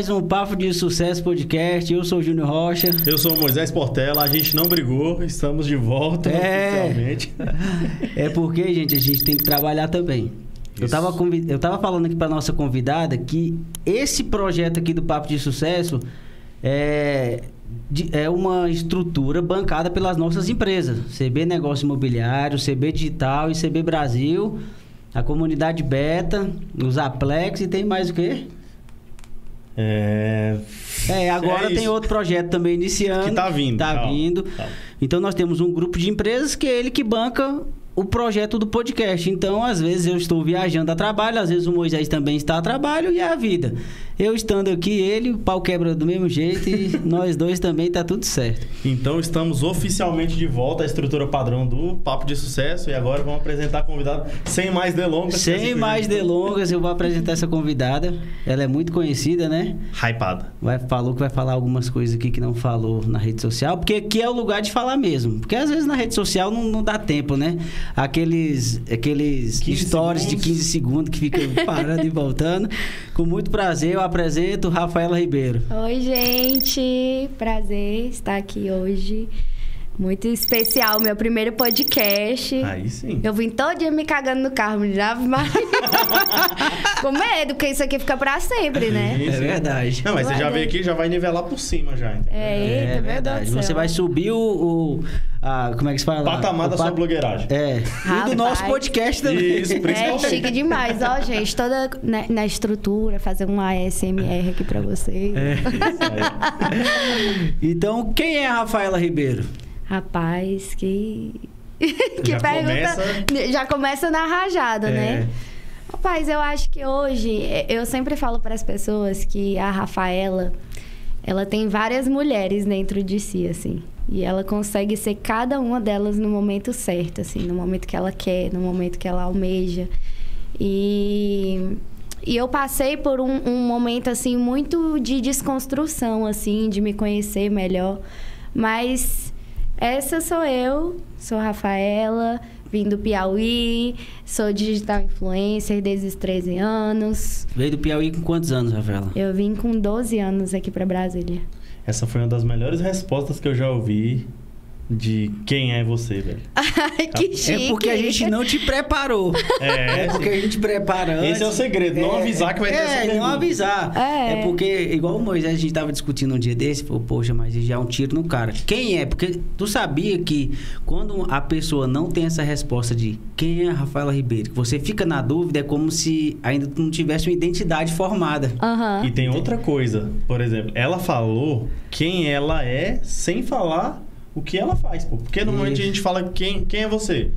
Mais um Papo de Sucesso Podcast. Eu sou o Júnior Rocha. Eu sou o Moisés Portela. A gente não brigou, estamos de volta É. oficialmente. É porque, gente, a gente tem que trabalhar também. Eu tava, convi- eu tava falando aqui para nossa convidada que esse projeto aqui do Papo de Sucesso é, é uma estrutura bancada pelas nossas empresas. CB Negócio Imobiliário, CB Digital e CB Brasil, a comunidade Beta, os Aplex e tem mais o quê? É... É, agora É tem isso. outro projeto também iniciando. Que tá vindo, Tá calma, vindo. calma. Então nós temos um grupo de empresas que é ele que banca o projeto do podcast. Então, às vezes eu estou viajando a trabalho, às vezes o Moisés também está a trabalho e é a vida. Eu estando aqui, ele, o pau quebra do mesmo jeito e nós dois também tá tudo certo. Então estamos oficialmente de volta à estrutura padrão do Papo de Sucesso e agora vamos apresentar a convidada sem mais delongas. Sem Assim, mais gente- delongas, eu vou apresentar essa convidada. Ela é muito conhecida, né? Hypada. Vai, falou que vai falar algumas coisas aqui que não falou na rede social, porque aqui é o lugar de falar mesmo. Porque às vezes na rede social não, não dá tempo, né? Aqueles, aqueles 15 stories de segundos. 15 segundos que ficam parando e voltando. Com muito prazer, eu apresento Rafaela Ribeiro. Oi, gente. Prazer estar aqui hoje. Muito especial, meu primeiro podcast. Aí sim. Eu vim todo dia me cagando no carro, já mas... Com medo, porque isso aqui fica pra sempre, né? É sim. verdade. Não, mas você já veio aqui já vai nivelar por cima já. entendeu? É, do céu. Você vai subir o. o- a- como é que se fala? Patamar O da pat- sua blogueiragem. É. E do Rapaz. nosso podcast também. Isso, É principalmente. chique demais, ó, gente. Toda na, na estrutura, fazer um ASMR aqui pra vocês. É. Aí. Então, quem é a Rafaela Ribeiro? Rapaz, que. que Já pergunta. começa- Já começa na rajada, É. né? Rapaz, eu acho que hoje. Eu sempre falo para as pessoas que a Rafaela. Ela tem várias mulheres dentro de si, assim. E ela consegue ser cada uma delas no momento certo, assim. No momento que ela quer, no momento que ela almeja. E. E eu passei por um, um momento, assim, muito de desconstrução, assim, de me conhecer melhor. Mas essa sou eu, sou Rafaela, vim do Piauí, sou digital influencer desde os 13 anos. Veio do Piauí com quantos anos, Rafaela? Eu vim com 12 anos aqui pra Brasília. Essa foi uma das melhores respostas que eu já ouvi de quem é você, velho. Ai, que chique. É porque a gente não te preparou. É, É porque a gente prepara antes. Esse é o segredo, não avisar que vai ter é, essa não pergunta. avisar. É. É. porque, igual o Moisés, a gente tava discutindo um dia desse, falou, poxa, mas já é um tiro no cara. Quem é? Porque tu sabia que quando a pessoa não tem essa resposta de quem é a Rafaela Ribeiro, que você fica na dúvida, é como se ainda tu não tivesse uma identidade formada. Aham. E tem outra coisa, por exemplo, ela falou quem ela é sem falar o que ela faz, pô. Porque normalmente Isso. a gente fala quem, quem é você?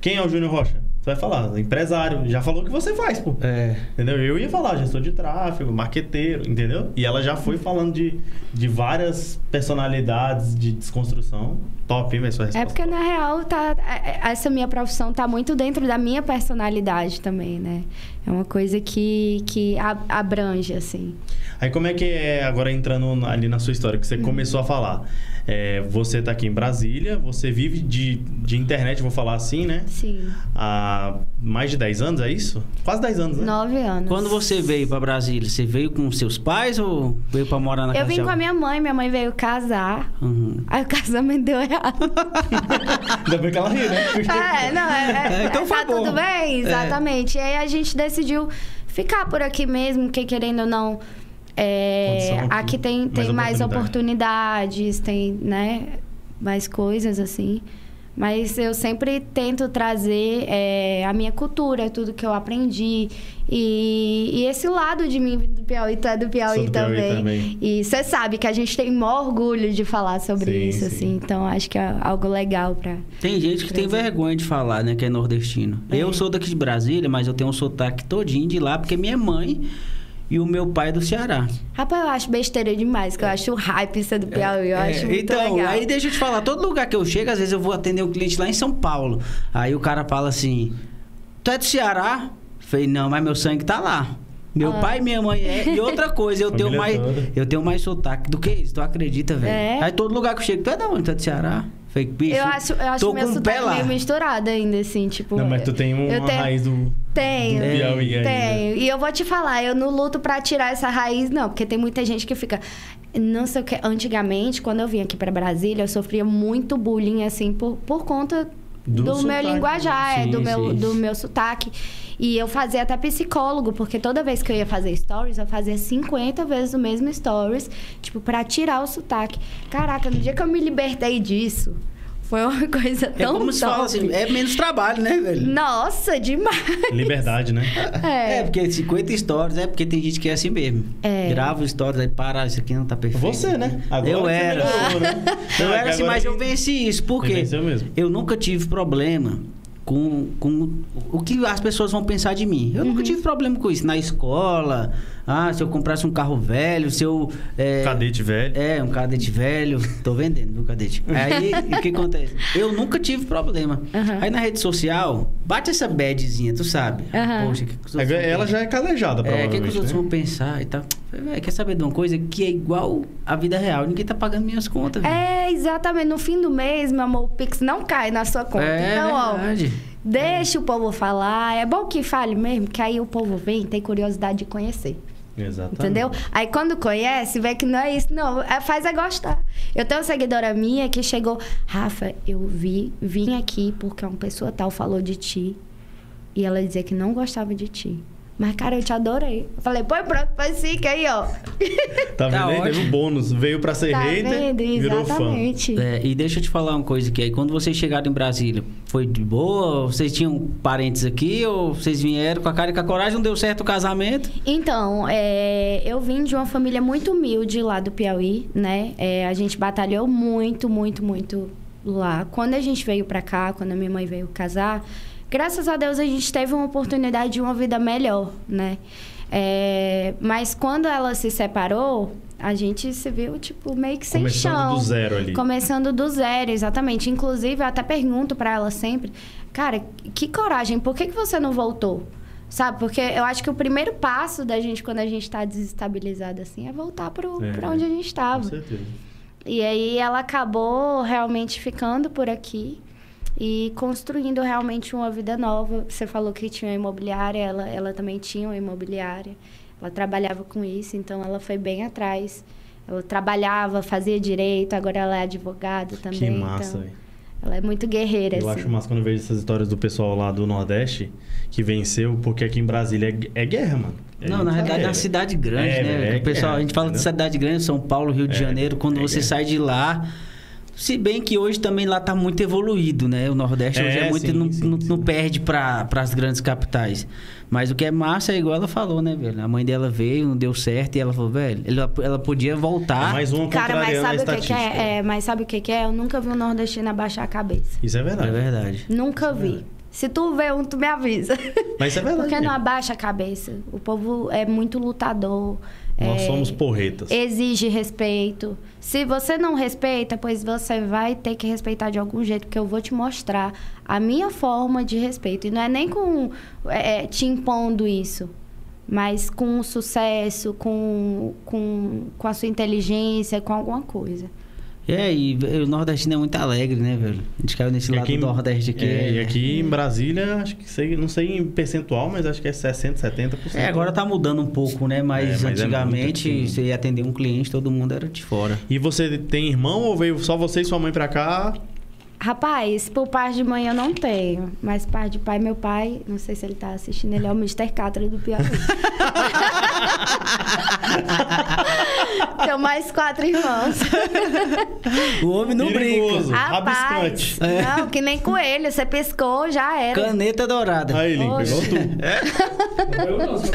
Quem é o Júnior Rocha? Você vai falar, empresário, já falou o que você faz, pô. É. Entendeu? Eu ia falar gestor de tráfego, marqueteiro, entendeu? E ela já foi falando de, de várias personalidades de desconstrução. Top, hein, velho, sua resposta. É porque, na real, tá, é- é- essa minha profissão tá muito dentro da minha personalidade também, né? É uma coisa que, que abrange, assim. Aí como é que é, agora entrando ali na sua história, que você começou a falar? É, você tá aqui em Brasília, você vive de, de internet, vou falar assim, né? Sim. Há mais de 10 anos, é isso? Quase 10 anos, né? Nove anos. Quando você veio pra Brasília, você veio com seus pais ou veio pra morar na casa Eu vim de com a minha mãe, minha mãe veio casar. Uhum. Aí o casamento deu errado. Ainda bem que ela ri, né? É, não, é, é, É, então foi tá bom. tudo bem, exatamente. E aí a gente decidiu ficar por aqui mesmo, que querendo ou não, é, aqui, aqui tem, tem mais mais oportunidade. oportunidades, tem, né, mais coisas assim. Mas eu sempre tento trazer é, a minha cultura, tudo que eu aprendi. E, e esse lado de mim do Piauí, tu é do Piauí, do Piauí também. também. E você sabe que a gente tem maior orgulho de falar sobre Sim, isso, sim. assim. Então acho que é algo legal pra. Tem gente que tem vergonha de falar, né? Que é nordestino. É. Eu sou daqui de Brasília, mas eu tenho um sotaque todinho de lá, porque minha mãe e o meu pai é do Ceará. Rapaz, eu acho besteira demais, que eu acho hype ser do Piauí, eu É, acho muito então, legal. aí deixa eu te falar, todo lugar que eu chego, às vezes eu vou atender um cliente lá em São Paulo. Aí o cara fala assim: Tu é do Ceará? Falei, não, mas meu sangue tá lá. Meu Ah. pai e minha mãe é. E outra coisa, eu tenho mais. Eu tenho mais sotaque do que isso, tu acredita, velho? É? Aí todo lugar que eu chego, tu é da onde? Tu é do Ceará? Falei, bicho. Eu acho, eu acho tô meu com pé sotaque lá. meio misturado ainda, assim, tipo... Não, mas tu tem uma tenho- raiz do, Tenho. Do Piauí ainda. Tenho. E eu vou te falar, eu não luto pra tirar essa raiz, não. Porque tem muita gente que fica... Não sei o que... Antigamente, quando eu vim aqui pra Brasília, eu sofria muito bullying, assim, por, por conta Do do, meu linguajar, é, sim, do, meu, sim. do meu sotaque. E eu fazia até psicólogo, porque toda vez que eu ia fazer stories, eu fazia 50 vezes o mesmo stories, tipo, pra tirar o sotaque. Caraca, no dia que eu me libertei disso, foi uma coisa É tão como se fala assim, é menos trabalho, né, velho? Nossa, demais. Liberdade, né? É, É. porque 50 stories, é porque tem gente que é assim mesmo. É. Grava stories, aí para, isso aqui não tá perfeito. Você, né? Agora eu era. melhorou, né? Eu é era assim, mas eu venci isso. Por Você quê? venceu mesmo. Eu nunca tive problema com, com o que as pessoas vão pensar de mim. Eu Uhum. nunca tive problema com isso. Na escola, ah, se eu comprasse um carro velho, se eu... é, Cadete velho. É, um cadete velho. Tô vendendo, viu, cadete? Aí, o que acontece? Eu nunca tive problema. Aham. Aí na rede social, bate essa badzinha, tu sabe? Aham. Poxa, o que, que os outros vão Ela já é calejada, É, o que, que os outros né? vão pensar e tal? Falei, quer saber de uma coisa que é igual à vida real? Ninguém tá pagando minhas contas. velho. É, exatamente. No fim do mês, meu amor, o Pix não cai na sua conta. É então, ó, verdade. Deixa o povo falar. É bom que fale mesmo, que aí o povo vem tem curiosidade de conhecer. Exatamente. Entendeu? Aí quando conhece, vê que não é isso. Não, é, faz é gostar. Eu tenho uma seguidora minha que chegou, Rafa, eu vi, vim aqui porque uma pessoa tal falou de ti. E ela dizia que não gostava de ti. Mas, cara, eu te adorei. Eu falei, pô, pronto, faz que aí, ó. Tá vendo Tá aí? Teve um bônus. Veio pra ser Tá hater, vendo? virou fã. Exatamente. É, e deixa eu te falar uma coisa aqui. Aí, quando vocês chegaram em Brasília, foi de boa? Vocês tinham parentes aqui? Ou vocês vieram com a cara e com a coragem? Não deu certo o casamento? Então, é, eu vim de uma família muito humilde lá do Piauí, né? É, a gente batalhou muito, muito, muito lá. Quando a gente veio pra cá, quando a minha mãe veio casar, graças a Deus a gente teve uma oportunidade de uma vida melhor, né? É, mas quando ela se separou, a gente se viu, tipo, meio que sem Começando chão. do zero ali. Começando do zero, exatamente. Inclusive, eu até pergunto pra ela sempre, cara, que coragem, por que, que você não voltou? Sabe? Porque eu acho que o primeiro passo da gente, quando a gente tá desestabilizado assim, é voltar pro, É, pra onde a gente Com estava. certeza. E aí ela acabou realmente ficando por aqui e construindo realmente uma vida nova. Você falou que tinha uma imobiliária, ela, ela também tinha uma imobiliária. Ela trabalhava com isso, então ela foi bem atrás. Ela trabalhava, fazia direito, agora ela é advogada também. Que massa, então, velho. ela é muito guerreira, Eu assim. acho massa quando eu vejo essas histórias do pessoal lá do Nordeste que venceu, porque aqui em Brasília é, é guerra, mano. É não, na realidade é uma cidade grande, É, né? é o pessoal, guerra, a gente fala de cidade grande, São Paulo, Rio de É, Janeiro. Quando é você guerra. sai de lá. Se bem que hoje também lá tá muito evoluído, né? O Nordeste hoje É, é muito. sim, não, sim, não- sim. não perde para as grandes capitais. Mas o que é massa é igual ela falou, né, velho? A mãe dela veio, não deu certo, e ela falou, velho, ela, ela podia É voltar. mais uma Cara, mas sabe o que, que é? é? Mas sabe o que, que é? Eu nunca vi um nordestino abaixar a cabeça. Isso é É verdade. verdade. Nunca vi. Se tu vê um, tu me avisa. Mas isso é verdade. Porque não abaixa a cabeça. O povo é muito lutador. Nós é, somos porretas. Exige respeito. Se você não respeita, pois você vai ter que respeitar de algum jeito, porque eu vou te mostrar a minha forma de respeito. E não é nem com é, é, te impondo isso, mas com o sucesso, com, com, com a sua inteligência, com alguma coisa. É, e o nordestino é muito alegre, né, velho? A gente caiu nesse E lado aqui do Nordeste aqui. é, e é- aqui em Brasília, acho que sei, não sei em percentual, mas acho que é 60, 70%. É, agora tá mudando um pouco, né? Mas, É, mas é antigamente, muito, assim. você ia atender um cliente, todo mundo era de fora. E você tem irmão ou veio só você e sua mãe pra cá? Rapaz, por parte de mãe eu não tenho, mas parte de pai, meu pai, não sei se ele tá assistindo, ele é o Mr. Catra do Piauí. Tenho mais quatro irmãos. O homem não Perigoso. brinca. Rapaz, Rabiscante. não, que nem coelho, você piscou, já era. Caneta dourada. Aí, Link, Oxe. pegou tu. Só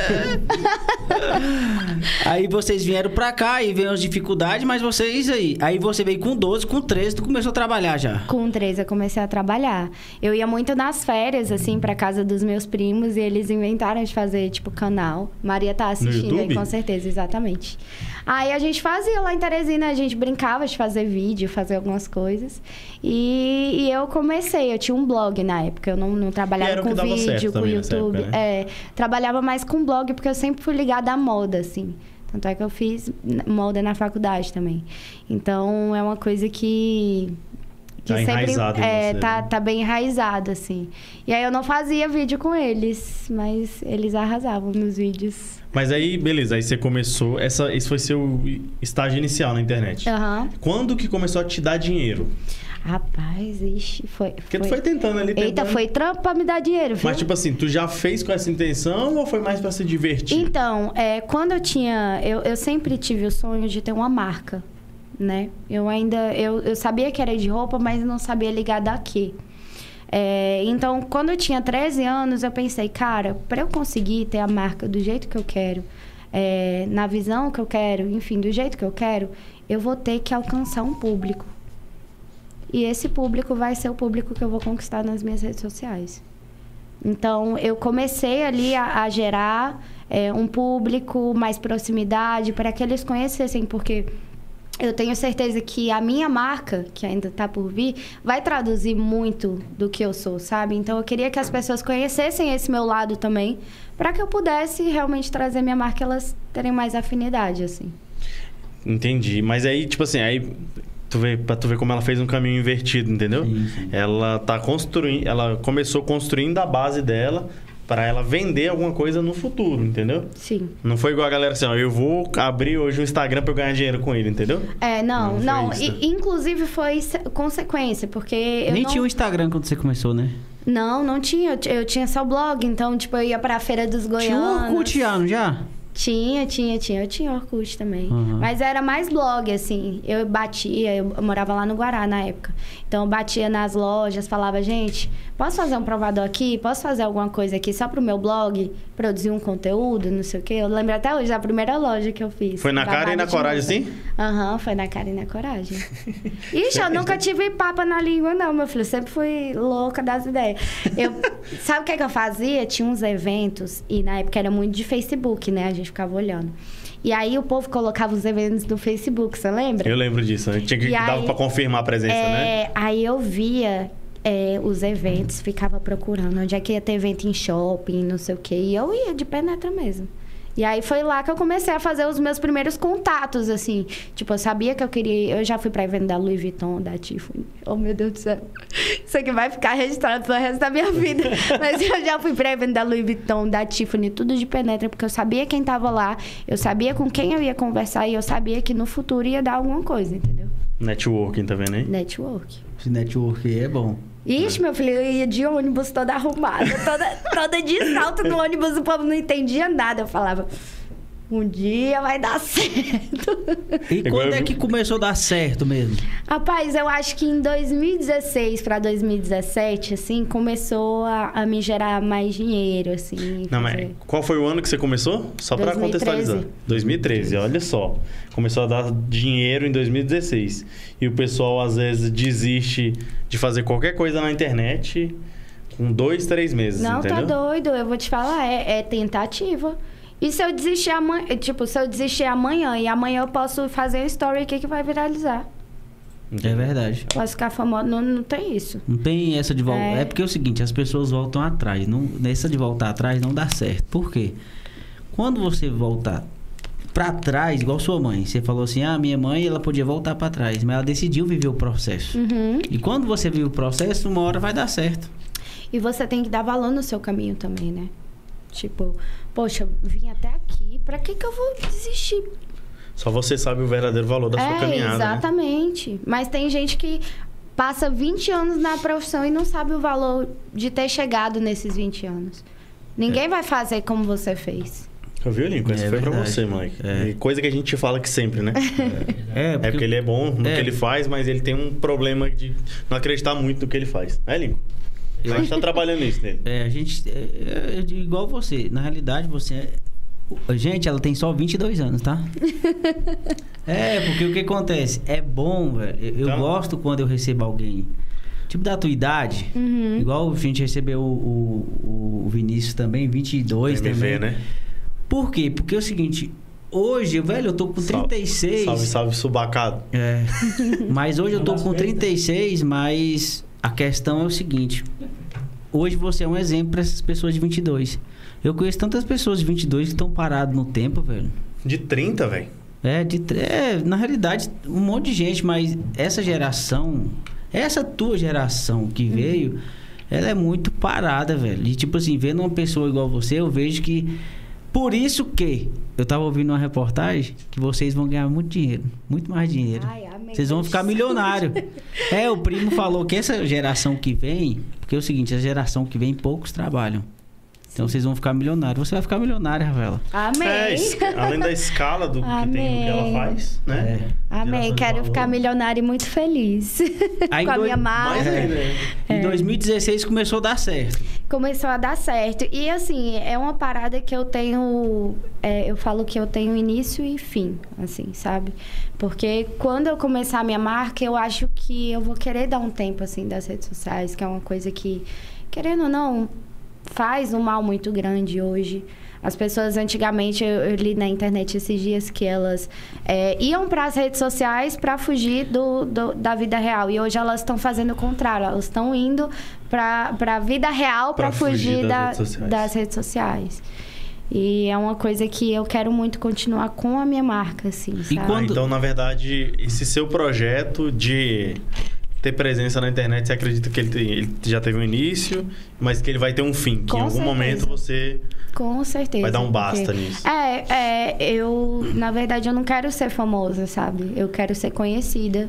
Aí vocês vieram pra cá e veio as dificuldades, mas vocês aí. Aí você veio com 12, com 13, tu começou a trabalhar já. Com 13 eu comecei a trabalhar. Eu ia muito nas férias, assim, pra casa dos meus primos, e eles inventaram de fazer, tipo, canal. Maria tá assistindo aí, com certeza, exatamente. Aí a gente fazia lá em Teresina, a gente brincava de fazer vídeo, fazer algumas coisas. E, e eu comecei, eu tinha um blog na época, eu não, não trabalhava com vídeo, com YouTube. época, né? É, trabalhava mais com blog, porque eu sempre fui ligada à moda, assim. Tanto é que eu fiz moda na faculdade também. Então, é uma coisa que que Tá sempre é, você, tá, né? tá bem enraizado, assim. E aí eu não fazia vídeo com eles, mas eles arrasavam nos vídeos. Mas aí, beleza, aí você começou. Essa, esse foi seu estágio inicial na internet. Aham. Quando que começou a te dar dinheiro? Rapaz, ixi, foi. Porque tu foi tentando ali, tentando. Eita, foi trampo pra me dar dinheiro, viu? Mas, tipo assim, tu já fez com essa intenção ou foi mais pra se divertir? Então, é, quando eu tinha. Eu, eu sempre tive o sonho de ter uma marca, né? Eu ainda. Eu, eu sabia que era de roupa, mas não sabia ligar daqui. É, então, quando eu tinha 13 anos, eu pensei, cara, para eu conseguir ter a marca do jeito que eu quero, é, na visão que eu quero, enfim, do jeito que eu quero, eu vou ter que alcançar um público. E esse público vai ser o público que eu vou conquistar nas minhas redes sociais. Então, eu comecei ali a, a gerar é, um público, mais proximidade, para que eles conhecessem, porque eu tenho certeza que a minha marca, que ainda está por vir, vai traduzir muito do que eu sou, sabe? Então, eu queria que as pessoas conhecessem esse meu lado também, para que eu pudesse realmente trazer minha marca e elas terem mais afinidade, assim. Entendi. Mas aí, tipo assim, aí tu vê, pra tu ver como ela fez um caminho invertido, entendeu? Sim, sim. Ela tá construindo, ela começou construindo a base dela pra ela vender alguma coisa no futuro, entendeu? Sim. Não foi igual a galera assim, ó, eu vou abrir hoje um Instagram pra eu ganhar dinheiro com ele, entendeu? É, não, Não não. foi isso, e- inclusive foi se- consequência, porque eu Nem não... tinha o Instagram quando você começou, né? Não, não tinha. Eu, ti- eu tinha só blog, então, tipo, eu ia pra Feira dos Tinha Goianos. o Orkut já, não já? Tinha, tinha, tinha. Eu tinha Orkut também. Uhum. Mas era mais blog, assim. Eu batia, eu, eu morava lá no Guará na época. Então eu batia nas lojas, falava, gente, posso fazer um provador aqui? Posso fazer alguma coisa aqui só pro meu blog? Produzir um conteúdo, não sei o quê. Eu lembro até hoje da primeira loja que eu fiz. Foi na cara e na coragem, assim? Aham, foi na cara e na coragem. Ixi, eu nunca tive papa na língua, não, meu filho. Eu sempre fui louca das ideias. Eu, sabe o que, é que eu fazia? Tinha uns eventos, e na época era muito de Facebook, né? A gente ficava olhando. E aí o povo colocava os eventos no Facebook, você lembra? Eu lembro disso. Tinha que E dava aí- pra confirmar a presença, né? É, Aí eu via é, os eventos, ficava procurando onde é que ia ter evento em shopping, não sei o quê. E eu ia de penetra mesmo. E aí foi lá que eu comecei a fazer os meus primeiros contatos, assim. Tipo, eu sabia que eu queria. Eu já fui pra evento da Louis Vuitton, da Tiffany. Oh, meu Deus do céu. Isso aqui vai ficar registrado pro resto da minha vida. Mas eu já fui pra evento da Louis Vuitton, da Tiffany, tudo de penetra, porque eu sabia quem tava lá, eu sabia com quem eu ia conversar e eu sabia que no futuro ia dar alguma coisa, entendeu? Networking, tá vendo aí? Network. Esse network é bom. Ixi, meu filho, eu ia de ônibus toda arrumada, toda, toda de salto no ônibus, o povo não entendia nada. Eu falava, um dia vai dar certo. E quando é que começou a dar certo mesmo? Rapaz, eu acho que em 2016 para 2017, assim, começou a, a me gerar mais dinheiro, assim. Não, mas fazer- qual foi o ano que você começou? Só pra 2013. contextualizar. 2013, olha só. Começou a dar dinheiro em 2016. E o pessoal às vezes desiste de fazer qualquer coisa na internet com dois, três meses, Não, entendeu? tá doido, eu vou te falar, é, é tentativa. E se eu desistir amanhã, tipo, se eu desistir amanhã e amanhã eu posso fazer um story aqui que vai viralizar. É verdade. Posso ficar famosa, não, não tem isso. Não tem essa de volta. É. É. porque é o seguinte, as pessoas voltam atrás. Não, nessa de voltar atrás não dá certo. Por quê? Quando você voltar pra trás, igual sua mãe, você falou assim: "Ah, minha mãe, ela podia voltar pra trás, mas ela decidiu viver o processo". Uhum. E quando você vive o processo, uma hora vai dar certo. E você tem que dar valor no seu caminho também, né? Tipo, poxa, vim até aqui, pra que que eu vou desistir? Só você sabe o verdadeiro valor da sua é, caminhada. né? exatamente. Mas tem gente que passa 20 anos na profissão e não sabe o valor de ter chegado nesses 20 anos. Ninguém vai fazer como você fez. Eu vi, Lincoln? Essa É foi pra verdade. você, moleque. É. Coisa que a gente fala que sempre, né? É, É porque ele é bom no É. que ele faz, mas ele tem um problema de não acreditar muito no que ele faz. É, Lincoln? Eu A gente tá trabalhando nisso nele. É, a gente. É, é igual você. Na realidade, você é. Gente, ela tem só 22 anos, tá? é, porque o que acontece? É bom, velho. Eu, eu Então- gosto quando eu recebo alguém. Tipo da tua idade. Uhum. Igual a gente recebeu o, o, o Vinícius também, 22 MV, também. né? Por quê? Porque é o seguinte. Hoje, velho, eu tô com Salve- 36. Salve, salve, subacado. É. Mas hoje eu tô com 36, mas a questão é o seguinte. Hoje você é um exemplo para essas pessoas de 22. Eu conheço tantas pessoas de 22 que estão paradas no tempo, velho. De 30, velho. É, de, é, na realidade, um monte de gente, mas essa geração Essa tua geração que veio, ela é muito parada, velho. E tipo assim, vendo uma pessoa igual você, eu vejo que. Por isso que eu tava ouvindo uma reportagem que vocês vão ganhar muito dinheiro, muito mais dinheiro. Ai, amém. Vocês vão ficar milionário. É, o primo falou que essa geração que vem, porque é o seguinte, a geração que vem poucos trabalham. Então vocês vão ficar milionários. Você vai ficar milionário, Rafaela. Amém. É, além da escala do que tem, do que ela Amém. faz, né? Amém. Geração de Quero valor. ficar milionária e muito feliz. Aí Com a dois- minha marca. né? Em 2016 começou a dar certo. Começou a dar certo. E assim, é uma parada que eu tenho. é, eu falo que eu tenho início e fim, assim, sabe? Porque quando eu começar a minha marca, eu acho que eu vou querer dar um tempo, assim, das redes sociais, que é uma coisa que, querendo ou não, faz um mal muito grande hoje. As pessoas antigamente, eu, eu li na internet esses dias que elas é, iam para as redes sociais para fugir do, do- da vida real. E hoje elas estão fazendo o contrário. Elas estão indo para a vida real para Pra fugir fugir das da- redes sociais. das redes sociais. E é uma coisa que eu quero muito continuar com a minha marca, assim, sabe? quando- Ah, então, na verdade, esse seu projeto de ter presença na internet, você acredita que ele, tem- ele já teve um início, mas que ele vai ter um fim? Que Com em algum certeza. momento você Com certeza. vai dar um basta porque- nisso. É, é, eu, na verdade, eu não quero ser famosa, sabe? Eu quero ser conhecida.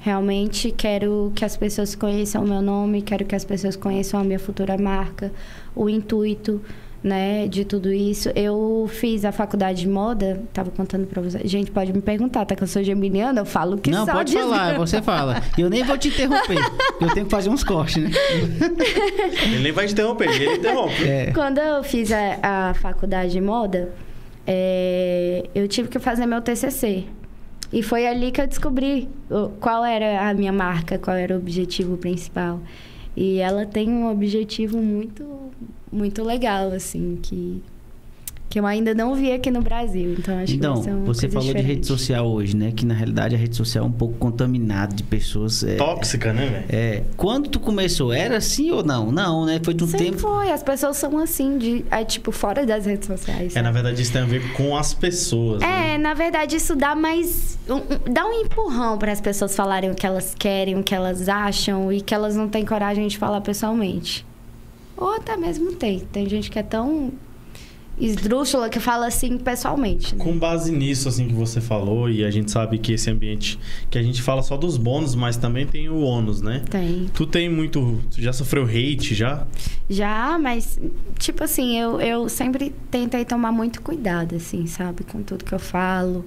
Realmente quero que as pessoas conheçam o meu nome, quero que as pessoas conheçam a minha futura marca, o intuito, né, de tudo isso. Eu fiz a faculdade de moda, tava contando pra você. Gente, pode me perguntar, tá? Que eu sou geminiana, eu falo que não, só pode desgraça. falar, você fala. E eu nem vou te interromper. Eu tenho que fazer uns cortes, né? Ele nem vai te interromper, ele interrompe. É. Quando eu fiz a, a faculdade de moda, é, eu tive que fazer meu TCC. E foi ali que eu descobri qual era a minha marca, qual era o objetivo principal. E ela tem um objetivo muito, muito legal, assim, que, que eu ainda não vi aqui no Brasil. Então, acho Então, que vai ser uma você coisa falou de diferente. rede social hoje, né? Que na realidade a rede social é um pouco contaminada de pessoas. É, Tóxica, né, velho? é, quando tu começou, era assim ou não? Não, né? Foi de um Sempre tempo. foi, as pessoas são assim, de, é, tipo, fora das redes sociais. É, na sabe? verdade, isso tem a ver com as pessoas. né? É, na verdade, isso dá mais. um- dá um empurrão para as pessoas falarem o que elas querem, o que elas acham e que elas não têm coragem de falar pessoalmente. Ou até mesmo tem. Tem gente que é tão esdrúxula que fala assim pessoalmente. Né? Com base nisso, assim, que você falou, e a gente sabe que esse ambiente... Que a gente fala só dos bônus, mas também tem o ônus, né? Tem. Tu tem muito... Tu já sofreu hate, já? Já, mas, tipo assim, eu, eu sempre tentei tomar muito cuidado, assim, sabe? Com tudo que eu falo.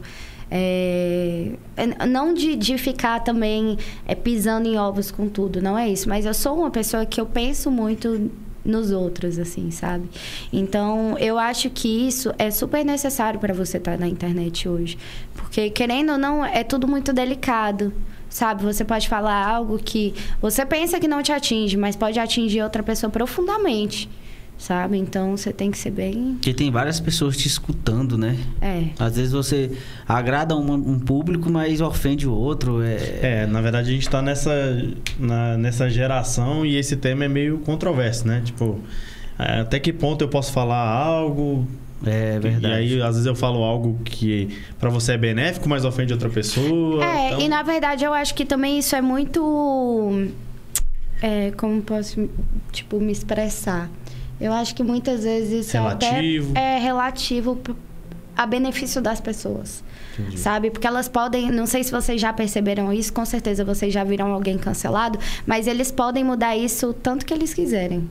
É, é, não de, de ficar também é, pisando em ovos com tudo, não é isso. Mas eu sou uma pessoa que eu penso muito nos outros, assim, sabe? Então, eu acho que isso é super necessário para você estar na internet hoje. Porque, querendo ou não, é tudo muito delicado. Sabe, você pode falar algo que você pensa que não te atinge, mas pode atingir outra pessoa profundamente. Sabe? Então você tem que ser bem. Porque tem várias pessoas te escutando, né? É. Às vezes você agrada um, um público, mas ofende o outro. É... É, na verdade, a gente tá nessa, na- nessa geração e esse tema é meio controverso, né? Tipo, é, até que ponto eu posso falar algo... É verdade. E aí, às vezes, eu falo algo que pra você é benéfico, mas ofende outra pessoa. É, então- e na verdade eu acho que também isso é muito. É, como posso, tipo, me expressar? Eu acho que muitas vezes isso Relativo. é é relativo a benefício das pessoas. Entendi. Sabe? Porque elas podem. Não sei se vocês já perceberam isso, com certeza vocês já viram alguém cancelado, mas eles podem mudar isso tanto que eles quiserem.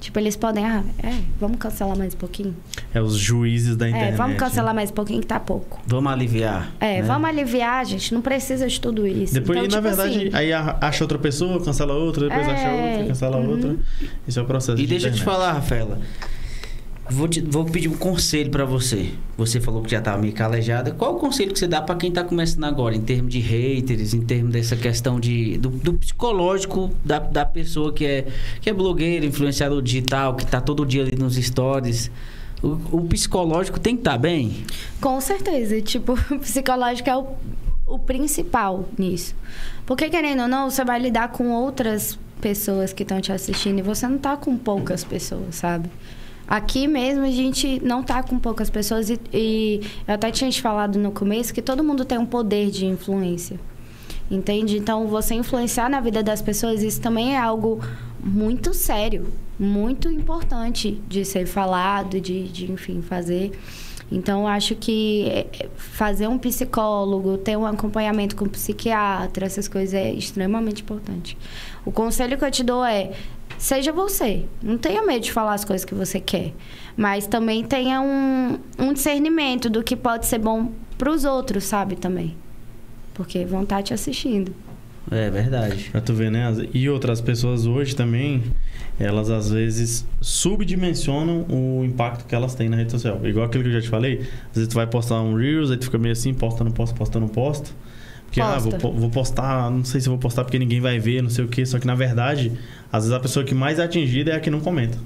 Tipo, eles podem, ah, é, vamos cancelar mais um pouquinho. É os juízes da internet. É, vamos cancelar né? mais um pouquinho que tá pouco. Vamos aliviar. É, né? vamos aliviar, gente. Não precisa de tudo isso. Depois, então, na tipo verdade, assim, aí acha outra pessoa, cancela outra, depois É, acha outra, cancela uhum. outra. Isso é o processo E de deixa eu te falar, Rafaela. Vou, te- vou pedir um conselho pra você. Você falou que já tava meio calejada. Qual o conselho que você dá pra quem tá começando agora, em termos de haters, em termos dessa questão de, do, do psicológico da, da pessoa que é, que é blogueira, influenciador digital, que tá todo dia ali nos stories? O, o psicológico tem que estar bem? Com certeza. Tipo, o psicológico é o, o principal nisso. Porque, querendo ou não, você vai lidar com outras pessoas que estão te assistindo e você não tá com poucas pessoas, sabe? Aqui mesmo a gente não tá com poucas pessoas e, e eu até tinha te falado no começo que todo mundo tem um poder de influência. Entende? Então, você influenciar na vida das pessoas, isso também é algo muito sério, muito importante de ser falado, de, de enfim, fazer. Então, acho que é, fazer um psicólogo, ter um acompanhamento com um psiquiatra, essas coisas é extremamente importante. O conselho que eu te dou é: seja você. Não tenha medo de falar as coisas que você quer. Mas também tenha um, um discernimento do que pode ser bom para os outros, sabe? Também. Porque vão estar te assistindo. É verdade. Pra tu ver, né? E outras pessoas hoje também, elas às vezes subdimensionam o impacto que elas têm na rede social. Igual aquilo que eu já te falei. Às vezes tu vai postar um Reels, aí tu fica meio assim, posta, não posto, posta, não posto. Porque, ah, vou, vou, postar, não sei se vou postar porque ninguém vai ver, não sei o quê. Só que na verdade, às vezes a pessoa que mais é atingida é a que não comenta.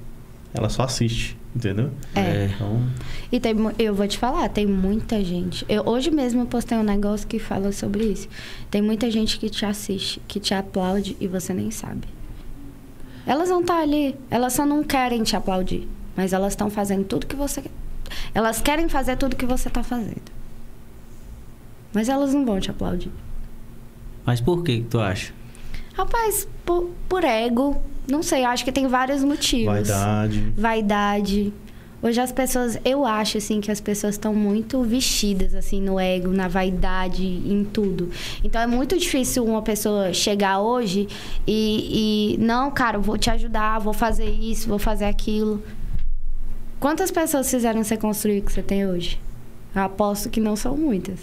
Ela só assiste, entendeu? É. Então... E tem, eu vou te falar, tem muita gente. Eu, hoje mesmo eu postei um negócio que fala sobre isso. Tem muita gente que te assiste, que te aplaude e você nem sabe. Elas vão estar tá ali, elas só não querem te aplaudir. Mas elas estão fazendo tudo que você. Elas querem fazer tudo que você está fazendo. Mas elas não vão te aplaudir. Mas por que, que tu acha? Rapaz, por, por ego. Não sei, acho que tem vários motivos. Vaidade. Vaidade. Hoje as pessoas, eu acho assim que as pessoas estão muito vestidas assim no ego, na vaidade, em tudo. Então é muito difícil uma pessoa chegar hoje e, e não, cara, vou te ajudar, vou fazer isso, vou fazer aquilo. Quantas pessoas fizeram você construir o que você tem hoje? Eu aposto que não são muitas.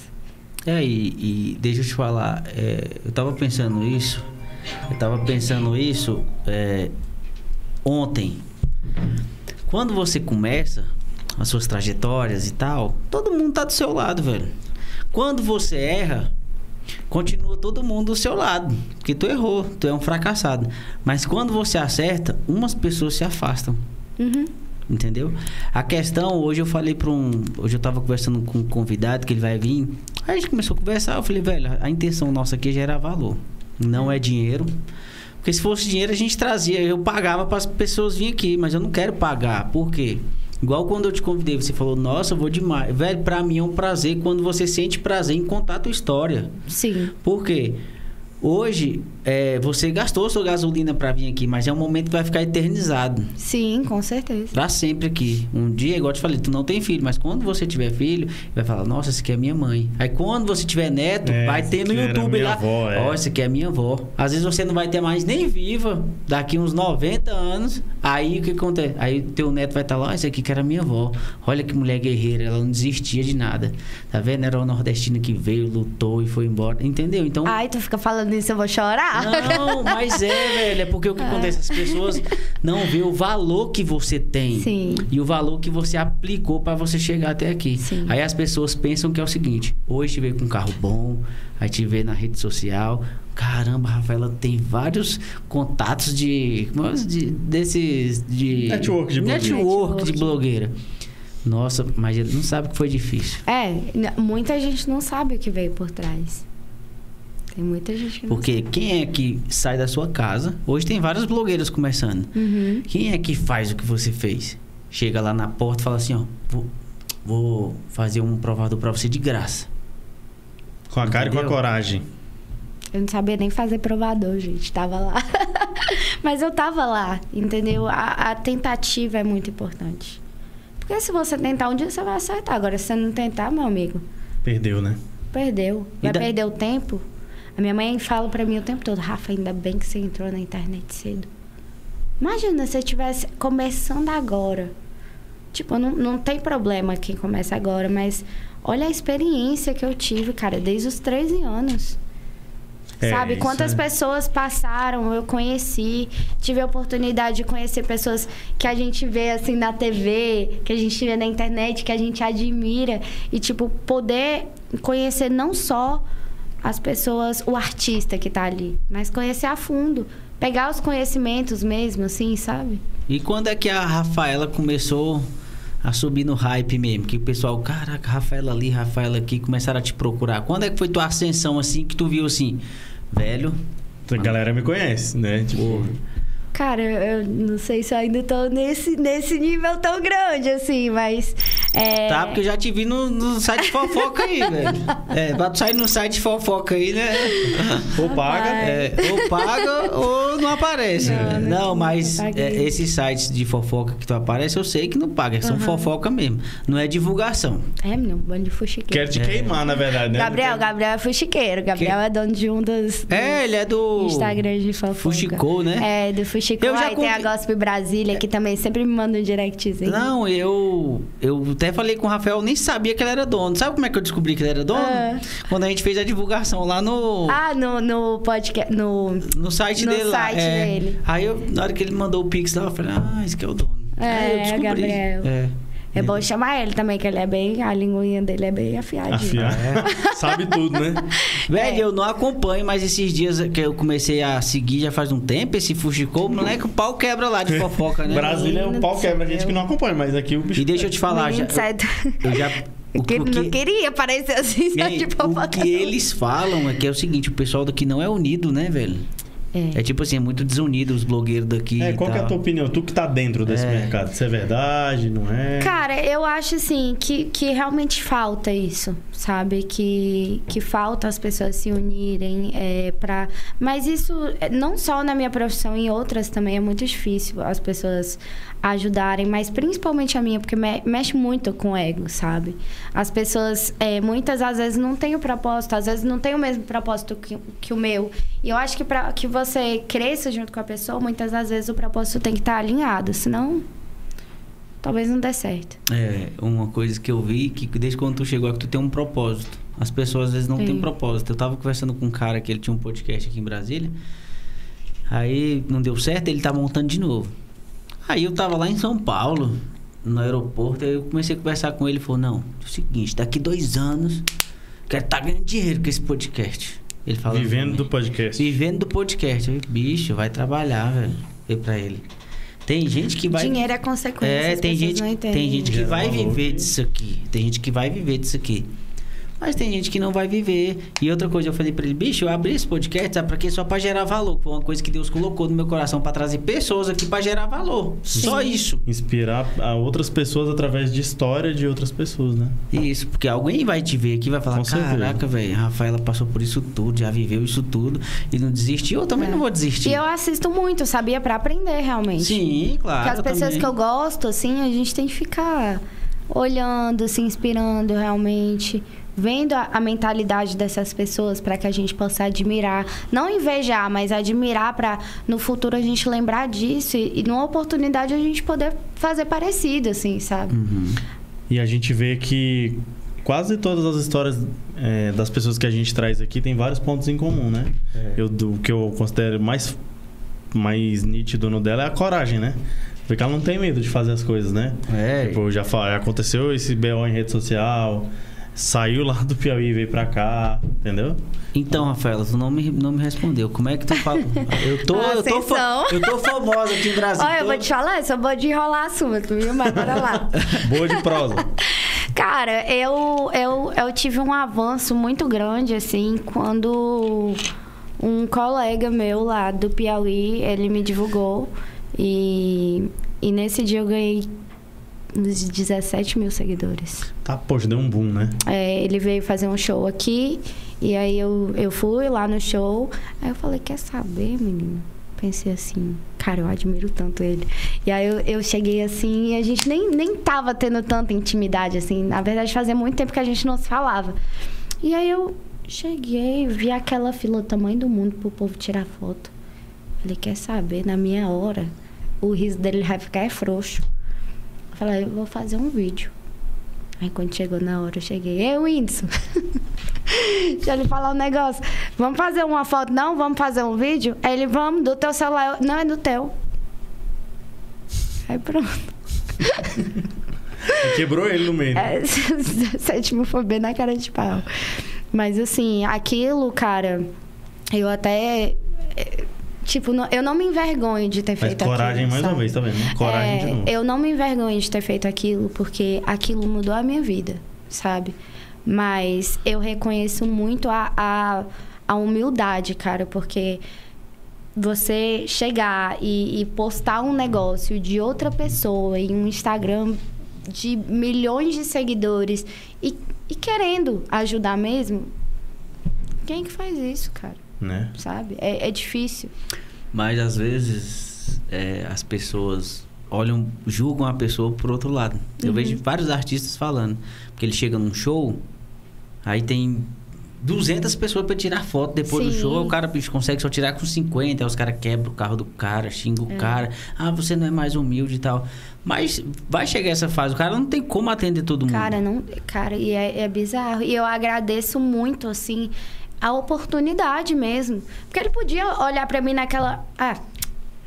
É, e, e deixa eu te falar, é, eu tava pensando isso, eu tava pensando isso é, ontem. Quando você começa as suas trajetórias e tal, todo mundo tá do seu lado, velho. Quando você erra, continua todo mundo do seu lado, porque tu errou, tu é um fracassado. Mas quando você acerta, umas pessoas se afastam. Uhum. Entendeu? A questão, hoje eu falei para um. Hoje eu tava conversando com um convidado que ele vai vir. Aí a gente começou a conversar. Eu falei, velho, a intenção nossa aqui é gerar valor. Não é dinheiro. Porque se fosse dinheiro, a gente trazia. Eu pagava para as pessoas virem aqui, mas eu não quero pagar. Por quê? Igual quando eu te convidei, você falou, nossa, eu vou demais. Velho, para mim é um prazer quando você sente prazer em contar a tua história. Sim. Por quê? Hoje, é, você gastou sua gasolina para vir aqui, mas é um momento que vai ficar eternizado. Sim, com certeza. Pra sempre aqui. Um dia, igual eu te falei, tu não tem filho, mas quando você tiver filho, vai falar, nossa, essa aqui é minha mãe. Aí quando você tiver neto, é, vai ter no YouTube lá. É. Ó, essa aqui é minha avó. Às vezes você não vai ter mais nem viva, daqui uns 90 anos. Aí o que acontece? Aí teu neto vai estar tá lá, essa aqui que era minha avó. Olha que mulher guerreira, ela não desistia de nada. Tá vendo? Era uma nordestina que veio, lutou e foi embora. Entendeu? Então. Ai, tu fica falando isso, eu vou chorar. Não, mas é, velho. É porque o que é. acontece? As pessoas não vê o valor que você tem. Sim. E o valor que você aplicou para você chegar até aqui. Sim. Aí as pessoas pensam que é o seguinte: hoje te vê com um carro bom, aí te vê na rede social. Caramba, a Rafaela tem vários contatos de. de desses. De, network de blogueira. Network de blogueira. Nossa, mas ele não sabe que foi difícil. É, muita gente não sabe o que veio por trás. Tem muita gente que não Porque sabe. quem é que sai da sua casa? Hoje tem várias blogueiras começando. Uhum. Quem é que faz o que você fez? Chega lá na porta e fala assim, ó, vou, vou fazer um provador para você de graça. Com a cara e com a coragem. Eu não sabia nem fazer provador, gente. Tava lá. Mas eu tava lá, entendeu? A, a, tentativa é muito importante. Porque se você tentar um dia, você vai acertar. Agora, se você não tentar, meu amigo. Perdeu, né? Perdeu. Vai da... perder o tempo. A minha mãe fala para mim o tempo todo, Rafa, ainda bem que você entrou na internet cedo. Imagina se eu estivesse começando agora. Tipo, não, não tem problema quem começa agora, mas olha a experiência que eu tive, cara, desde os 13 anos. É, Sabe? Quantas é... pessoas passaram, eu conheci, tive a oportunidade de conhecer pessoas que a gente vê assim na TV, que a gente vê na internet, que a gente admira. E, tipo, poder conhecer não só as pessoas, o artista que está ali, mas conhecer a fundo, pegar os conhecimentos mesmo, assim, sabe? E quando é que a Rafaela começou a subir no hype mesmo? Que o pessoal, caraca, Rafaela ali, Rafaela aqui, começaram a te procurar. Quando é que foi tua ascensão, assim, que tu viu assim, velho? A galera me conhece, né? Tipo... Cara, eu não sei se eu ainda tô nesse, nesse nível tão grande, assim, mas. É... Tá, porque eu já te vi no, no site de fofoca aí, velho. É, pra tu sair no site de fofoca aí, né? Ou paga. É, ou paga ou não aparece. Não, Não, não mas é, esses sites de fofoca que tu aparece, eu sei que não paga, são fofoca mesmo. Não é divulgação. É, menino, um bando de fuxiqueiro. Quero te queimar, na verdade, né? Gabriel, Gabriel é fuxiqueiro. Gabriel Que- é dono de um dos, É, ele é do. Instagram de fofoca. Fuxicou, né? É, do Fuxicou. Eu já Aí tem a Gospel Brasília, que também sempre me manda um directzinho. Não, eu. Eu até falei com o Rafael, eu nem sabia que ele era dono. Sabe como é que eu descobri que ele era dono? Ah. Quando a gente fez a divulgação lá no. Ah, no, no podcast. No... No site No dele lá. site é. dele. Aí eu, na hora que ele mandou o Pix lá, eu falei, ah, esse que é o dono. É, Aí eu descobri. Gabriel. É. É bom chamar ele também, que ele é bem. A linguinha dele é bem afiadinha. Afiar. Sabe tudo, né? Velho, É. eu não acompanho, mas esses dias que eu comecei a seguir já faz um tempo, esse Fuxicou, o moleque, o pau quebra lá de fofoca, né? Brasília é um Menino pau quebra, a gente que não acompanha, mas aqui o bicho. E deixa eu te falar, já, do- eu já... Eu que- não queria parecer assim, de o fofoca. que eles falam é que é o seguinte, o pessoal daqui não é unido, né, velho? É. É tipo assim, é muito desunido os blogueiros daqui É, e qual que é a tua opinião? Tu que tá dentro desse É. mercado. Se é verdade, não é? Cara, eu acho assim que, que realmente falta isso, sabe? Que, que falta as pessoas se unirem é, para. Mas isso é, não só na minha profissão, em outras também é muito difícil as pessoas ajudarem, mas principalmente a minha, porque me- mexe muito com o ego, sabe? As pessoas, é, muitas às vezes não têm o propósito, às vezes não têm o mesmo propósito que, que o meu. E eu acho que para que você cresça junto com a pessoa, muitas das vezes o propósito tem que estar alinhado, senão talvez não dê certo. É, uma coisa que eu vi que desde quando tu chegou aqui, tu tem um propósito. As pessoas às vezes não Sim. têm propósito. Eu tava conversando com um cara que ele tinha um podcast aqui em Brasília. Aí não deu certo, ele tá montando de novo. Aí eu tava lá em São Paulo, no aeroporto, aí eu comecei a conversar com ele e falou: Não, é o seguinte, daqui dois anos, quero estar ganhando dinheiro com esse podcast. Ele falou Vivendo do podcast. Vivendo do podcast. Eu, bicho, vai trabalhar, velho. Falei pra ele. Tem gente que vai. Dinheiro é consequência. É, as tem gente, tem gente que Gera vai viver disso aqui. Tem gente que vai viver disso aqui. Mas tem gente que não vai viver. E outra coisa, eu falei pra ele, bicho, eu abri esse podcast, sabe pra quê? Só pra gerar valor. Foi uma coisa que Deus colocou no meu coração pra trazer pessoas aqui pra gerar valor. Só isso. Inspirar a outras pessoas através de história de outras pessoas, né? Isso, porque alguém vai te ver aqui e vai falar: Com caraca, velho, a Rafaela passou por isso tudo, já viveu isso tudo e não desistiu. Eu também É. não vou desistir. E eu assisto muito, sabia? Pra aprender realmente. Sim, claro. Porque as pessoas também. que eu gosto, assim, a gente tem que ficar olhando, se inspirando realmente. Vendo a, a mentalidade dessas pessoas para que a gente possa admirar. Não invejar, mas admirar para no futuro a gente lembrar disso e, e numa oportunidade a gente poder fazer parecido, assim, sabe? Uhum. E a gente vê que quase todas as histórias é, das pessoas que a gente traz aqui tem vários pontos em comum, né? Eu, do, o que eu considero mais, mais nítido no dela é a coragem, né? Porque ela não tem medo de fazer as coisas, né? É. Tipo, já fa- aconteceu esse BO em rede social, saiu lá do Piauí e veio pra cá, entendeu? Então, Rafaela, tu não me, não me respondeu. Como é que tu fala? Eu tô, Ah, eu tô, fa- eu tô famosa aqui no Brasil. Olha, eu vou te falar, eu sou boa de enrolar assunto, viu? Mas bora lá. Boa de prosa. Cara, eu, eu, eu tive um avanço muito grande, assim, quando um colega meu lá do Piauí, ele me divulgou. E, e nesse dia eu ganhei uns 17 mil seguidores. Tá, poxa, deu um boom, né? É, ele veio fazer um show aqui, e aí eu, eu fui lá no show. Aí eu falei, quer saber, menino? Pensei assim, cara, eu admiro tanto ele. E aí eu, eu cheguei assim, e a gente nem, nem tava tendo tanta intimidade, assim. Na verdade, fazia muito tempo que a gente não se falava. E aí eu cheguei, vi aquela fila tamanho do mundo pro povo tirar foto. Falei, quer saber, na minha hora, o riso dele vai ficar é frouxo. Eu falei, eu vou fazer um vídeo. Aí quando chegou na hora, eu cheguei, ei, Whindersson, deixa eu lhe falar um negócio. Vamos fazer uma foto? Não, vamos fazer um vídeo? Aí ele, vamos, do teu celular. Eu, não, é do teu. Aí pronto. Quebrou ele no meio. É, sétimo foi bem na cara de pau. Mas assim, aquilo, cara, eu até. Tipo, não- eu não me envergonho de ter Mas feito coragem aquilo. mais uma sabe? vez, tá vendo? Coragem É, de novo. Eu não me envergonho de ter feito aquilo, porque aquilo mudou a minha vida, sabe? Mas eu reconheço muito a, a, a humildade, cara, porque você chegar e, e postar um negócio de outra pessoa em um Instagram de milhões de seguidores e, e querendo ajudar mesmo, quem que faz isso, cara? Né? Sabe? É, é difícil. Mas às vezes é, as pessoas olham, julgam a pessoa por outro lado. Eu Uhum. vejo vários artistas falando. Porque ele chega num show, aí tem 200 pessoas pra tirar foto depois do Sim. show. O cara bicho, consegue só tirar com 50. Aí os caras quebram o carro do cara, xingam o cara. Ah, você não é mais humilde e tal. Mas vai chegar essa fase. O cara não tem como atender todo mundo. Cara, não, cara, e é, é bizarro. E eu agradeço muito, assim, a oportunidade mesmo. Porque ele podia olhar pra mim naquela. Ah,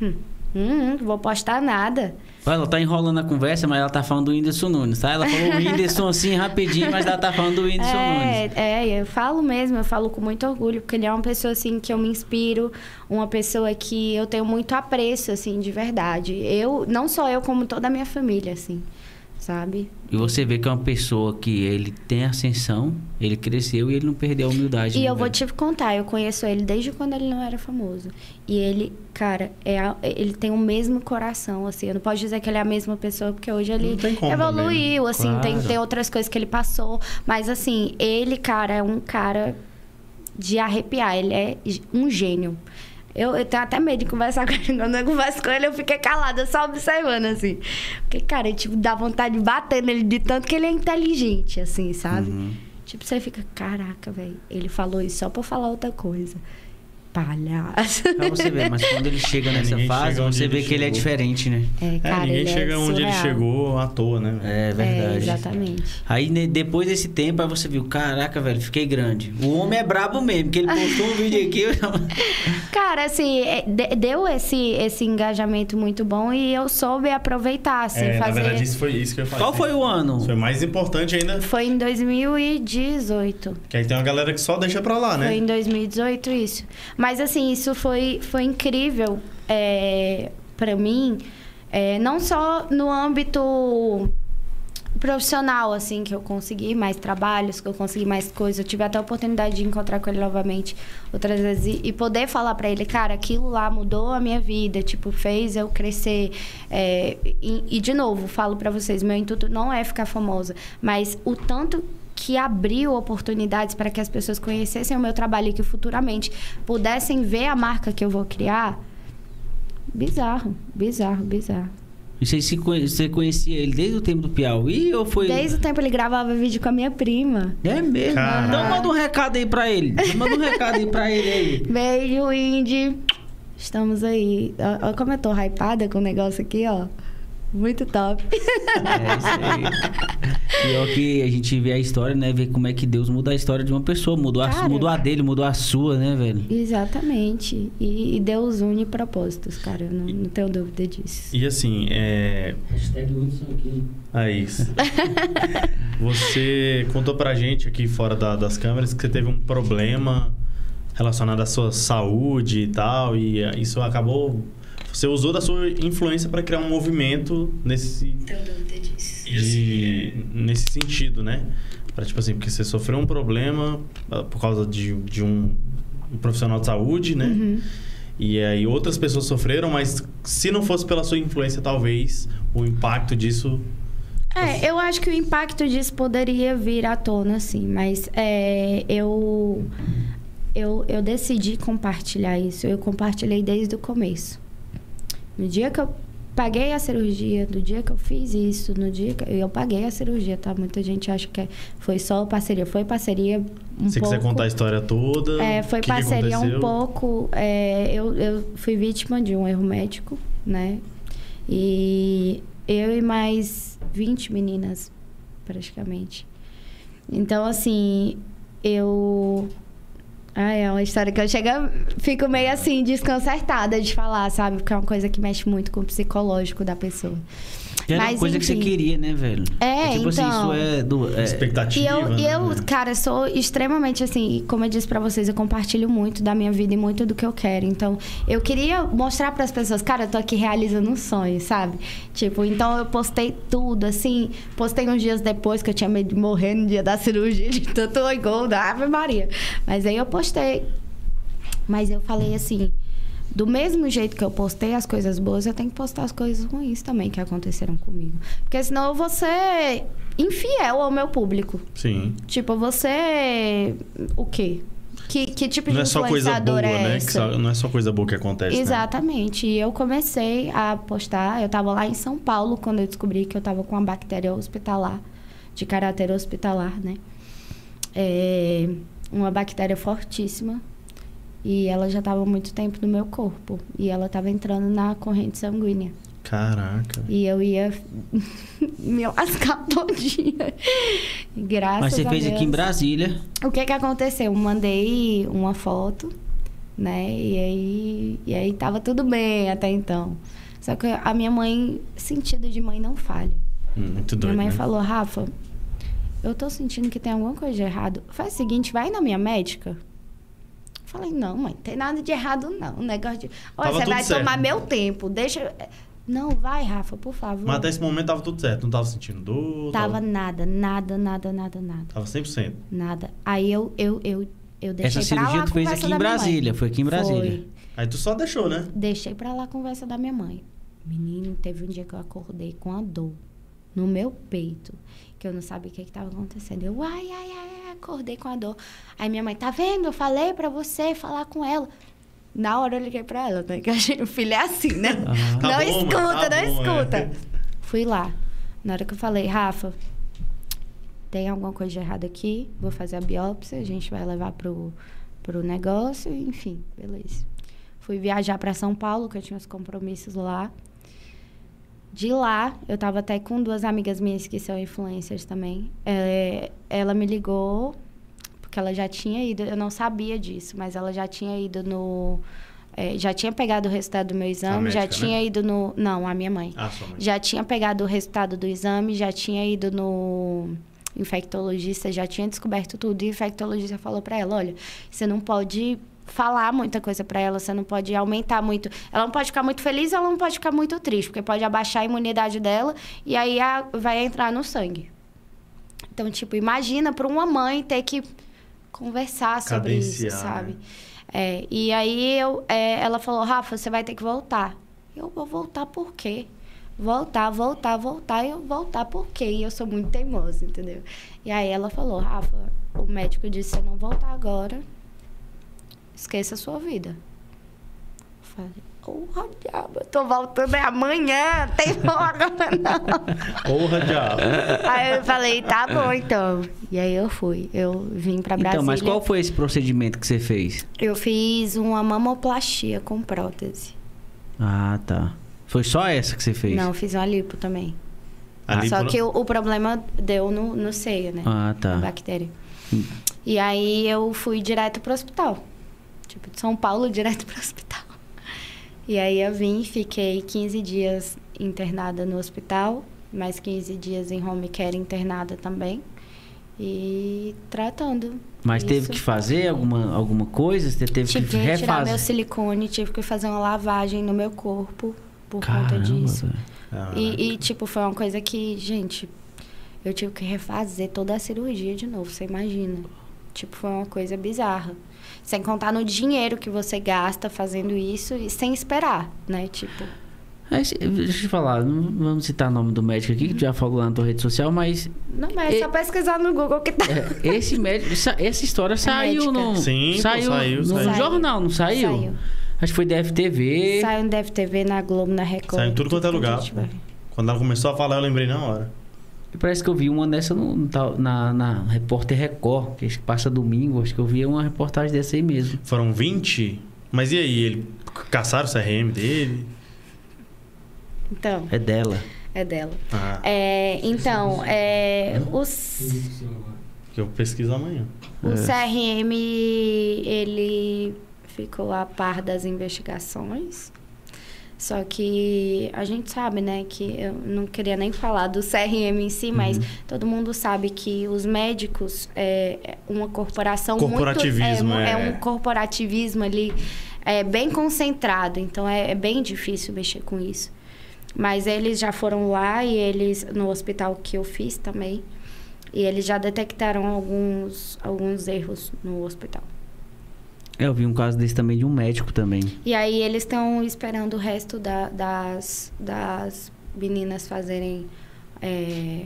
hum, hum, vou postar nada. Ela tá enrolando a conversa, mas ela tá falando do Whindersson Nunes, tá? Ela falou o Whindersson assim rapidinho, mas ela tá falando do Whindersson Nunes. É, é, eu falo mesmo, eu falo com muito orgulho, porque ele é uma pessoa assim que eu me inspiro, uma pessoa que eu tenho muito apreço, assim, de verdade. Eu, não só eu, como toda a minha família, assim, sabe? E você vê que é uma pessoa que ele tem ascensão, ele cresceu e ele não perdeu a humildade. E né, eu vou velho? te contar, eu conheço ele desde quando ele não era famoso. E ele, cara, é a- ele tem o mesmo coração, assim. Eu não posso dizer que ele é a mesma pessoa, porque hoje ele tem como evoluiu, assim, tem, Claro. tem outras coisas que ele passou. Mas, assim, ele, cara, é um cara de arrepiar. Ele é um gênio. Eu, eu tenho até medo de conversar com ele. Quando eu converso com ele, eu fiquei calada, só observando, assim. Porque, cara, tipo, dá vontade de bater nele de tanto que ele é inteligente, assim, sabe? Uhum. Tipo, você fica, caraca, velho, ele falou isso só pra falar outra coisa. Palhaço. Pra você ver, mas quando ele chega nessa Ninguém fase, chega você ele vê que ele é diferente, né? É, É, cara, ninguém ele chega é onde ele surreal. chegou à toa, né? É verdade. É, exatamente. Aí depois desse tempo, aí você viu, caraca, velho, fiquei grande. O homem é brabo mesmo, porque ele postou um vídeo aqui. Cara, assim, é, de- deu esse, esse engajamento muito bom e eu soube aproveitar, assim, É, fazer... Na verdade, isso foi isso que eu falei. Qual foi o ano? Foi mais importante ainda, Foi em 2018. que aí tem uma galera que só deixa pra lá, né? Foi em 2018 isso. Mas assim, isso foi, foi incrível é, para mim, é, não só no âmbito profissional, assim, que eu consegui mais trabalhos, que eu consegui mais coisas. Eu tive até a oportunidade de encontrar com ele novamente outras vezes e, poder falar pra ele, cara, aquilo lá mudou a minha vida, tipo, fez eu crescer. É, e, e, de novo, falo pra vocês, meu intuito não é ficar famosa, mas o tanto que abriu oportunidades para que as pessoas conhecessem o meu trabalho e que futuramente pudessem ver a marca que eu vou criar. Bizarro, bizarro, bizarro. E você, se conhe- você conhecia ele desde o tempo do Piauí ou foi. Desde o tempo ele gravava vídeo com a minha prima. É mesmo? Caraca. Então manda um recado aí pra ele. Manda um recado aí pra ele aí. Beijo, Indy. Estamos aí. Olha como eu tô hypada com o negócio aqui, ó. Muito top. É isso aí. Pior que a gente vê a história, né? Ver como é que Deus muda a história de uma pessoa. Mudou a, mudou a dele, mudou a sua, né, velho? Exatamente. E, e Deus une propósitos, cara. Eu não, não tenho dúvida disso. E assim, é. Hashtag Wilson aqui. É isso. Você contou pra gente aqui fora da- das câmeras que você teve um problema relacionado à sua saúde e tal, e isso acabou. Você usou da sua influência para criar um movimento nesse, Tenho dúvida disso. de, nesse sentido, né? Pra, tipo assim, porque você sofreu um problema ah, por causa de, de um, um profissional de saúde, né? Uhum. E aí outras pessoas sofreram, mas se não fosse pela sua influência, talvez o impacto disso. É, eu acho que o impacto disso poderia vir à tona, sim, mas é, eu, eu, eu decidi compartilhar isso. Eu compartilhei desde o começo. No dia que eu paguei a cirurgia, no dia que eu fiz isso, no dia que eu paguei a cirurgia, tá? Muita gente acha que foi só parceria. Foi parceria um se pouco. quiser contar a história toda. É, foi que que parceria um aconteceu. pouco. é, eu, eu fui vítima de um erro médico, né? E eu e mais 20 meninas, praticamente. Então, assim, eu. Ah, é uma história que eu chego, fico meio assim, desconcertada de falar, sabe? Porque é uma coisa que mexe muito com o psicológico da pessoa. Era uma Mas, coisa que você enfim. queria, né, velho? É, tipo assim, então. isso é do. é- Expectativa. E eu, né? eu, cara, sou extremamente assim, como eu disse pra vocês, eu compartilho muito da minha vida e muito do que eu quero. Então, eu queria mostrar pras pessoas, cara, eu tô aqui realizando um sonho, sabe? Tipo, então eu postei tudo, assim, postei uns dias depois que eu tinha medo de morrer no dia da cirurgia, de tanto gol da Ave Maria. Mas aí eu postei. Mas eu falei assim, do mesmo jeito que eu postei as coisas boas, eu tenho que postar as coisas ruins também que aconteceram comigo. Porque senão eu vou ser infiel ao meu público. Sim. Tipo, você. O quê? Que, que tipo de Não é só coisa boa, influenciador é né? Essa? só- não é só coisa boa que acontece, né? Exatamente. E eu comecei a postar. Eu tava lá em São Paulo quando eu descobri que eu tava com uma bactéria hospitalar, de caráter hospitalar, né? É, uma bactéria fortíssima. E ela já tava há muito tempo no meu corpo. E ela tava entrando na corrente sanguínea. Caraca. E eu ia me lascar todinha. Graças Mas você fez Deus. aqui em Brasília. O que que aconteceu? Eu mandei uma foto, né? E aí, e aí tava tudo bem até então. Só que a minha mãe, sentido de mãe não falha. Hum, Muito doido, minha mãe né? falou, Rafa, eu tô sentindo que tem alguma coisa de errado. Faz o seguinte, vai na minha médica. Eu Falei, não, mãe, tem nada de errado, não. Um negócio de. Olha, Tava você vai certo. tomar meu tempo. Deixa. Não, vai, Rafa, por favor. Mas até esse momento tava tudo certo. Não tava sentindo dor. Tava nada, nada, nada, nada, nada. Tava 100%. Nada. Aí eu, eu, eu, eu deixei Essa pra lá cirurgia a tu fez aqui em. Brasília. Foi aqui em Brasília. Foi. Aí tu só deixou, né? Deixei pra lá a conversa da minha mãe. Menino, teve um dia que eu acordei com a dor no meu peito, que eu não sabia o que estava acontecendo. Eu, ai, ai, ai, acordei com a dor. Aí minha mãe, tá vendo? Eu falei pra você falar com ela. Na hora eu liguei pra ela, né? Que o filho é assim, né? Aham. Tá não bom, mãe, escuta, tá não bom, escuta. é. Fui lá. Na hora que eu falei, Rafa, tem alguma coisa de errado aqui, vou fazer a biópsia, a gente vai levar pro, pro negócio, enfim, beleza. Fui viajar para São Paulo, que eu tinha os compromissos lá. De lá, eu tava até com duas amigas minhas que são influencers também. É, ela me ligou, porque ela já tinha ido, eu não sabia disso, mas ela já tinha ido no. é, já tinha pegado o resultado do meu exame, já médica, né? tinha ido no. Não, a minha mãe. Ah, sua mãe. Já tinha pegado o resultado do exame, já tinha ido no infectologista, já tinha descoberto tudo. E o infectologista falou pra ela: olha, você não pode falar muita coisa pra ela, você não pode aumentar muito. Ela não pode ficar muito feliz, ela não pode ficar muito triste, porque pode abaixar a imunidade dela e aí a- vai entrar no sangue. Então, tipo, imagina para uma mãe ter que conversar sobre isso, Cadenciar, sabe? né? É, e aí eu, é, ela falou, Rafa, você vai ter que voltar. Eu vou voltar por quê? Voltar, voltar, voltar, e eu voltar por quê? E eu sou muito teimosa, entendeu? E aí ela falou, Rafa, o médico disse você não voltar agora, esqueça a sua vida. Eu falei, porra, diabo, eu tô voltando é amanhã, tem hora não. Porra, diabo. Aí eu falei, tá bom então. E aí eu fui, eu vim pra Brasília. Então, mas qual foi esse procedimento que você fez? Eu fiz uma mamoplastia com prótese. Ah, tá. Foi só essa que você fez? Não, eu fiz uma lipo também. Ali Só por- que o, o problema deu no, no seio, né? Ah, A tá. bactéria. E aí eu fui direto pro hospital. Tipo, de São Paulo, direto pro hospital. E aí eu vim, fiquei 15 dias internada no hospital, mais 15 dias em home care internada também. E tratando. Mas teve isso. que fazer alguma, alguma coisa? Você teve Tive que que retirar refazer? meu silicone, tive que fazer uma lavagem no meu corpo por conta Caramba, disso. velho. Ah, E, e, tipo, foi uma coisa que, gente, eu tive que refazer toda a cirurgia de novo, você imagina. Tipo, foi uma coisa bizarra. Sem contar no dinheiro que você gasta fazendo isso e sem esperar, né? Tipo, deixa eu te falar, não vamos citar o nome do médico aqui, que tu já falou lá na tua rede social, mas não, mas é só pesquisar no Google que tá. é, esse médico, essa, essa história saiu médica. no. Sim, pô, saiu, saiu, no saiu. jornal, não saiu? Saiu. Acho que foi da FTV. Saiu no DFTV, na Globo, na Record. Saiu em tudo quanto é lugar. Quando ela começou a falar, eu lembrei na hora. E Parece que eu vi uma dessa no, na, na Repórter Record, que passa domingo, acho que eu vi uma reportagem dessa aí mesmo. Foram 20? Mas e aí? Ele caçaram o CRM dele? Então, É dela. é dela. Ah, É, então, é, os, que eu pesquiso amanhã. O É. CRM, ele ficou a par das investigações. Só que a gente sabe, né, que eu não queria nem falar do CRM em si, mas Uhum. todo mundo sabe que os médicos é é uma corporação Corporativismo, muito... É, é. é um corporativismo ali é, bem concentrado, então é, é bem difícil mexer com isso. Mas eles já foram lá e eles, no hospital que eu fiz também, e eles já detectaram alguns, alguns erros no hospital. É, eu vi um caso desse também de um médico também. E aí eles estão esperando o resto da- das, das meninas fazerem é,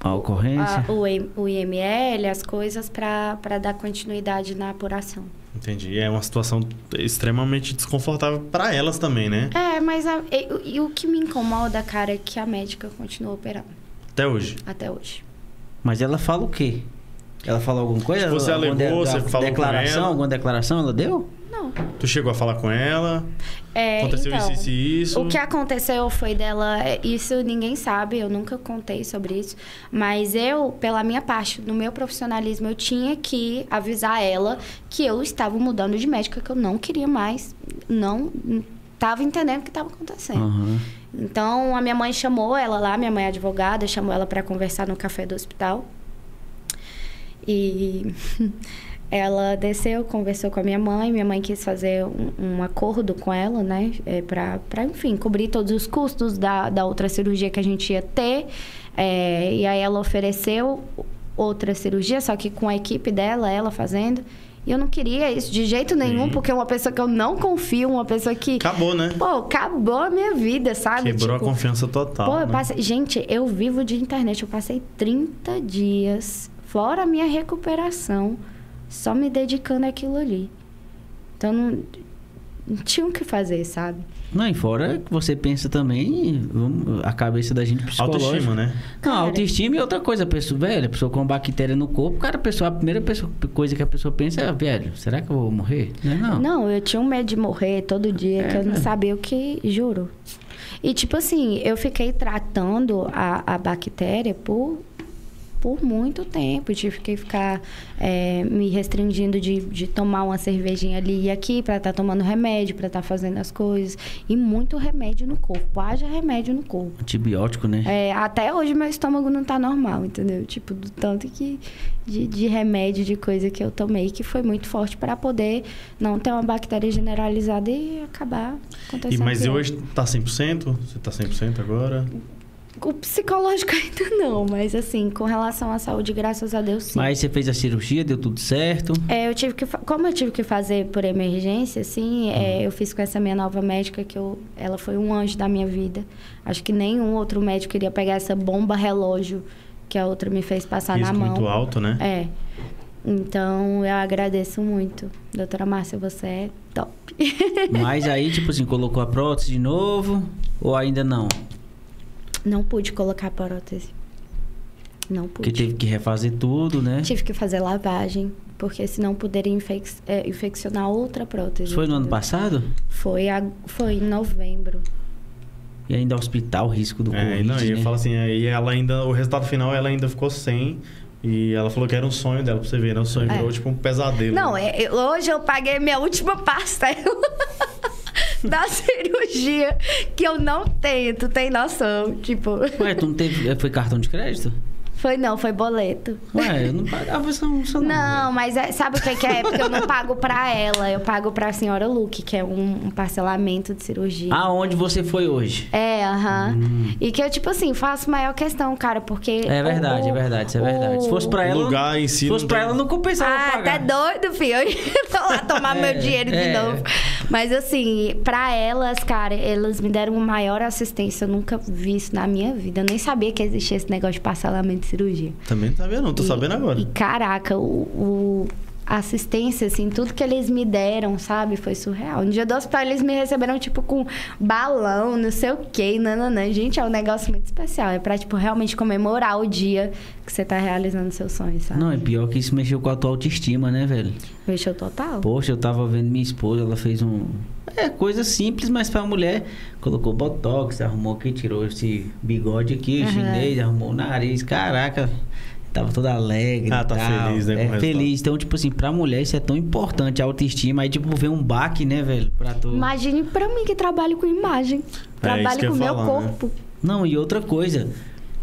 A ocorrência. a- o, o IML, as coisas, para dar continuidade na apuração. Entendi. É uma situação extremamente desconfortável pra elas também, né? É, mas a- e, e o que me incomoda, cara, é que a médica continua operando Até hoje. até hoje. Mas ela fala o quê? Ela falou alguma coisa? Você Alguma alegou, você falou com declaração, ela? Alguma declaração ela deu? Não. Tu chegou a falar com ela? É, Aconteceu então, isso, isso e isso? O que aconteceu foi dela, é, isso ninguém sabe, eu nunca contei sobre isso, mas eu, pela minha parte, no meu profissionalismo, eu tinha que avisar ela que eu estava mudando de médica, que eu não queria mais, não estava entendendo o que estava acontecendo. Aham. Então, a minha mãe chamou ela lá, minha mãe é advogada, chamou ela para conversar no café do hospital. E ela desceu, conversou com a minha mãe. Minha mãe quis fazer um, um acordo com ela, né? É, para, enfim, cobrir todos os custos da, da outra cirurgia que a gente ia ter. É, e aí ela ofereceu outra cirurgia, só que com a equipe dela, ela fazendo. E eu não queria isso de jeito nenhum, porque é uma pessoa que eu não confio, uma pessoa que. Acabou, né? Pô, acabou a minha vida, sabe? Quebrou Tipo, a confiança total. Pô, eu né? passei... Gente, eu vivo de internet. Eu passei 30 dias, fora a minha recuperação, só me dedicando àquilo ali. Então, não, não tinha o que fazer, sabe? Não, e fora que você pensa também, a cabeça da gente psicológica. Autoestima, né? Não, Cara. autoestima e outra coisa, a pessoa, velho, a pessoa com bactéria no corpo, cara, a, pessoa, a primeira pessoa- coisa que a pessoa pensa é, velho, será que eu vou morrer? Não, é não. Não, eu tinha um medo de morrer todo dia, que eu não É. sabia o que, juro. E, tipo assim, eu fiquei tratando a, a bactéria por, por muito tempo. Tive que ficar é, me restringindo de, de tomar uma cervejinha ali e aqui pra estar tomando remédio, pra estar fazendo as coisas. E muito remédio no corpo. Haja remédio no corpo. Antibiótico, né? É, até hoje meu estômago não tá normal, entendeu? Tipo, do tanto que de, de remédio, de coisa que eu tomei, que foi muito forte pra poder não ter uma bactéria generalizada e acabar E, acontecendo. mas e pior. hoje tá 100%? Você tá 100% agora? O psicológico ainda não, mas assim, com relação à saúde, graças a Deus sim. Mas você fez a cirurgia, deu tudo certo. É, eu tive que, como eu tive que fazer por emergência, assim, é, eu fiz com essa minha nova médica que eu, ela foi um anjo da minha vida. Acho que nenhum outro médico iria pegar essa bomba relógio que a outra me fez passar Risco na mão. muito alto, né? É. Então, eu agradeço muito. Doutora Márcia, você é top. Mas aí, tipo assim, colocou a prótese de novo ou ainda não? Não pude colocar prótese. Não Porque pude. teve que refazer tudo, né? Tive que fazer lavagem, porque senão poderia infec é, infeccionar outra prótese. Foi no ano entendeu? passado? Foi, a- foi em novembro. E ainda hospital, risco do É, Covid, não, e né? fala assim, aí ela ainda, o resultado final ela ainda ficou sem. E ela falou que era um sonho dela, pra você ver, né? O sonho É. virou tipo um pesadelo. Não, é- é- hoje eu paguei minha última parcela da cirurgia que eu não tenho, tu tem noção. Tipo, Ué, tu não teve... Foi cartão de crédito? Foi não, foi boleto. Ué, eu não pagava não. Isso não, Não, mas é- sabe o que, que é? Porque eu não pago pra ela, eu pago pra senhora Luke, que é um, um parcelamento de cirurgia. Aonde você foi hoje? É, aham. E que eu, tipo assim, faço maior questão, cara, porque. É verdade, o- é verdade, isso é verdade. Se fosse pra O ela. lugar em si Se fosse não pra tem- ela, não compensava Ah, pagar. tá doido, filho. Eu ia lá tomar É, meu dinheiro de é. novo. Mas assim, pra elas, cara, elas me deram uma maior assistência. Eu nunca vi isso na minha vida. Eu nem sabia que existia esse negócio de parcelamento de cirurgia. Também não sabia, não, tô E- sabendo agora. E caraca, o, o- a assistência, assim, tudo que eles me deram, sabe, foi surreal. No dia do hospital, eles me receberam, tipo, com balão, não sei o quê, nananã. Gente, é um negócio muito especial. É pra, tipo, realmente comemorar o dia que você tá realizando seu sonho, sabe? Não, é pior que isso mexeu com a tua autoestima, né, velho? Fechou total. Poxa, eu tava vendo minha esposa, ela fez um. É, coisa simples, mas pra mulher. Colocou botox, arrumou aqui, tirou esse bigode aqui, Aham. chinês, arrumou o nariz. Caraca, tava toda alegre. Ah, tá tal. feliz, né, É, feliz. Então, tipo assim, pra mulher isso é tão importante, a autoestima. Aí, tipo, ver um baque, né, velho? Pra tu. Imagine pra mim que trabalho com imagem. É, Trabalho com o meu falar, né? corpo. Não, e outra coisa.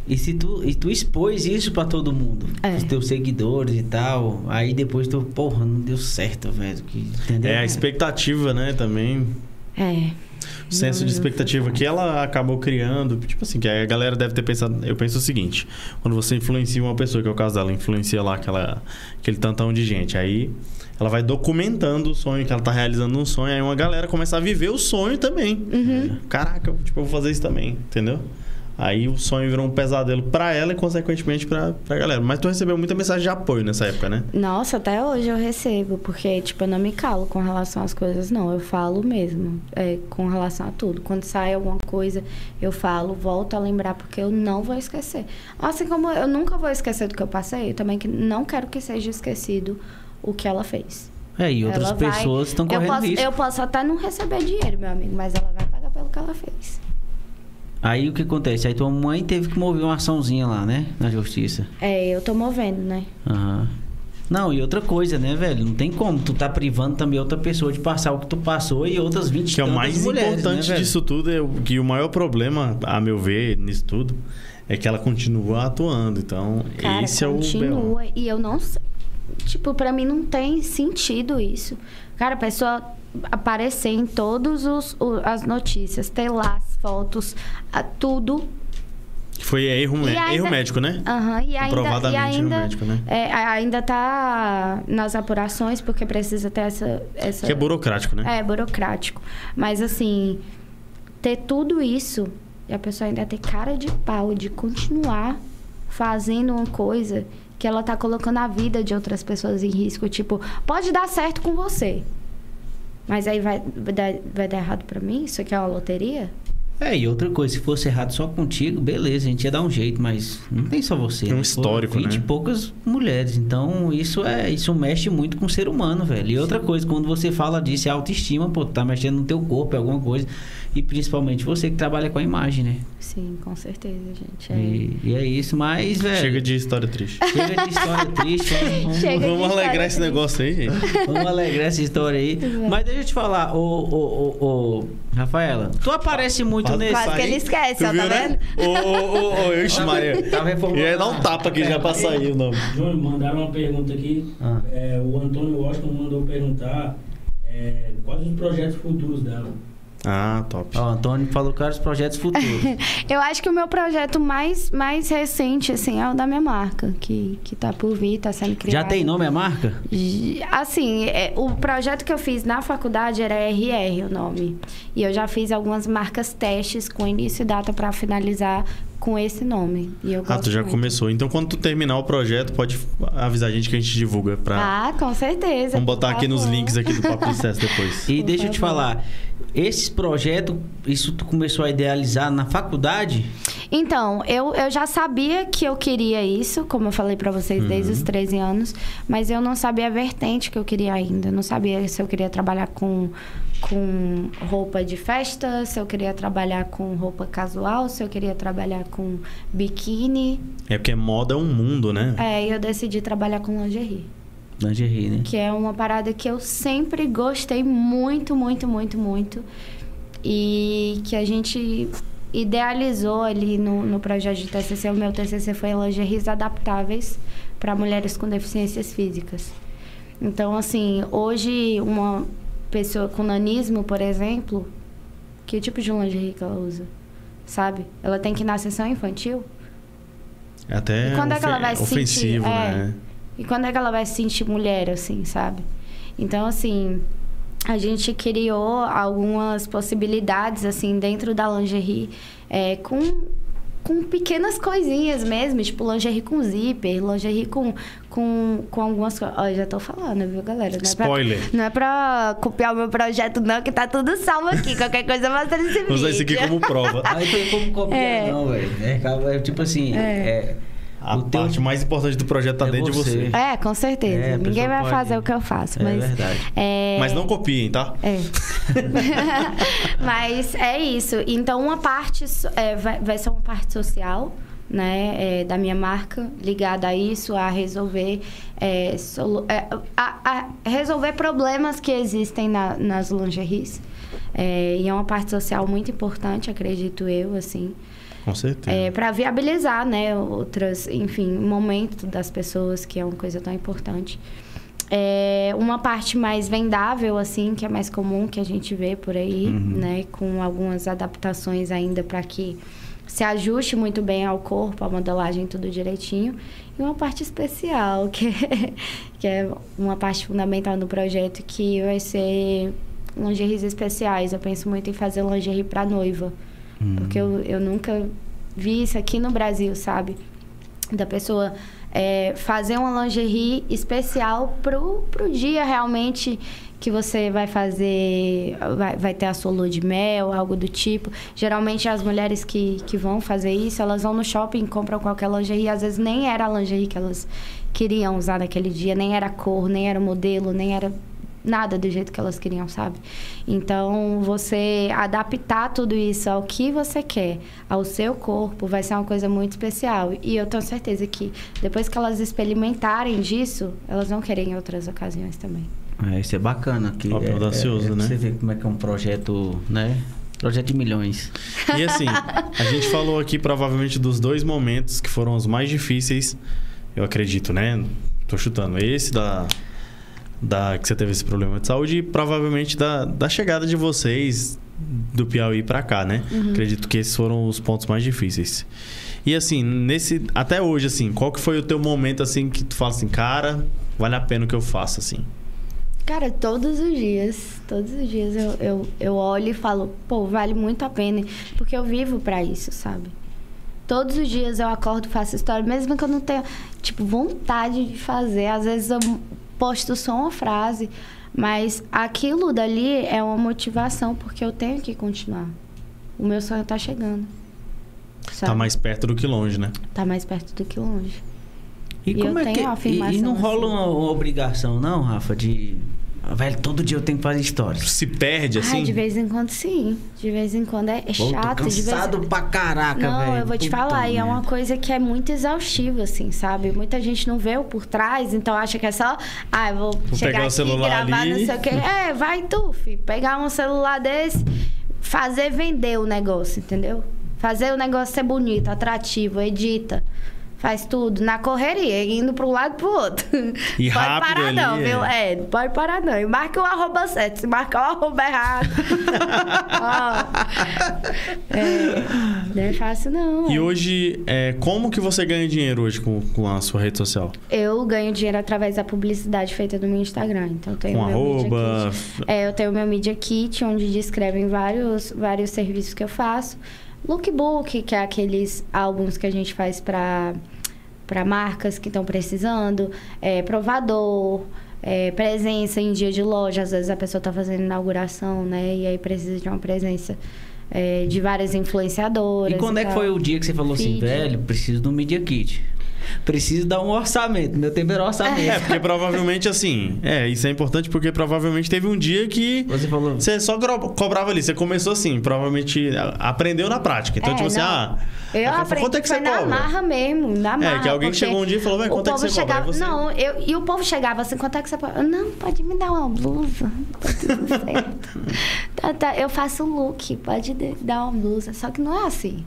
E se tu, e tu expôs isso pra todo mundo, É. os teus seguidores e tal, aí depois tu, porra, não deu certo, velho. Que, entendeu? É, a expectativa, né, também. É. senso de expectativa que ela acabou criando. Tipo assim, que a galera deve ter pensado. Eu penso o seguinte: quando você influencia uma pessoa, que é o caso dela, influencia lá aquela, aquele tantão de gente. Aí ela vai documentando o sonho que ela tá realizando um sonho. Aí uma galera começa a viver o sonho também. Uhum. Caraca, tipo, eu vou fazer isso também, entendeu? Aí o sonho virou um pesadelo para ela e, consequentemente, pra, pra galera. Mas tu recebeu muita mensagem de apoio nessa época, né? Nossa, até hoje eu recebo, porque, tipo, eu não me calo com relação às coisas, não. Eu falo mesmo, é, com relação a tudo. Quando sai alguma coisa, eu falo, volto a lembrar, porque eu não vou esquecer. Assim como eu nunca vou esquecer do que eu passei, eu também que não quero que seja esquecido o que ela fez. É, e outras Ela vai- pessoas estão eu correndo posso, risco. eu posso até não receber dinheiro, meu amigo, mas ela vai pagar pelo que ela fez. Aí o que acontece? Aí tua mãe teve que mover uma açãozinha lá, né? Na justiça. É, eu tô movendo, né? Aham. Não, e outra coisa, né, velho? Não tem como. Tu tá privando também outra pessoa de passar o que tu passou e outras 20 Que é o mais mulheres, importante né, disso tudo é o- que o maior problema, a meu ver, nisso tudo, é que ela continua atuando. Então, Cara, esse é o continua. E eu não sei. Tipo, pra mim não tem sentido isso. Cara, a pessoa aparecer em todas as notícias, ter lá as fotos, a- tudo. Foi erro, E ainda- erro médico, né? Aham, e ainda, e Comprovadamente erro ainda, médico, né? é, ainda tá nas apurações, porque precisa ter essa. essa Que é burocrático, né? É, burocrático. Mas assim, ter tudo isso e a pessoa ainda ter cara de pau de continuar fazendo uma coisa que ela tá colocando a vida de outras pessoas em risco. Tipo, pode dar certo com você. Mas aí vai, vai, dar, vai dar errado pra mim? Isso aqui é uma loteria? É, e outra coisa, se fosse errado só contigo, beleza, a gente ia dar um jeito, mas não tem só você. É um né? histórico, Foram 20 né? e poucas mulheres. Então, isso é, isso mexe muito com o ser humano, velho. E outra coisa, quando você fala disso, é autoestima, pô, tu tá mexendo no teu corpo, é alguma coisa. E principalmente você que trabalha com a imagem, né? Sim, com certeza, gente. É. E, e é isso, mas, velho. Chega de história triste. chega de história triste. Vamos, vamos- Vamos alegrar esse triste. negócio aí, gente. Vamos alegrar essa história aí. Mas deixa eu te falar, ô, ô, ô, ô, Rafaela, tu aparece muito Quase nesse. Quase que ele esquece, ó, Tu tá viu, né? vendo? Ô, ô, ô, ô, ixi, Maria. Tava reformulando. Ia dar um tapa aqui já pra sair o nome. Júnior, mandaram uma pergunta aqui. Ah. É, o Antônio Washington mandou perguntar é, quais os projetos futuros dela. Ah, top. Ó, o Antônio falou que os projetos futuros. Eu acho que o meu projeto mais, mais recente, assim, é o da minha marca, que, que tá por vir, tá sendo criado. Já tem nome a marca? Assim, é, o projeto que eu fiz na faculdade era RR o nome. E eu já fiz algumas marcas testes com início e data para finalizar com esse nome. E eu Ah, tu já muito. começou. Então, quando tu terminar o projeto, pode avisar a gente que a gente divulga. Pra... Ah, com certeza. Vamos botar aqui nos favor. links aqui do Papo de Sucesso depois. E Por deixa eu te favor. falar, esse projeto, isso tu começou a idealizar na faculdade? Então, eu, eu já sabia que eu queria isso, como eu falei pra vocês desde Uhum. os 13 anos, mas eu não sabia a vertente que eu queria ainda. Eu não sabia se eu queria trabalhar com, com roupa de festa, se eu queria trabalhar com roupa casual, se eu queria trabalhar com biquíni. É porque moda é um mundo, né? É, e eu decidi trabalhar com lingerie, Lingerie, né? que é uma parada que eu sempre gostei muito, muito, muito, muito. E que a gente idealizou ali no, no projeto de TCC. O meu TCC foi lingeries adaptáveis para mulheres com deficiências físicas. Então, assim, hoje uma pessoa com nanismo, por exemplo, que tipo de lingerie que ela usa? Sabe? Ela tem que ir na sessão infantil? É até E quando é que ela vai ofensivo, sentir- é. E quando é que ela vai se sentir mulher, assim, sabe? Então, assim, a gente criou algumas possibilidades, assim, dentro da lingerie, é, com, com pequenas coisinhas mesmo, tipo lingerie com zíper, lingerie com, com, com algumas coisas. Ó, já tô falando, viu, galera? Não é pra- Spoiler. não é pra copiar o meu projeto, não, que tá tudo salvo aqui. Qualquer coisa mostra nesse vídeo. Usar isso aqui como prova. Aí tem como copiar, É. não, velho. É, é tipo assim, é. A o teu- parte mais importante do projeto tá É dentro você. de você. É, com certeza. É, Ninguém vai pode- fazer o que eu faço, É mas... verdade. é- Mas não copiem, tá? É. Mas é isso. Então, uma parte é, vai, vai ser uma parte social, né, é, da minha marca, ligada a isso, a resolver, é, solu- é, a, a resolver problemas que existem na- nas lingeries. É, e é uma parte social muito importante, acredito eu, assim. Com certeza. para viabilizar, né, outras, enfim, momento das pessoas, que é uma coisa tão importante. É, uma parte mais vendável, assim, que é mais comum que a gente vê por aí, Uhum. né? Com algumas adaptações ainda para que se ajuste muito bem ao corpo, a modelagem, tudo direitinho. E uma parte especial, que é, que é uma parte fundamental do projeto, que vai ser lingeries especiais. Eu penso muito em fazer lingerie para noiva. Porque eu, eu nunca vi isso aqui no Brasil, sabe? Da pessoa é, fazer uma lingerie especial pro, pro dia realmente que você vai fazer, vai, vai ter a sua lua de mel, algo do tipo. Geralmente as mulheres que, que vão fazer isso, elas vão no shopping, compram qualquer lingerie, às vezes nem era a lingerie que elas queriam usar naquele dia, nem era a cor, nem era o modelo, nem era nada do jeito que elas queriam, sabe? Então, você adaptar tudo isso ao que você quer, ao seu corpo, vai ser uma coisa muito especial. E eu tenho certeza que depois que elas experimentarem disso, elas vão querer em outras ocasiões também. É, isso é bacana. Que Ó, é, audacioso, é, é, né? Você vê como é que é um projeto, né? Projeto de milhões. E assim, a gente falou aqui provavelmente dos dois momentos que foram os mais difíceis, eu acredito, né? Tô chutando. Esse da, da que você teve esse problema de saúde e provavelmente da, da chegada de vocês do Piauí pra cá, né? Acredito que esses foram os pontos mais difíceis. E assim, nesse até hoje assim, qual que foi o teu momento assim que tu fala assim, cara, vale a pena o que eu faço assim? Cara, todos os dias, todos os dias eu, eu, eu olho e falo, pô, vale muito a pena, porque eu vivo pra isso, sabe? Todos os dias eu acordo, faço história, mesmo que eu não tenha, tipo, vontade de fazer. Às vezes eu posto só uma frase, mas aquilo dali é uma motivação, porque eu tenho que continuar. O meu sonho tá chegando. Sabe? Tá mais perto do que longe, né? Tá mais perto do que longe. E, E como é que. uma E, afirmação e não rola assim. uma, uma obrigação, não, Rafa, de. "Ah, Velho, todo dia eu tenho que fazer stories. Se perde assim? Ah, de vez em quando sim. De vez em quando é, é Pô, chato. tô de vez... cansado pra caraca, Não, velho. eu vou te Puta falar, e é uma merda. coisa que é muito exaustiva, assim, sabe? Muita gente não vê o por trás, então acha que é só, ah, eu vou, chegar pegar o aqui, celular gravar, ali. não sei o quê. É, vai tu, filho, pegar um celular desse, fazer vender o negócio, entendeu? Fazer o negócio ser bonito, atrativo, edita. Faz tudo na correria, indo para um lado e pro outro. E pode rápido parar, ali, não, é. viu? É, não pode parar, não. E marca o arroba certo. Se marcar o arroba errado. Ó. é, não é fácil, não. E é. hoje, é, como que você ganha dinheiro hoje com, com a sua rede social? Eu ganho dinheiro através da publicidade feita no meu Instagram. Então, eu tenho Com meu Media arroba? Kit. É, eu tenho meu Media Kit, onde descrevem vários, vários serviços que eu faço. Lookbook, que é aqueles álbuns que a gente faz para para marcas que estão precisando, é, provador, é, presença em dia de loja. Às vezes a pessoa está fazendo inauguração, né? E aí precisa de uma presença é, de várias influenciadoras. E quando é que foi o dia que você falou assim, Feed. velho, preciso do Media Kit? Preciso dar um orçamento. Meu tempo era orçamento. É, porque provavelmente assim. É, isso é importante porque provavelmente teve um dia que Você falou. você só cobrava ali. Você começou assim, provavelmente aprendeu na prática. Então, É, tipo assim, não. ah. Eu aprendi quanto é que foi você na cobra? marra mesmo, na marra. É, que alguém chegou um dia e falou, "Véi, o quanto é que você cobra?" chegava, Aí você- Não, eu, e o povo chegava assim, quanto é que você Não, pode me dar uma blusa, tá tudo certo. tá, tá, eu faço look, pode de- dar uma blusa. Só que não é assim.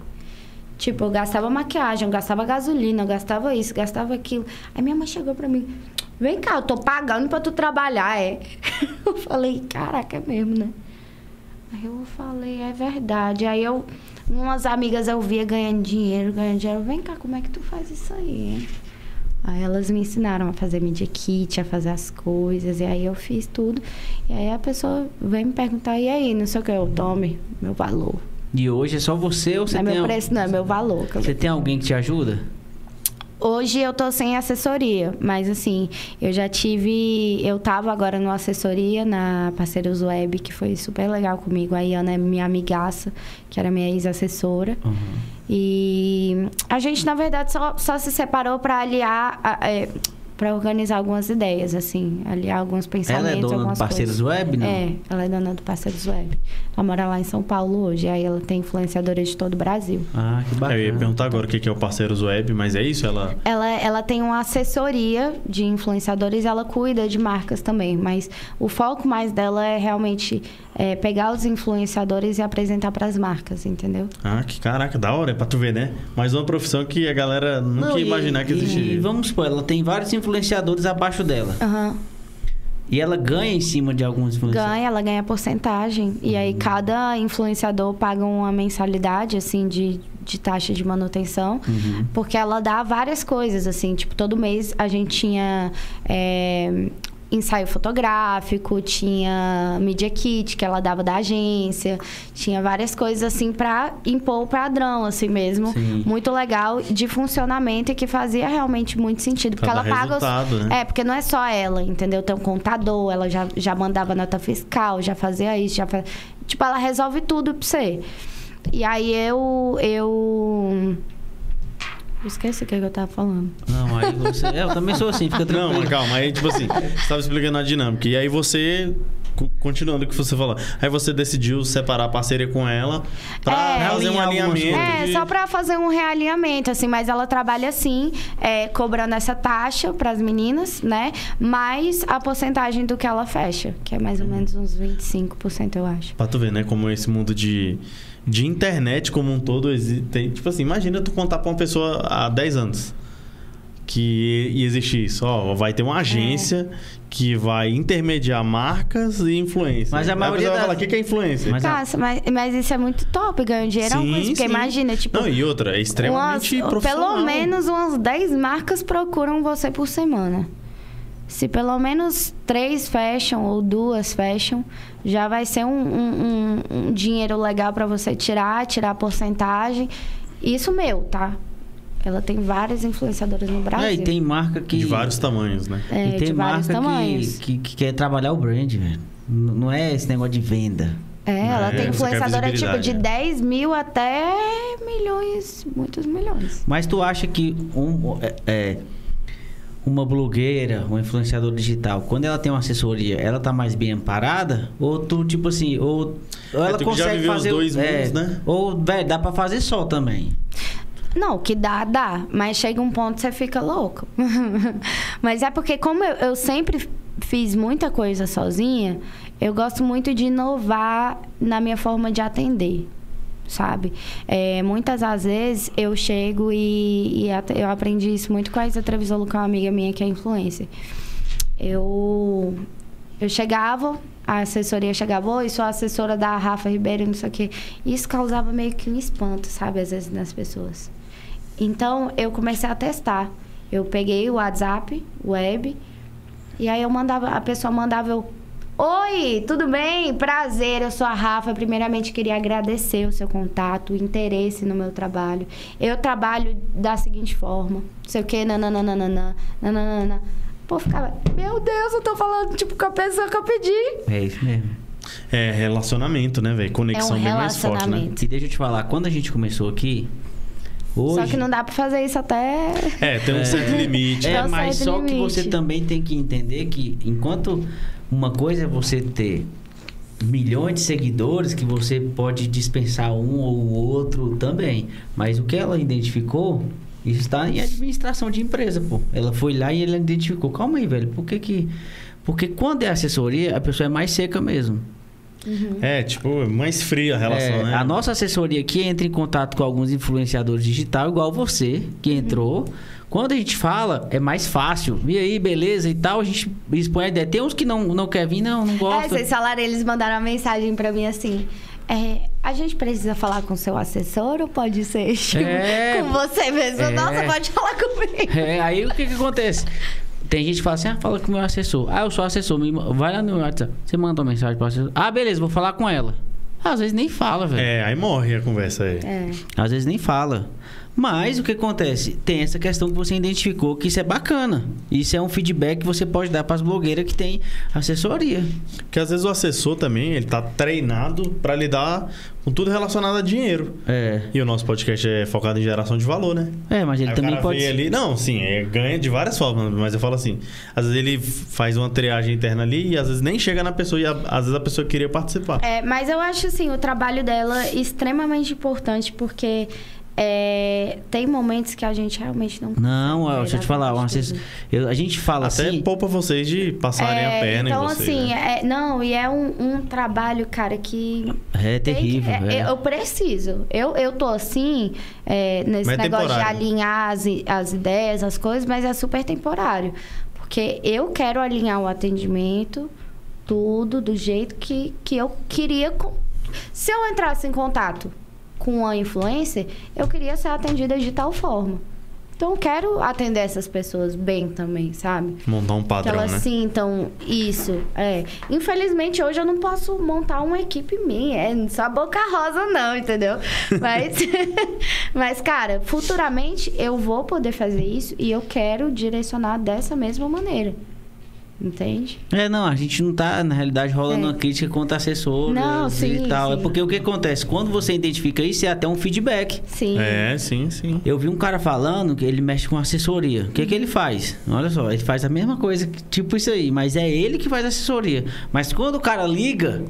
Tipo, eu gastava maquiagem, eu gastava gasolina, eu gastava isso, gastava aquilo. Aí minha mãe chegou pra mim, vem cá, eu tô pagando pra tu trabalhar, é. Eu falei, caraca, é mesmo, né? Aí eu falei, é verdade. Aí eu, umas amigas eu via ganhando dinheiro, ganhando dinheiro. Vem cá, como é que tu faz isso aí, hein? Aí elas me ensinaram a fazer media kit, a fazer as coisas. E aí eu fiz tudo. E aí a pessoa vem me perguntar, e aí, não sei o que, eu tome meu valor. E hoje é só você ou você não é tem. meu al- preço, não, é meu valor. Você tem alguém que te ajuda? Hoje eu tô sem assessoria, mas assim, eu já tive. Eu tava agora numa assessoria na Parceiros Web, que foi super legal comigo. A Iana é minha amigaça, que era minha ex-assessora. Uhum. E a gente, na verdade, só, só se separou para aliar. a- É, para organizar algumas ideias, assim, aliar alguns pensamentos. Ela é dona do Parceiros coisas. Web, não? É, ela é dona do Parceiros Web. Ela mora lá em São Paulo hoje. Aí ela tem influenciadores de todo o Brasil. Ah, que bacana. eu ia perguntar agora o que que é o Parceiros Web, mas é isso? Ela. Ela, ela tem uma assessoria de influenciadores, ela cuida de marcas também, mas o foco mais dela é realmente é, pegar os influenciadores e apresentar para as marcas, entendeu? Ah, que caraca, da hora, é pra tu ver, né? Mais uma profissão que a galera nunca Não, ia e- imaginar que e- existiria. E vamos supor, ela tem vários influenciadores abaixo dela. Aham. E ela ganha em cima de alguns influenciadores. Ganha, ela ganha porcentagem. E aí cada influenciador paga uma mensalidade, assim, de, de taxa de manutenção. Uhum. Porque ela dá várias coisas, assim. Tipo, todo mês a gente tinha é, ensaio fotográfico, tinha media kit que ela dava da agência. Tinha várias coisas, assim, pra impor o padrão, assim mesmo. Sim. Muito legal de funcionamento e que fazia realmente muito sentido. Porque Pra ela dar paga os... né? É, porque não é só ela, entendeu? Tem um contador, ela já, já mandava nota fiscal, já fazia isso, já fazia... Tipo, ela resolve tudo pra você. E aí eu. Eu. Esqueci o que eu tava falando. Não, aí você. é, eu também sou assim, fica Não, tranquilo. mas calma, aí tipo assim, você tava explicando a dinâmica. E aí você, co- continuando o que você falou, aí você decidiu separar a parceria com ela pra É, fazer um alinhamento. É, de- só pra fazer um realinhamento, assim, mas ela trabalha assim, é, cobrando essa taxa pras meninas, né? Mais a porcentagem do que ela fecha, que é mais ou menos uns 25%, eu acho. Pra tu ver, né, como esse mundo de, de internet como um todo existe. Tipo assim, imagina tu contar pra uma pessoa há 10 anos que ia existir isso. Ó, vai ter uma agência que vai intermediar marcas e influências. Mas a maioria vai das- falar, o que que é influência? Mas a- mas, mas isso é muito top, ganha dinheiro é uma Sim, coisa, porque sim. imagina, tipo... Não, e outra, é extremamente umas- profissional. Pelo menos umas 10 marcas procuram você por semana. Se pelo menos três fecham ou duas fecham, já vai ser um, um- um- um dinheiro legal pra você tirar, tirar a porcentagem. Isso meu, tá? Ela tem várias influenciadoras no Brasil. É, e tem marca que. De vários tamanhos, né? É, e tem de vários marca tamanhos. que, que, que quer trabalhar o brand, velho. Não é esse negócio de venda. É, ela É, tem influenciadora tipo de né? 10 mil até milhões, muitos milhões. Mas tu acha que um, é, é, uma blogueira, uma influenciadora digital, quando ela tem uma assessoria, ela tá mais bem amparada? Ou tu, tipo assim, ou, ou ela tu que já consegue viveu os fazer... o- dois é, mundos, né? Ou, velho, dá pra fazer só também. Não, que dá, dá. Mas chega um ponto que você fica louco. mas é porque, como eu, eu sempre fiz muita coisa sozinha, eu gosto muito de inovar na minha forma de atender. Sabe? É, muitas das vezes eu chego e, e até- eu aprendi isso muito com a Isa Trevisolo, que é uma amiga minha que é influencer. Eu, eu chegava, a assessoria chegava, oi, sou assessora da Rafa Ribeiro, não sei o quê. Isso causava meio que um espanto, sabe, às vezes nas pessoas. Então, eu comecei a testar. Eu peguei o WhatsApp, web, e aí eu mandava, a pessoa mandava eu, Oi, tudo bem? Prazer, eu sou a Rafa. Primeiramente, queria agradecer o seu contato, o interesse no meu trabalho. Eu trabalho da seguinte forma, não sei o quê, nananana, nananana. Pô, ficava, meu Deus, eu tô falando, tipo, com a pessoa que eu pedi. É isso mesmo. É relacionamento, né, velho? Conexão É um bem mais forte, né? relacionamento. E deixa eu te falar, quando a gente começou aqui, hoje... Só que não dá pra fazer isso até... É, tem um certo limite. É, um mas só que limite. você também tem que entender que enquanto uma coisa é você ter milhões de seguidores que você pode dispensar um ou outro também, mas o que ela identificou isso está em administração de empresa, pô. Ela foi lá e ela identificou, calma aí, velho, por que que porque quando é assessoria, a pessoa é mais seca mesmo. É, tipo, mais fria a relação, É, né? A nossa assessoria aqui entra em contato com alguns influenciadores digital, igual você, que entrou. Quando a gente fala, é mais fácil. E aí, beleza e tal, a gente expõe a ideia. Tem uns que não, não quer vir, não, não É, gosta. vocês falaram, eles mandaram uma mensagem pra mim assim. é, a gente precisa falar com seu assessor ou pode ser tipo, É. com você mesmo? É. Nossa, pode falar comigo. É, aí o que que acontece? Tem gente que fala assim, ah, fala com o meu assessor. Ah, eu sou assessor, me vai lá no meu WhatsApp. Você manda uma mensagem pro assessor. Ah, beleza, vou falar com ela. Às vezes nem fala, velho. É, aí morre a conversa aí. É. Às vezes nem fala. Mas o que acontece? Tem essa questão que você identificou que isso é bacana. Isso é um feedback que você pode dar para as blogueiras que tem assessoria. Porque às vezes o assessor também, ele tá treinado pra lidar com tudo relacionado a dinheiro. É. E o nosso podcast é focado em geração de valor, né? É, mas ele Aí o também cara pode ali, não, sim, é, ganha de várias formas, mas eu falo assim, às vezes ele faz uma triagem interna ali e às vezes nem chega na pessoa e a- às vezes a pessoa queria participar. É, mas eu acho assim, o trabalho dela é extremamente importante, porque é, tem momentos que a gente realmente não Não, consegue ó, deixa eu te falar, um assessor- tudo. eu- a gente fala Até assim. poupa vocês de passarem a É, perna então, em vocês. assim, né? é, não, e é um, um trabalho, cara, que É Tem que- terrível. é, é. Eu preciso. Eu, eu tô assim, é, nesse Mas negócio de alinhar as, as ideias, as coisas, mas é super temporário. Porque eu quero alinhar o atendimento, tudo do jeito que, que eu queria. com- Se eu entrasse em contato com a influencer, eu queria ser atendida de tal forma. Então, eu quero atender essas pessoas bem também, sabe? Montar um Que padrão, elas né? sintam isso. É. Infelizmente, hoje eu não posso montar uma equipe minha. É só boca rosa, não, entendeu? Mas, mas, cara, futuramente eu vou poder fazer isso e eu quero direcionar dessa mesma maneira. Entende? É, não, a gente não tá, na realidade, rolando É. uma crítica contra assessores Não, sim, e tal. É sim. porque o que acontece? Quando você identifica isso, é até um feedback. Sim. É, sim, sim. Eu vi um cara falando que ele mexe com assessoria. O que, que ele faz? Olha só, ele faz a mesma coisa, que- tipo isso aí, mas é ele que faz assessoria. Mas quando o cara liga,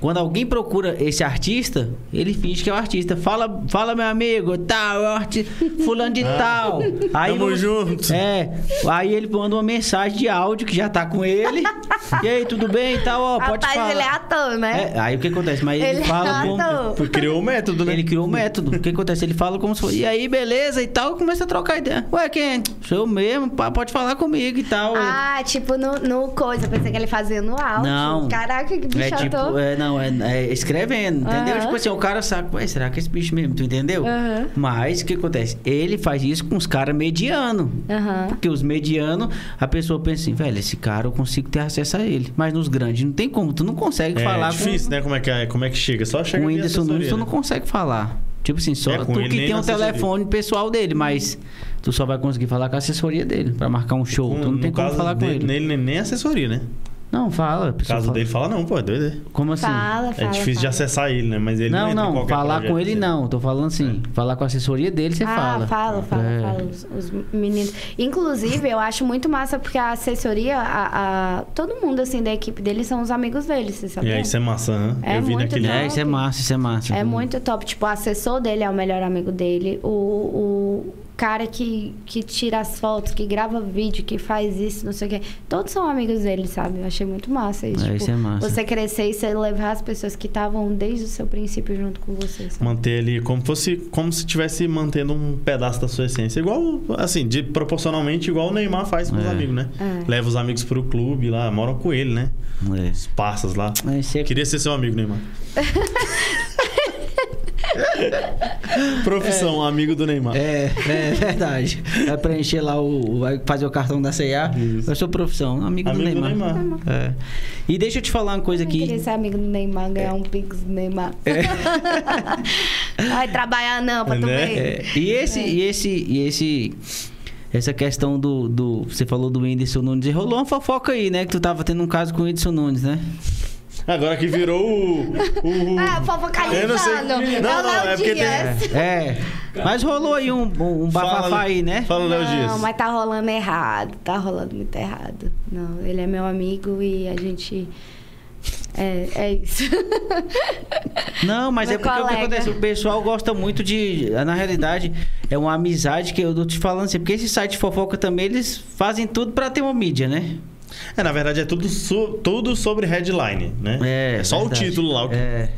quando alguém procura esse artista, ele finge que é o artista. Fala, fala meu amigo, tal, é o artista, fulano de tal. Aí Tamo junto. É, aí ele manda uma mensagem de áudio que já tá com ele. e aí, tudo bem e tal, ó, pode Rapaz, falar. ele é ator, né? É, aí o que acontece? Mas ele, Ele é fala como... ator. Criou o método, né? Ele criou o método. O que acontece? Ele fala como se fosse. E aí, beleza e tal, começa a trocar ideia. Ué, quem? Sou eu mesmo, pode falar comigo e tal. Ah, tipo no, no coisa. Pensei que ele fazia no áudio. Não. Caraca, que bicho é tipo, ator. é, não, é, é escrevendo, entendeu? Aham. Tipo assim, o cara sabe, ué, será que é esse bicho mesmo, tu entendeu? Aham. Mas o que acontece? Ele faz isso com os caras medianos. Aham. Porque os medianos, a pessoa pensa assim, velho, esse cara eu consigo ter acesso a ele. Mas nos grandes não tem como, tu não consegue É falar difícil, né? Como é que é? Como é que chega? Só com, chega com o Whindersson Nunes, tu né? não consegue falar. Tipo assim, só É, com tu que tem na um telefone pessoal dele, mas tu só vai conseguir falar com a assessoria dele pra marcar um show. Com- tu não tem como falar com dele, ele. Nele nem assessoria, né? Não, fala. No caso fala. dele fala não, pô, é doido. é? Como assim? Fala, É fala. difícil de fala. acessar ele, né? Mas ele não, não, não, falar com ele assim. não. Tô falando assim, falar com a assessoria dele, você ah, fala. fala, fala, É. fala. Os, os meninos. Inclusive, eu acho muito massa porque a assessoria, a, a- todo mundo assim da equipe dele são os amigos dele, você E sabia? aí, isso é maçã, né? É Eu vi muito naquele. top. É, isso é massa, isso é massa. É muito top. Tipo, o assessor dele é o melhor amigo dele. O, o cara que, que tira as fotos, que grava vídeo, que faz isso, não sei o quê. Todos são amigos dele, sabe? Eu achei muito massa isso. É, tipo, isso é massa. Você crescer e você levar as pessoas que estavam desde o seu princípio junto com você, sabe? Manter ali como fosse como se estivesse mantendo um pedaço da sua essência. Igual, assim, de, proporcionalmente igual o Neymar faz com os É. amigos, né? É. Leva os amigos pro clube lá, moram com ele, né? É. Os parças lá. É, é- Queria ser seu amigo, Neymar. Profissão, amigo do Neymar. É, é verdade. Vai preencher lá o. Vai fazer o cartão da CA. Eu sou profissão, amigo, Amigo do do Neymar. Neymar. É. E deixa eu te falar uma coisa Eu queria aqui. ser amigo do Neymar, ganhar um pix do Neymar. Vai trabalhar não, pra tu Né? ver. É, e esse, e esse, e esse. Essa questão do, do. Você falou do Whindersson Nunes. E rolou uma fofoca aí, né? Que tu tava tendo um caso com o Whindersson Nunes, né? Agora que virou o. o- Ah, Eu não sei- fofocalizando. Não, É não, é porque tem-. É. Mas rolou aí um, um, bafafá Fala- aí, né? Fala, Léo Não, Dias. mas tá rolando errado. Tá rolando muito errado. Não, ele é meu amigo e a gente. É, é isso. Não, mas Meu é porque o que acontece? O pessoal gosta muito de. Na realidade, é uma amizade que eu tô te falando assim. Porque esse site fofoca também, eles fazem tudo pra ter uma mídia, né? É, na verdade, é tudo, so- tudo sobre headline, né? É, só verdade. o título lá. o que- É.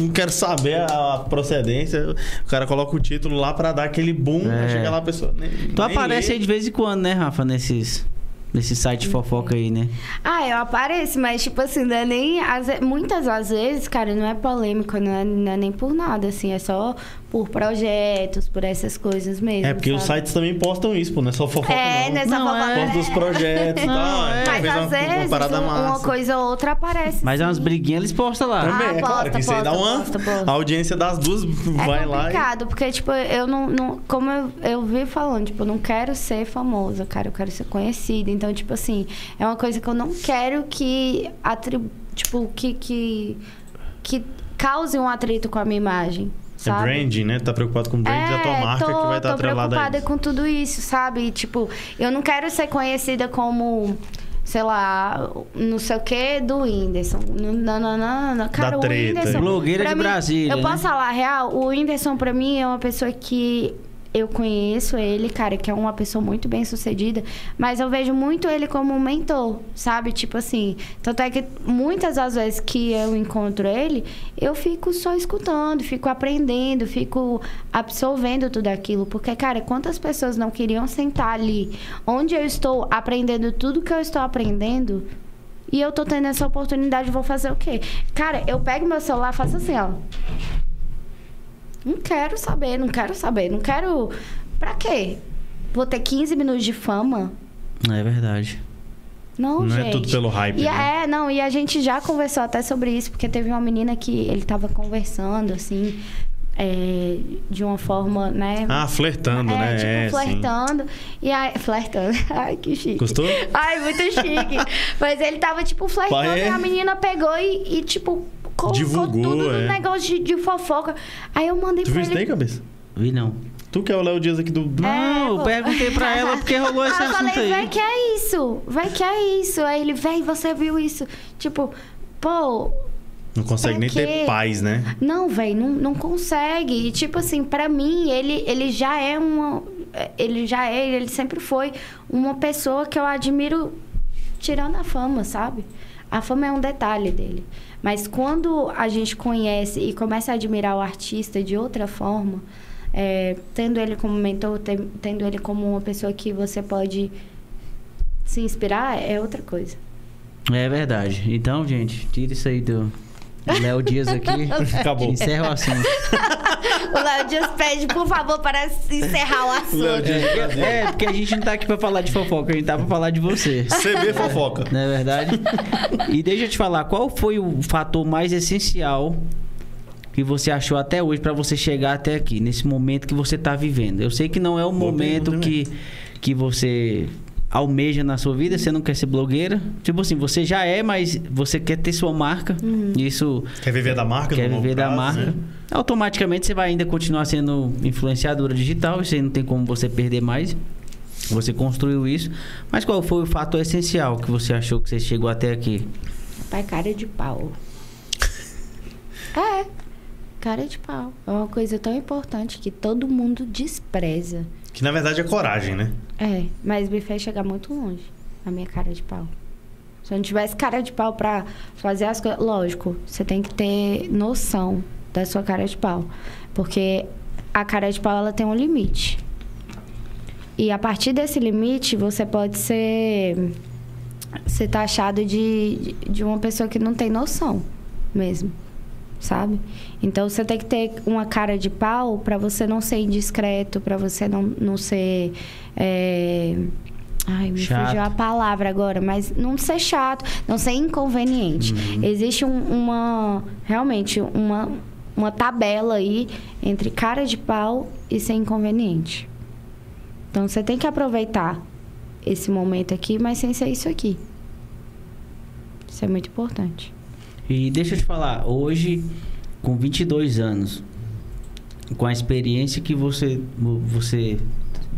Não quero saber a procedência. O cara coloca o título lá pra dar aquele boom. É. Aí chega lá a pessoa. Nem, Tu nem aparece lê. aí de vez em quando, né, Rafa? Nesses. Nesse site de fofoca aí, né? Ah, eu apareço, mas tipo assim, não é nem. muitas às vezes, cara, não é polêmico, não é, não é nem por nada, assim, é só por projetos, por essas coisas mesmo. É, porque os sabe? sites também postam isso, pô. Não é só fofoca, É, não. nessa Não, fofoca. é. Posta os projetos e Não, tal. é. Então Mas às uma, uma vezes, parada um- uma massa. coisa ou outra aparece. Mas sim. umas briguinhas eles postam lá. Também, Ah, é claro posta, que isso aí dá uma. posta, posta. A audiência das duas É vai lá e. complicado, porque, tipo, eu não. não- como eu, eu vi falando, tipo, eu não quero ser famosa, cara, eu quero ser conhecida. Então, tipo assim, é uma coisa que eu não quero que. Atribu tipo, que, que. que cause um atrito com a minha imagem. É branding, né? Tá preocupado com o brand da tua marca tô, que vai estar tô atrelada a preocupada isso. com tudo isso, sabe? Tipo, eu não quero ser conhecida como, sei lá, não sei o que do Whindersson. Não, não, não, não. Cara, o treta. Whindersson. Blogueira de mim, Brasília, Eu né? posso falar a real? O Whindersson, pra mim, é uma pessoa que eu conheço ele, cara, que é uma pessoa muito bem sucedida, mas eu vejo muito ele como um mentor, sabe? Tipo assim, tanto é que muitas das vezes que eu encontro ele, eu fico só escutando, fico aprendendo, fico absorvendo tudo aquilo, porque, cara, quantas pessoas não queriam sentar ali onde eu estou aprendendo tudo que eu estou aprendendo? E eu tô tendo essa oportunidade, vou fazer o quê? Cara, eu pego meu celular faço assim, ó. Não quero saber, não quero saber, não quero. Pra quê? Vou ter 15 minutos de fama? É verdade. Não, Não gente. é tudo pelo hype, E né? É, não, e a gente já conversou até sobre isso, porque teve uma menina que ele tava conversando, assim, é, de uma forma, né? Ah, flertando, é, né? tipo, É, sim. flertando. E aí, flertando. Ai, que chique. Gostou? Ai, muito chique. Mas ele tava, tipo, flertando Pai, é. e a menina pegou e, e, tipo, colocou Divulgou, tudo no é. negócio de, de fofoca. Aí eu mandei Tu pra viu isso daí, cabeça? Vi não. Tu que é o Léo Dias aqui do. Não, eu perguntei pra ela porque rolou esse Aí eu assunto falei, aí. vai que é isso, vai que é isso. Aí ele, véi, você viu isso? Tipo, pô, Não consegue Pra nem quê? ter paz, né? não, véi, não, não consegue. E, tipo assim, pra mim, ele, ele já é uma. Ele já é, ele sempre foi uma pessoa que eu admiro tirando a fama, sabe? A fama é um detalhe dele. Mas quando a gente conhece e começa a admirar o artista de outra forma, é, tendo ele como mentor, tendo ele como uma pessoa que você pode se inspirar, é outra coisa. É verdade. Então, gente, tira isso aí do Léo Dias aqui. Acabou. Encerra o assunto. O Léo Dias pede, por favor, para encerrar o assunto. Léo Dias, prazer. É, porque a gente não tá aqui pra falar de fofoca, a gente tá pra falar de você. CB fofoca. Não é verdade? E deixa eu te falar, qual foi o fator mais essencial que você achou até hoje pra você chegar até aqui, nesse momento que você tá vivendo? Eu sei que não é o momento pergunta, que, que você almeja na sua vida, você não quer ser blogueira. Tipo assim, você já é, mas você quer ter sua marca. Isso Quer viver da marca? quer viver da prazo, marca. né? Automaticamente você vai ainda continuar sendo influenciadora digital, isso aí não tem como você perder mais. Você construiu isso. Mas qual foi o fator essencial que você achou que você chegou até aqui? Pai, cara de pau. É, cara de pau. É uma coisa tão importante que todo mundo despreza. Que na verdade é coragem, né? É, mas me fez chegar muito longe. A minha cara de pau. Se eu não tivesse cara de pau pra fazer as coisas. Lógico, você tem que ter noção da sua cara de pau. Porque a cara de pau ela tem um limite. E a partir desse limite, você pode ser, ser taxado de, de uma pessoa que não tem noção mesmo. Sabe? Então você tem que ter uma cara de pau para você não ser indiscreto, para você não, não ser. é, Ai, me Chato. fugiu a palavra agora, mas não ser chato, não ser inconveniente. Existe um- uma. Realmente, uma, uma tabela aí entre cara de pau e ser inconveniente. Então você tem que aproveitar esse momento aqui, mas sem ser isso aqui. Isso é muito importante. E deixa eu te falar, hoje, com 22 anos, com a experiência que você, você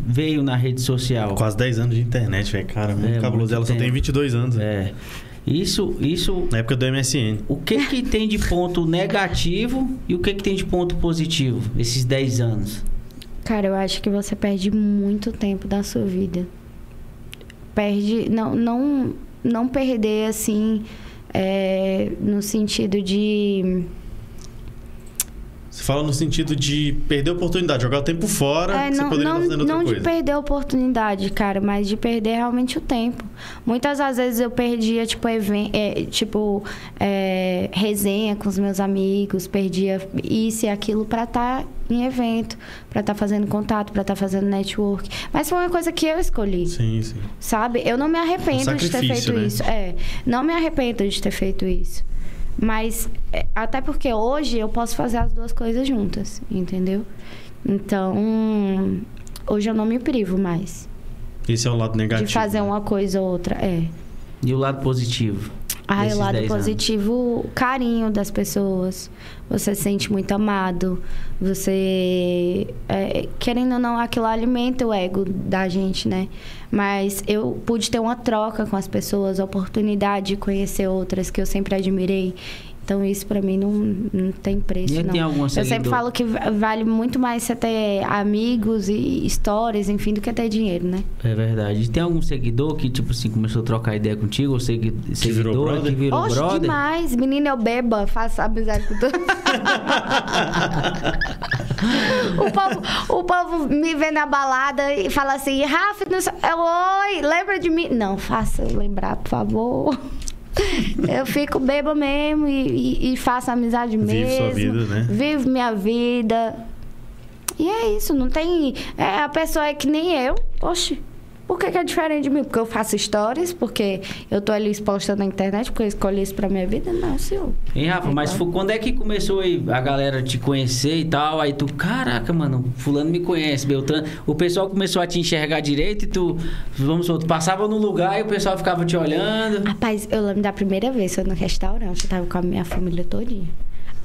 veio na rede social. Quase 10 anos de internet, velho. Cara, muito É, cabuloso. Ela só tem tempo. 22 anos. né? É. Isso, isso Na época do MSN. O que que tem de ponto negativo e o que que tem de ponto positivo esses 10 anos? Cara, eu acho que você perde muito tempo da sua vida. Perde. Não, não, não perder assim. é, no sentido de. Você fala no sentido de perder a oportunidade, jogar o tempo fora, É, que você não, poderia não, estar fazendo outra não de coisa. perder a oportunidade, cara, mas de perder realmente o tempo. Muitas das vezes eu perdia, tipo, even- é, tipo é, resenha com os meus amigos, perdia isso e aquilo pra estar em evento, pra estar fazendo contato, pra estar fazendo network. Mas foi uma coisa que eu escolhi. Sim, sim. Sabe? Eu não me arrependo Um de ter feito né? isso. É, não me arrependo de ter feito isso. Mas é, até porque hoje eu posso fazer as duas coisas juntas, entendeu? Então, hoje eu não me privo mais Esse é o lado negativo. de fazer né? uma coisa ou outra. É. E o lado positivo? Ah, o lado 10 anos? positivo, o carinho das pessoas. Você se sente muito amado. Você. é, querendo ou não, aquilo alimenta o ego da gente, né? Mas eu pude ter uma troca com as pessoas, a oportunidade de conhecer outras que eu sempre admirei. Então isso pra mim não, não tem preço, E não. tem algum Eu sempre falo que va- vale muito mais você ter amigos e histórias, enfim, do que ter dinheiro, né? É verdade. Tem algum seguidor que, tipo assim, começou a trocar ideia contigo? Ou segui virou seguidor brother? que virou Oxe, brother? demais. Menina, eu beba, faço amizade com todo o, povo, o povo me vê na balada e fala assim, Rafa, não sei- eu, oi, lembra de mim? Não, faça lembrar, por favor. Eu fico beba mesmo e, e- e faço amizade mesmo. sua vida, né? Vivo minha vida. E é isso, não tem. É, a pessoa é que nem eu. Oxe. Por que, que é diferente de mim? Porque eu faço stories, porque eu tô ali exposta na internet, porque eu escolhi isso pra minha vida? Não, senhor. Hein, Rafa, mas fu- quando é que começou aí a galera te conhecer e tal? Aí tu, caraca, mano, fulano me conhece, Beltrano. O pessoal começou a te enxergar direito e tu, vamos supor, tu passava no lugar e o pessoal ficava te olhando. Rapaz, eu lembro da primeira vez, foi no restaurante, eu tava com a minha família todinha.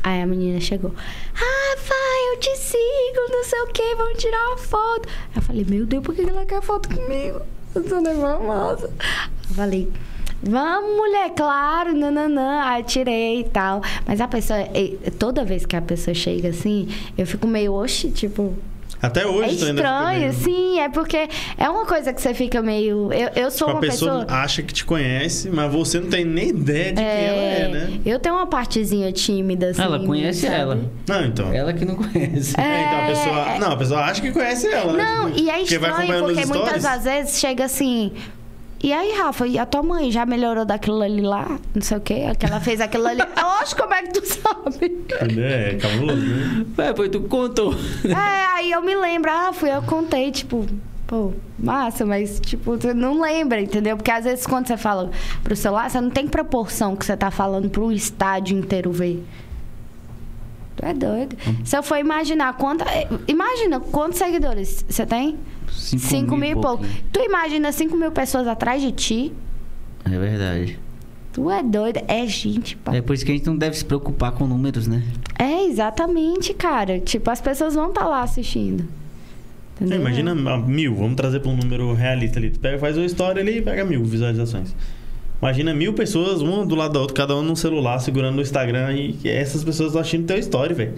Aí a menina chegou, Rafa, eu te sigo, não sei o que, vamos tirar uma foto. Aí eu falei, meu Deus, por que ela quer foto comigo? Eu sou famosa. Eu falei, vamos, mulher, claro, nananã. Aí tirei e tal. Mas a pessoa, toda vez que a pessoa chega assim, eu fico meio, oxe, tipo, Até hoje é estranho, meio- sim, é porque é uma coisa que você fica meio. Eu, eu sou Tipo, a uma pessoa, pessoa. acha que te conhece, mas você não tem nem ideia de quem ela é, né? Eu tenho uma partezinha tímida, assim. ela conhece sabe? ela. Não, então. Ela que não conhece. É, então a É. pessoa. Não, a pessoa acha que conhece ela, né? Não, Tipo, e é estranho, porque muitas vezes chega assim. E aí, Rafa, e a tua mãe já melhorou daquilo ali lá? Não sei o quê, que ela fez aquilo ali. Oxe, como é que tu sabe? Entendeu? É cabuloso, né? É, foi tu que contou. é, aí eu me lembro, ah, fui eu contei, tipo, pô, massa, mas, tipo, você não lembra, entendeu? Porque às vezes quando você fala pro celular, você não tem proporção que você tá falando pro estádio inteiro ver. Tu é doido. Se eu for imaginar quanta. eh, Imagina quantos seguidores você tem? Cinco, 5 mil e pouco. pouquinho. Tu imagina 5 mil pessoas atrás de ti? É verdade. Tu é doido. É gente, pá. É por isso que a gente não deve se preocupar com números, né? É, exatamente, cara. Tipo, as pessoas vão estar lá assistindo. É, imagina ah, mil, vamos trazer para um número realista ali. Tu pega, faz uma história ali e pega mil visualizações. Imagina mil pessoas, uma do lado da outra, cada um no celular, segurando no Instagram e essas pessoas assistindo teu story, velho.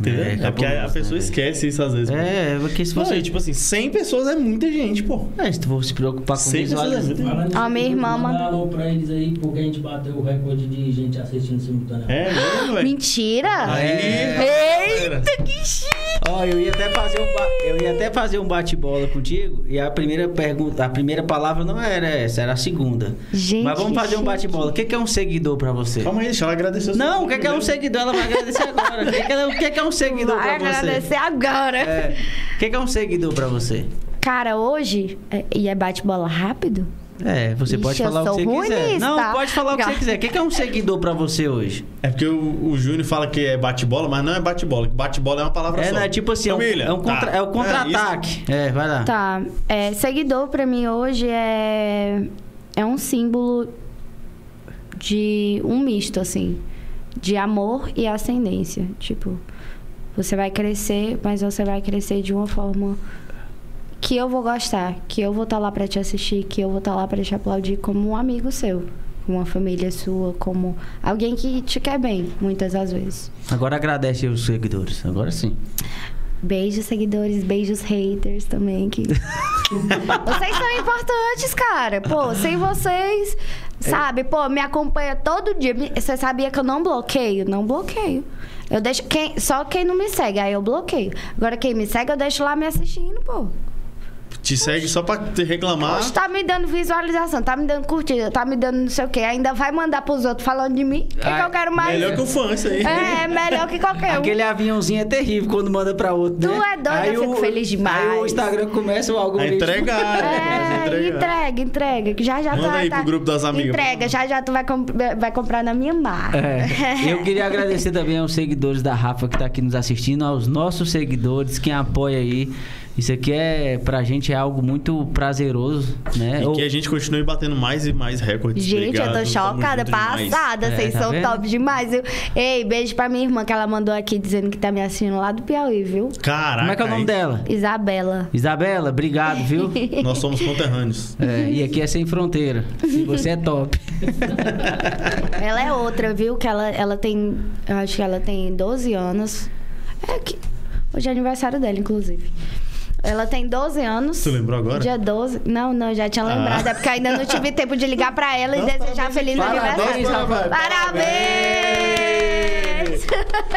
Entendeu? É, É, porque a, a pessoa né, esquece isso às vezes. pô. É, porque se Não, você. e, tipo assim, 100 pessoas é muita gente, pô. É, se tu for se preocupar com 100 pessoas é visualização. muita gente. Fala A minha nisso, irmã manda- alô pra eles aí, porque a gente bateu o recorde de gente assistindo simultaneamente. É mesmo, velho. Mentira! Aí, É. Eita, que chique! Ó, eu ia até fazer um ba- eu ia até fazer um bate-bola contigo e a primeira pergunta, a primeira palavra não era essa, era a segunda. Gente, Mas vamos fazer um bate-bola. O que que é um seguidor pra você? Calma aí, deixa ela agradecer Não, o que que é um seguidor? Ela vai agradecer agora. O que que é, o que que é um seguidor Vai pra você? agradecer agora. É. O que que é um seguidor pra você? Cara, hoje. é- E é bate-bola rápido? É, você Ixi, pode falar o que você quiser. nisso, não, tá? pode falar o que você quiser. O que que é um seguidor pra você hoje? É porque o, o Júnior fala que é bate-bola, mas não é bate-bola. Bate-bola é uma palavra É, só. né, tipo assim, é um, Família, é um tá. contra- é o contra-ataque. É, vai lá. Tá. É, seguidor pra mim hoje é. É um símbolo de um misto, assim. De amor e ascendência. Tipo, você vai crescer, mas você vai crescer de uma forma que eu vou gostar, que eu vou estar lá pra te assistir, que eu vou estar lá pra te aplaudir como um amigo seu, como uma família sua, como alguém que te quer bem, muitas das vezes. Agora agradece os seguidores. Agora sim. Beijos, seguidores, beijos, haters também. Que... vocês são importantes, cara. Pô, sem vocês, sabe? Pô, me acompanha todo dia. Você sabia que eu não bloqueio? Não bloqueio. Eu deixo. Quem... Só quem não me segue, aí eu bloqueio. Agora, quem me segue, eu deixo lá me assistindo, pô. Te segue só pra te reclamar. Poxa, tá me dando visualização, tá me dando curtida, tá me dando não sei o quê. Ainda vai mandar pros outros falando de mim. O que, que eu quero mais? Melhor que o fã, isso aí. É, melhor que qualquer um. Aquele aviãozinho é terrível quando manda pra outro, Tu né? é doido, eu fico feliz demais. Aí o Instagram começa o A algoritmo. entregar, né? É, Entregar. entrega, entrega. Que já já Manda tu vai aí tá- pro grupo das amigas. Entrega, já já tu vai, comp- vai comprar na minha marca. É. Eu queria agradecer também aos seguidores da Rafa que tá aqui nos assistindo, aos nossos seguidores, quem apoia aí. Isso aqui é, pra gente, é algo muito prazeroso, né? E Ou- que a gente continue batendo mais e mais recordes. Gente, Obrigado, eu tô chocada, passada. É, Vocês tá são vendo? top demais. viu? Ei, beijo pra minha irmã que ela mandou aqui dizendo que tá me assistindo lá do Piauí, viu? Caraca. Como é que é o nome dela? Isabela. Isabela, obrigado, viu? Nós somos conterrâneos. É, e aqui é sem fronteira. E você é top. Ela é outra, viu? Que ela, ela tem. Eu acho que ela tem 12 anos. É que. Hoje é aniversário dela, inclusive. Ela tem 12 anos. Você lembrou agora? Dia 12. Não, não, já tinha Ah. lembrado. É porque ainda não tive tempo de ligar pra ela e Não, desejar parabéns, feliz parabéns, aniversário. rapaz, Parabéns!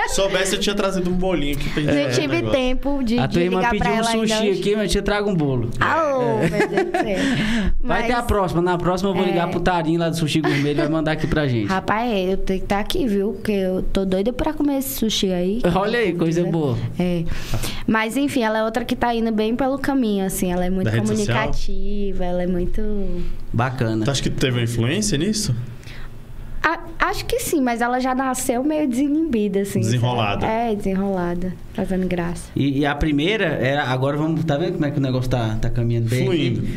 Soubesse, eu tinha trazido um bolinho aqui pra gente Não um tive negócio. tempo de, a de tua irmã ligar pediu pra um ela ainda. sushi aqui, mas eu te trago um bolo. Aô, meu Deus do céu. Vai Mas- ter a próxima. Na próxima eu vou É. ligar pro Tarinho lá do Sushi Gourmet, ele vai mandar aqui pra gente. Rapaz, eu tenho que estar aqui, viu? Porque eu tô doida pra comer esse sushi aí. Olha aí, coisa boa. É. Mas enfim, ela é outra que tá indo bem pelo caminho, assim. Ela é muito Da comunicativa, ela é muito. Bacana. Tu acha que tu teve uma influência nisso? A- acho que sim, mas ela já nasceu meio desinibida, assim. Desenrolada. sabe? É, desenrolada. Fazendo graça. E, e a primeira era. Agora vamos. Tá vendo como é que o negócio tá, tá caminhando bem? Fluindo.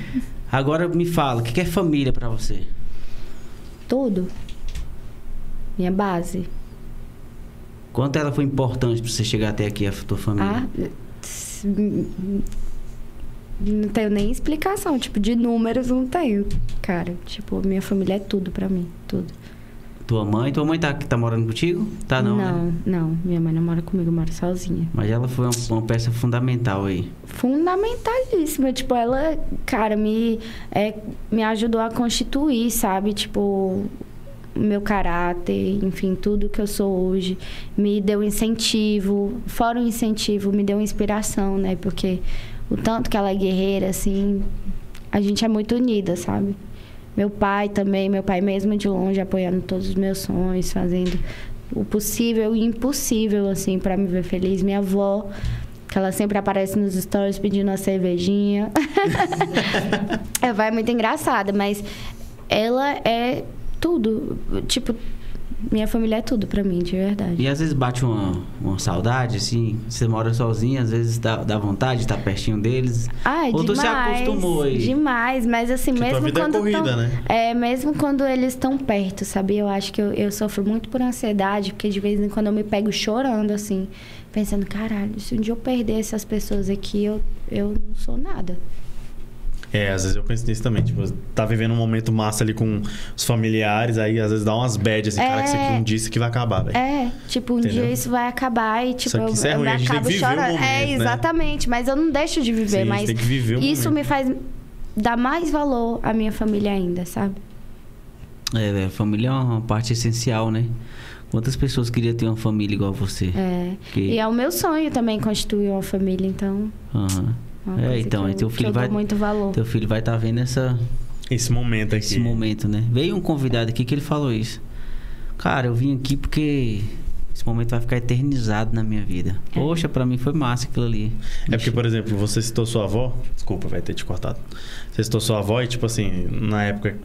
Agora me fala, o que é família pra você? Tudo. Minha base. Quanto ela foi importante pra você chegar até aqui, a tua família? Ah, não tenho nem explicação. Tipo, de números não tenho, cara. Tipo, minha família é tudo pra mim. Tudo. Tua mãe? Tua mãe tá, tá morando contigo? Tá não, não, né? não. Minha mãe não mora comigo, mora sozinha. Mas ela foi uma, uma peça fundamental aí. fundamentalíssima. Tipo, ela, cara, me, é, me ajudou a constituir, sabe? Tipo, meu caráter, enfim, tudo que eu sou hoje. Me deu incentivo. Fora o incentivo, me deu inspiração, né? Porque o tanto que ela é guerreira, assim, a gente é muito unida, sabe? Meu pai também, meu pai mesmo de longe apoiando todos os meus sonhos, fazendo o possível e impossível, assim, para me ver feliz. Minha avó, que ela sempre aparece nos stories pedindo uma cervejinha. é, vai muito engraçada, mas ela é tudo. Tipo, minha família é tudo pra mim, de verdade. E às vezes bate uma, uma saudade, assim. Você mora sozinha, às vezes dá, dá vontade de estar pertinho deles. Ai, Ou tu demais. se acostumou aí? Demais, mas assim, Porque mesmo vida é quando corrida, tão, né? É, mesmo quando eles estão perto, sabe? Eu acho que eu, eu sofro muito por ansiedade, porque de vez em quando eu me pego chorando, assim, pensando, caralho, se um dia eu perder essas pessoas aqui, eu, eu não sou nada. É, às vezes eu penso nisso também. Tipo, tá vivendo um momento massa ali com os familiares, aí às vezes dá umas bad assim, cara, que isso aqui um dia isso aqui vai acabar, velho. É, tipo, um Entendeu? dia isso vai acabar e, tipo, Só que eu, isso é eu ruim, me a gente tem acabo que chorando. momento, é, né? exatamente, mas eu não deixo de viver, Sim, a mas tem que viver o isso momento. me faz dar mais valor à minha família ainda, sabe? É, velho, família é uma parte essencial, né? Quantas pessoas queriam ter uma família igual você? É. Que- E é o meu sonho também constituir uma família, então. Aham. Uma É, então, eu, teu que filho vai. muito valor. Teu filho vai estar vendo essa, Esse momento aqui. esse momento, né? Veio um convidado aqui que ele falou isso. Cara, eu vim aqui porque esse momento vai ficar eternizado na minha vida. Poxa, pra mim foi massa aquilo ali. É porque, por exemplo, você citou sua avó. Desculpa, vai ter te cortado. Você citou sua avó e, tipo assim, na época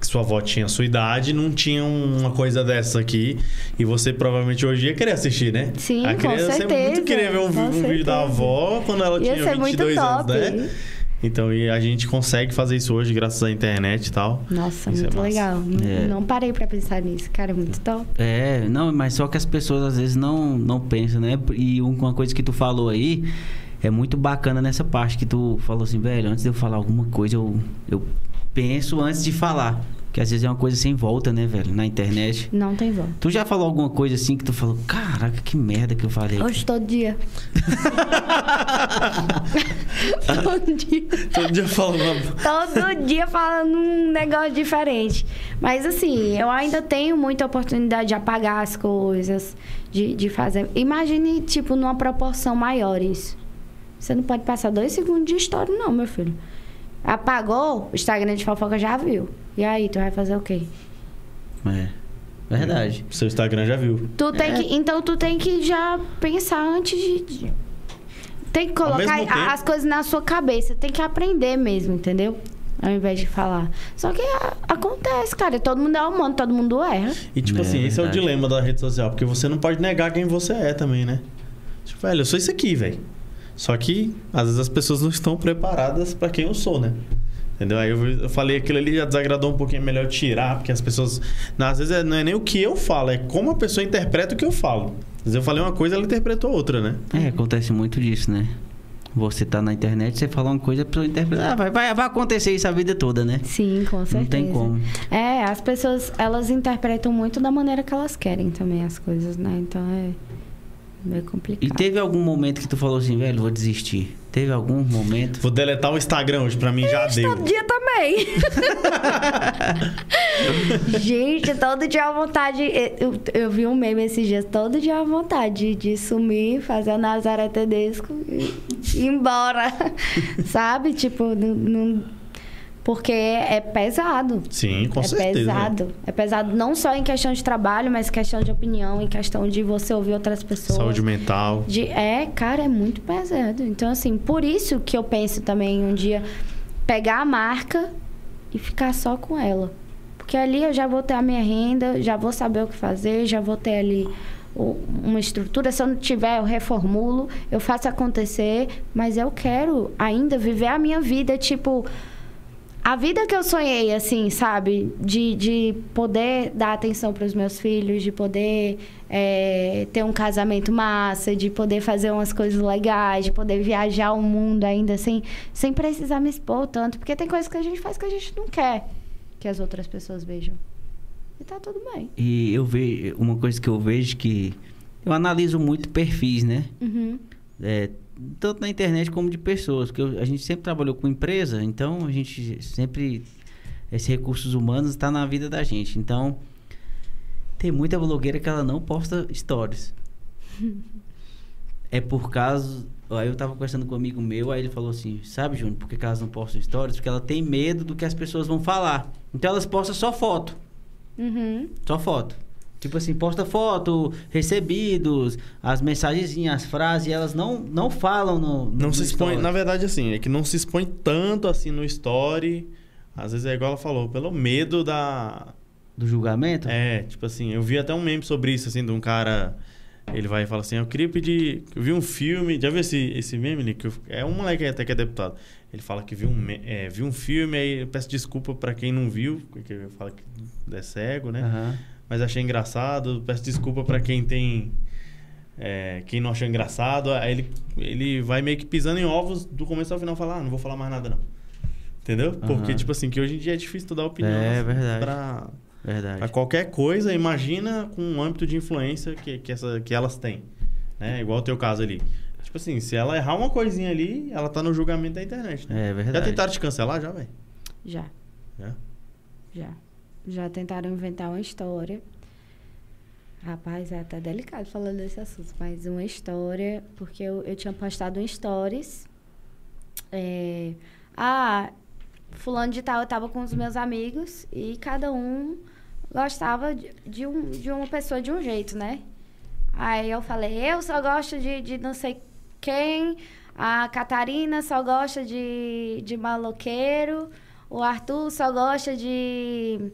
que sua avó tinha a sua idade, não tinha uma coisa dessa aqui. E você provavelmente hoje ia querer assistir, né? Sim, a com criança é muito certeza, querer ver um, com vi- um vídeo da avó quando ela Ia tinha ser muito 22 anos, top. né? Então, e a gente consegue fazer isso hoje graças à internet e tal. Nossa, Isso é muito massa. legal. Não- É. Não parei pra pensar nisso, cara, muito top. É, não, mas só que as pessoas às vezes não, não pensam, né? E um- uma coisa que tu falou aí é muito bacana nessa parte que tu falou assim, velho, antes de eu falar alguma coisa, eu, eu penso antes de falar. Que às vezes é uma coisa sem volta, né, velho, na internet. Não tem volta. Tu já falou alguma coisa assim que tu falou, caraca, que merda que eu falei. Hoje todo dia. todo dia. Todo dia falando. Todo dia falando um negócio diferente. Mas assim, eu ainda tenho muita oportunidade de apagar as coisas, de, de fazer. Imagine, tipo, numa proporção maior isso. Você não pode passar dois segundos de história, não, meu filho. Apagou, o Instagram de fofoca já viu. E aí, tu vai fazer o quê? É, verdade. Seu Instagram já viu. Tu tem que, então tu tem que já pensar antes de. de- Tem que colocar tempo- a- as coisas na sua cabeça. Tem que aprender mesmo, entendeu? Ao invés de falar. Só que a- acontece, cara. Todo mundo é humano, todo mundo erra. E, tipo É, assim, esse é o dilema da rede social. Porque você não pode negar quem você é também, né? Tipo, velho, eu sou isso aqui, velho. Só que às vezes as pessoas não estão preparadas para quem eu sou, né? Entendeu? Aí eu, falei aquilo ali já desagradou um pouquinho, é melhor tirar, porque as pessoas. Não, às vezes é- não é nem o que eu falo, é como a pessoa interpreta o que eu falo. Às vezes eu falei uma coisa, ela interpretou outra, né? É, acontece muito disso, né? Você tá na internet, você fala uma coisa, a pessoa interpreta. Ah, vai, vai, vai acontecer isso a vida toda, né? Sim, com certeza. Não tem como. É, as pessoas, elas interpretam muito da maneira que elas querem também as coisas, né? Então é meio complicado. E teve algum momento que tu falou assim, velho, vou desistir? Teve algum momento? Vou deletar o Instagram hoje, pra mim já deu. Todo dia também. Gente, todo dia à vontade. Eu, eu vi um meme esses dias, todo dia à vontade de sumir, fazer o Nazaré Tedesco e ir embora. Sabe? Tipo, não, não- porque é pesado. Sim, com é certeza. pesado. É pesado não só em questão de trabalho, mas questão de opinião, em questão de você ouvir outras pessoas. Saúde mental. De- é, cara, é muito pesado. Então, assim, por isso que eu penso também um dia pegar a marca e ficar só com ela. Porque ali eu já vou ter a minha renda, já vou saber o que fazer, já vou ter ali uma estrutura. Se eu não tiver, eu reformulo, eu faço acontecer, mas eu quero ainda viver a minha vida, tipo. A vida que eu sonhei, assim, sabe? De, de poder dar atenção para os meus filhos, de poder é, ter um casamento massa, de poder fazer umas coisas legais, de poder viajar o mundo ainda assim, sem precisar me expor tanto. Porque tem coisas que a gente faz que a gente não quer que as outras pessoas vejam. E tá tudo bem. E eu vejo, uma coisa que eu vejo que eu analiso muito perfis, né? Uhum. É, tanto na internet como de pessoas, porque a gente sempre trabalhou com empresa, então a gente sempre esses recursos humanos está na vida da gente. Então tem muita blogueira que ela não posta stories. é por causa, aí eu tava conversando com um amigo meu, aí ele falou assim: "Sabe, Júnior, por que que elas não postam stories? Porque ela tem medo do que as pessoas vão falar. Então elas postam só foto. Uhum. Só foto. Tipo assim, posta foto, recebidos, as mensagenzinhas, as frases, elas não, não falam no, no Não se expõe, story. na verdade, assim, é que não se expõe tanto assim no story. Às vezes é igual ela falou, pelo medo da. Do julgamento? É, tipo assim, eu vi até um meme sobre isso, assim, de um cara. Ele vai e fala assim: Eu queria pedir. Eu vi um filme. Já viu esse, esse meme, Nick? É um moleque até que é deputado. Ele fala que viu um, é, viu um filme, aí eu peço desculpa pra quem não viu, porque ele fala que é cego, né? Aham. Mas achei engraçado. Peço desculpa pra quem tem. é, quem não achou engraçado. Aí ele, ele vai meio que pisando em ovos do começo ao final falar: ah, não vou falar mais nada, não. Entendeu? Porque, tipo assim, que hoje em dia é difícil tu dar opinião. É, assim, verdade. Pra, Verdade. pra qualquer coisa, imagina com um âmbito de influência que, que, essa, que elas têm. Né? Igual o teu caso ali. Tipo assim, se ela errar uma coisinha ali, ela tá no julgamento da internet. Né? É verdade. Já tentaram te cancelar, já, velho? Já. Já? Já. Já tentaram inventar uma história. Rapaz, é até delicado falando desse assunto, mas uma história, porque eu, eu tinha postado um stories. É, ah, fulano de tal, eu tava com os meus amigos e cada um gostava de, de, um, de uma pessoa de um jeito, né? Aí eu falei, eu só gosto de, de não sei quem, a Catarina só gosta de, de maloqueiro, o Arthur só gosta de,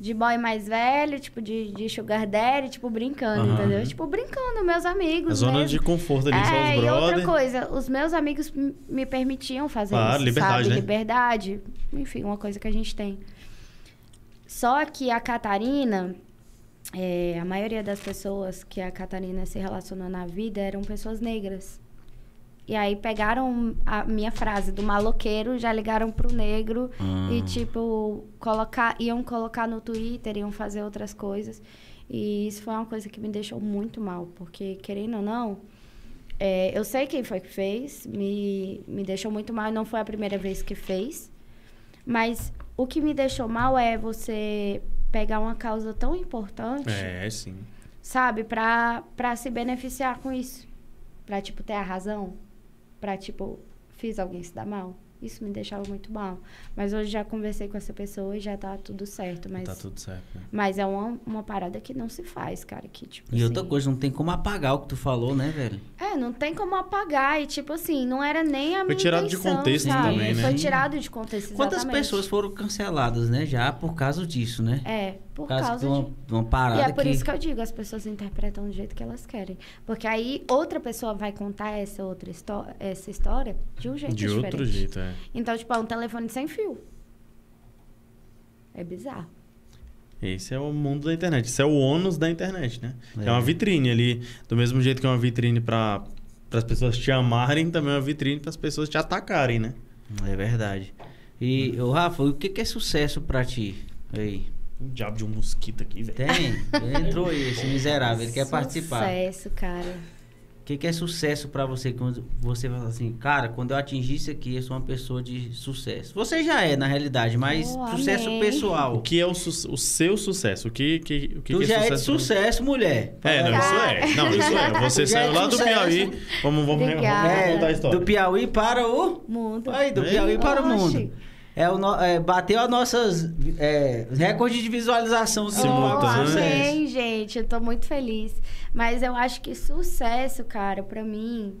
de boy mais velho, tipo, de, de sugar daddy, tipo, brincando, Aham. entendeu? Tipo, brincando, meus amigos A zona mesmo. de conforto ali, só É, os e outra coisa, os meus amigos me permitiam fazer Claro, isso, liberdade, sabe? né? Liberdade, enfim, uma coisa que a gente tem. Só que a Catarina, é, a maioria das pessoas que a Catarina se relacionou na vida eram pessoas negras. E aí pegaram a minha frase do maloqueiro, já ligaram pro negro e tipo colocar, iam colocar no Twitter, iam fazer outras coisas. E isso foi uma coisa que me deixou muito mal, porque querendo ou não, é, eu sei quem foi que fez, me, me deixou muito mal, não foi a primeira vez que fez. Mas o que me deixou mal é você pegar uma causa tão importante É, sim. sabe, pra, pra se beneficiar com isso. Pra, tipo, ter a razão. Pra, tipo, fiz alguém se dar mal. Isso me deixava muito mal. Mas hoje já conversei com essa pessoa e já tá tudo certo. Mas, Tá tudo certo, né? mas é uma, uma parada que não se faz, cara. Que, tipo, E outra assim, coisa, não tem como apagar o que tu falou, né, velho? É, não tem como apagar. E, tipo assim, não era nem a Foi minha tirado de intenção, contexto sabe? também, né? Foi tirado de contexto, Quantas exatamente. pessoas foram canceladas, né, já por causa disso, né? É, Por causa, causa de uma, de- de uma parada E é por que... isso que eu digo, as pessoas interpretam do jeito que elas querem. Porque aí outra pessoa vai contar essa outra histó essa história de um jeito De diferente. outro jeito, é. Então, tipo, é um telefone sem fio. É bizarro. Esse é o mundo da internet. Esse é o ônus da internet, né? É, É. uma vitrine ali. Do mesmo jeito que é uma vitrine para as pessoas te amarem, também é uma vitrine para as pessoas te atacarem, né? É verdade. E, ô Rafa, o que, que é sucesso pra ti? Aí. Um diabo de um mosquito aqui, velho. Tem? Entrou aí, esse miserável, ele quer participar. Sucesso, cara. O que, que é sucesso pra você quando você fala assim, cara, quando eu atingir isso aqui, eu sou uma pessoa de sucesso. Você já é, na realidade, mas Oh, sucesso amém. O pessoal. que é o, su- o seu sucesso? O que, que, o que, tu que já é de sucesso, mulher. É, não, isso é. Não, isso é. Você Já é saiu lá do sucesso. Piauí. Vamos, vamos, vamos. É, contar a história. do Piauí para o... Mundo. Aí, do Piauí para o mundo. É, o no- é, bateu as nossas é, recordes de visualização do Simultâneas. Oh, amém, gente. Eu tô muito feliz. Mas eu acho que sucesso, cara, pra mim,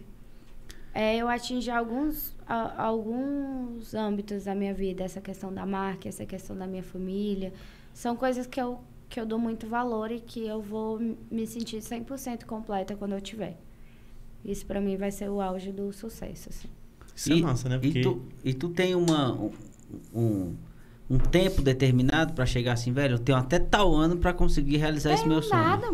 é eu atingir alguns, a- alguns âmbitos da minha vida. Essa questão da marca, essa questão da minha família. São coisas que eu, que eu dou muito valor e que eu vou me sentir 100% completa quando eu tiver. Isso pra mim vai ser o auge do sucesso, assim. Isso é massa, né? Porque E tu, e tu tem uma, um, um, tempo determinado pra chegar assim, velho, eu tenho até tal ano pra conseguir realizar esse meu sonho. Nada.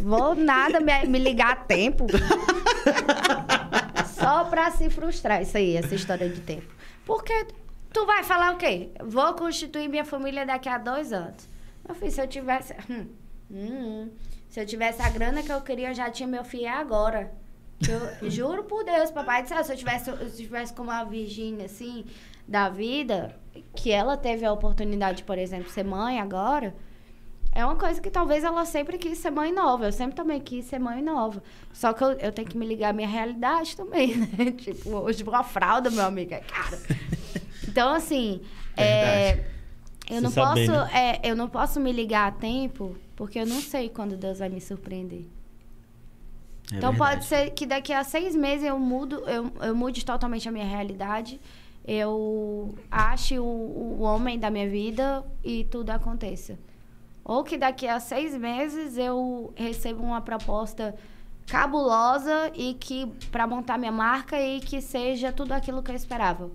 Vou nada me, me ligar a tempo. Só pra se frustrar, isso aí, essa história de tempo. Porque tu vai falar o quê? Vou constituir minha família daqui a dois anos. Meu filho, se eu tivesse. hum, hum, se eu tivesse a grana que eu queria, eu já tinha meu filho agora. Eu juro por Deus, papai do céu, se eu tivesse, se eu tivesse como a Virgínia, assim, da vida, que ela teve a oportunidade, por exemplo, de ser mãe agora, é uma coisa que talvez ela sempre quis ser mãe nova. Eu sempre também quis ser mãe nova. Só que eu, eu tenho que me ligar à minha realidade também, né? tipo, hoje uma fralda, meu amigo, é caro. Então, assim, é, eu, não posso, né? é, eu não posso me ligar a tempo, porque eu não sei quando Deus vai me surpreender. É então verdade. pode ser que daqui a seis meses eu mudo, eu, eu mude totalmente a minha realidade. Eu ache o, o homem da minha vida e tudo aconteça. Ou que daqui a seis meses eu receba uma proposta cabulosa e que para montar minha marca e que seja tudo aquilo que eu esperava.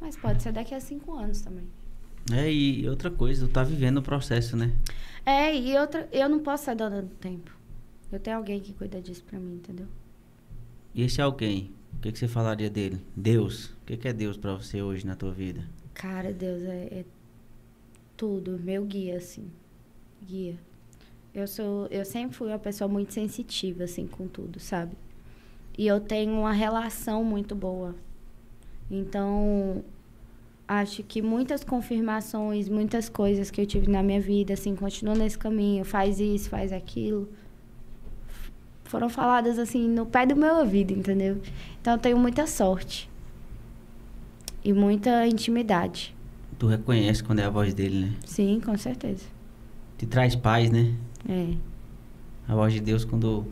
Mas pode ser daqui a cinco anos também. É, e outra coisa, tu tá vivendo o processo, né? É, e outra, eu não posso sair dando tempo. Eu tenho alguém que cuida disso pra mim, entendeu? E esse alguém, o que, que você falaria dele? Deus. O que, que é Deus pra você hoje na tua vida? Cara, Deus é, é tudo, meu guia, assim. Guia. Eu sou, eu sempre fui uma pessoa muito sensitiva, assim, com tudo, sabe? E eu tenho uma relação muito boa. Então, acho que muitas confirmações, muitas coisas que eu tive na minha vida, assim, continua nesse caminho, faz isso, faz aquilo, foram faladas, assim, no pé do meu ouvido, entendeu? Então, eu tenho muita sorte. E muita intimidade. Tu reconhece quando é a voz dele, né? Sim, com certeza. Te traz paz, né? É. A voz de Deus, quando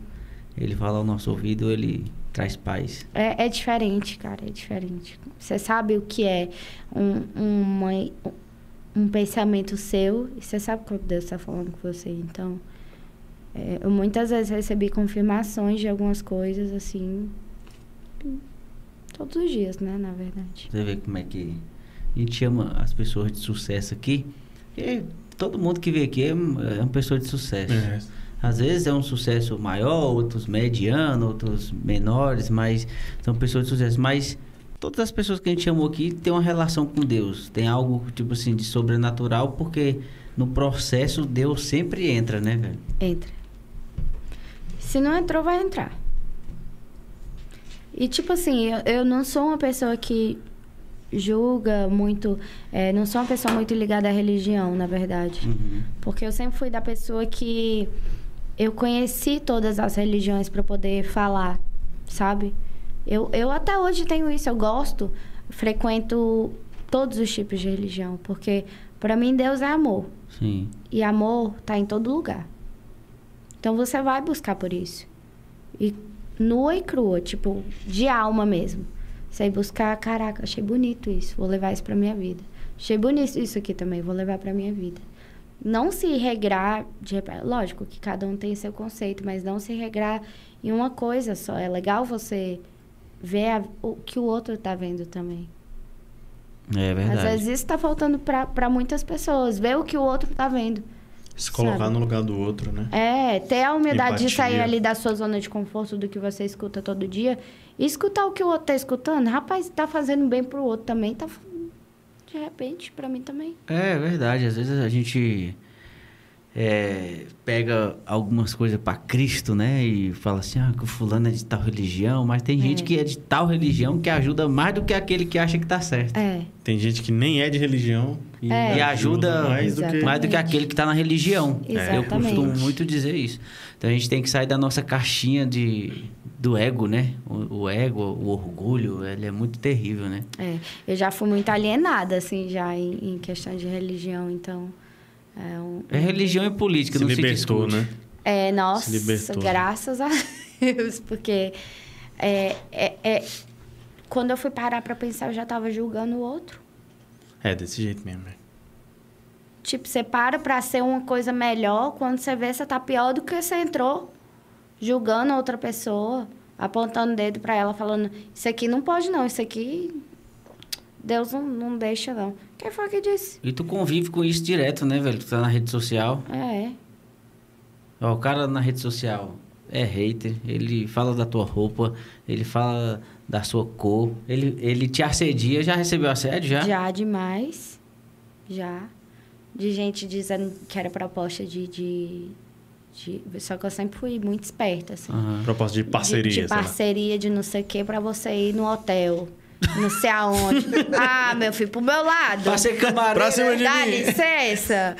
ele fala ao nosso ouvido, ele traz paz. É, é diferente, cara, é diferente. Você sabe o que é um, uma, um pensamento seu e você sabe quando Deus está falando com você. Então, é, eu muitas vezes recebi confirmações de algumas coisas, assim, todos os dias, né, na verdade. Você vê como é que a gente chama as pessoas de sucesso aqui. E todo mundo que vem aqui é, é uma pessoa de sucesso. É. Às vezes é um sucesso maior, outros mediano, outros menores, mas são pessoas de sucesso. Mas todas as pessoas que a gente chamou aqui têm uma relação com Deus. Tem algo, tipo assim, de sobrenatural, porque no processo Deus sempre entra, né, velho? Entra. Se não entrou, vai entrar. E tipo assim, eu, eu não sou uma pessoa que julga muito, é, não sou uma pessoa muito ligada à religião, na verdade. Uhum. Porque eu sempre fui da pessoa que eu conheci todas as religiões para poder falar, sabe? Eu, eu até hoje tenho isso, eu gosto, frequento todos os tipos de religião, porque para mim Deus é amor. Sim. E amor tá em todo lugar. Então você vai buscar por isso. E nua e crua, tipo, de alma mesmo. Vai buscar, caraca, achei bonito isso, vou levar isso pra minha vida. Achei bonito isso aqui também, vou levar pra minha vida. não se regrar, de, lógico que cada um tem seu conceito, mas não se regrar em uma coisa só. É legal você ver a- o que o outro tá vendo também. É Às verdade. vezes isso tá faltando pra muitas pessoas, ver o que o outro tá vendo. Se colocar Sabe? no lugar do outro, né? É, ter a humildade de Empatia. sair ali da sua zona de conforto do que você escuta todo dia e escutar o que o outro tá escutando. Rapaz, tá fazendo bem pro outro também, tá de repente pra mim também. É verdade, às vezes a gente é, pega algumas coisas pra Cristo, né? E fala assim, ah, que o fulano é de tal religião, mas tem gente É. que é de tal religião que ajuda mais do que aquele que acha que tá certo. É. Tem gente que nem é de religião e, É. E ajuda mais do que... Mais do que aquele que tá na religião. Eu costumo muito dizer isso. Então a gente tem que sair da nossa caixinha de, do ego, né? O, o ego, o orgulho, ele é muito terrível, né? É, eu já fui muito alienada, assim, já em, em questão de religião, então... É, um, É religião e política, Se não libertou, se discute. né? é nossa, Se libertou. graças a Deus, porque é, é, é- quando eu fui parar pra pensar, eu já tava julgando o outro. É, desse jeito mesmo, velho. Tipo, você para pra ser uma coisa melhor, quando você vê, você tá pior do que você entrou. Julgando outra pessoa, apontando o dedo pra ela, falando: Isso aqui não pode, não, isso aqui. Deus não, não deixa, não. Quem foi que disse? E tu convive com isso direto, né, velho? Tu tá na rede social. É. Ó, o cara na rede social é hater, ele fala da tua roupa, ele fala da sua cor, ele, ele te assedia. Já recebeu assédio? Já? Já demais. Já. De gente dizendo que era proposta de, de, de- Só que eu sempre fui muito esperta, assim. Aham. Proposta de parceria, De, de parceria de não sei o que pra você ir no hotel. Não sei aonde. ah, meu filho, pro meu lado. Pra ser camareiro. Pra cima de Dá mim. licença.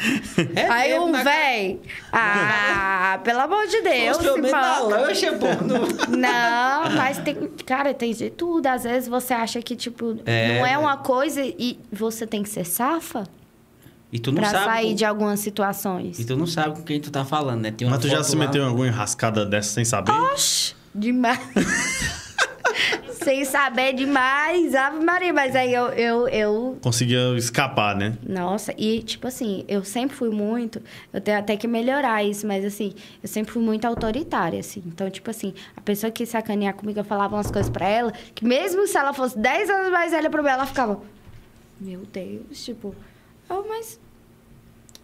É Aí um na véi. Ah, pelo amor de Deus. Pelo menos na lancha, pô. no- Não, mas tem. Cara, tem de tudo. Às vezes você acha que, tipo, É, não é velho. uma coisa e você tem que ser safa E tu não pra sabe. sair com- de algumas situações. E tu não sabe com quem tu tá falando, né? Mas tu já se lá- meteu em alguma enrascada dessa sem saber? Oxi, demais. Sem saber demais. Ave Maria, mas aí eu, eu, eu Conseguia escapar, né? Nossa, e tipo assim, eu sempre fui muito. Eu tenho até que melhorar isso, mas assim, eu sempre fui muito autoritária, assim. Então, tipo assim, a pessoa que sacanear comigo, eu falava umas coisas pra ela, que mesmo se ela fosse 10 anos mais velha pra mim, ela ficava. Meu Deus, tipo. Oh, mas.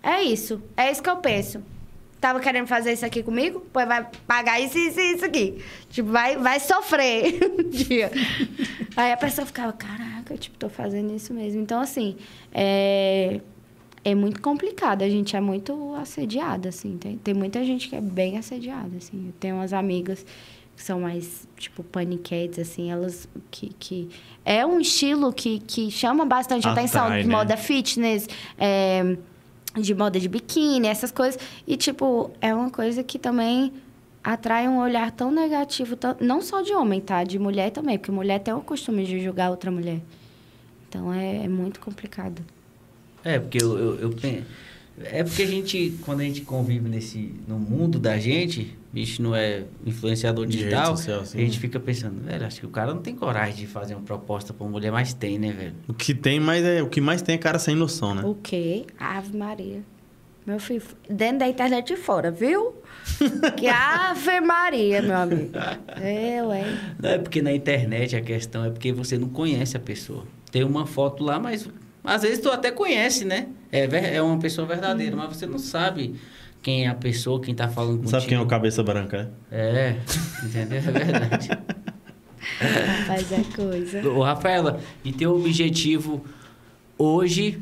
É isso. É isso que eu penso. Tava querendo fazer isso aqui comigo? Pois vai pagar isso, isso e isso aqui. Tipo, vai, vai sofrer um dia. Aí a pessoa ficava, caraca, tipo, tô fazendo isso mesmo. Então, assim, é, é muito complicado. A gente é muito assediada, assim. Tem, tem muita gente que é bem assediada, assim. Eu tenho umas amigas que são mais, tipo, paniquetes, assim. Elas que... que é um estilo que, que chama bastante Atrai, atenção. Né? moda fitness, é, de moda de biquíni, essas coisas. E, tipo, é uma coisa que também atrai um olhar tão negativo, tão- não só de homem, tá? De mulher também, porque mulher tem o costume de julgar outra mulher. Então é, é muito complicado. É, porque eu, eu, eu É porque a gente, quando a gente convive nesse, no mundo da gente, a gente não é influenciador digital, social, sim. a gente fica pensando, velho, acho que o cara não tem coragem de fazer uma proposta pra uma mulher, mas tem, né, velho? O que tem mais é o que mais tem é cara sem noção, né? O quê? Ave Maria. Meu filho, dentro da internet e fora, viu? que Ave Maria, meu amigo. Eu, hein? Não é porque na internet a questão é porque você não conhece a pessoa. Tem uma foto lá, mas às vezes tu até conhece, né? É, é uma pessoa verdadeira, mas você não sabe quem é a pessoa, quem tá falando contigo. Sabe quem é o cabeça branca, né? É, entendeu? É verdade. Mas é coisa. Ô, Rafaela, e teu objetivo hoje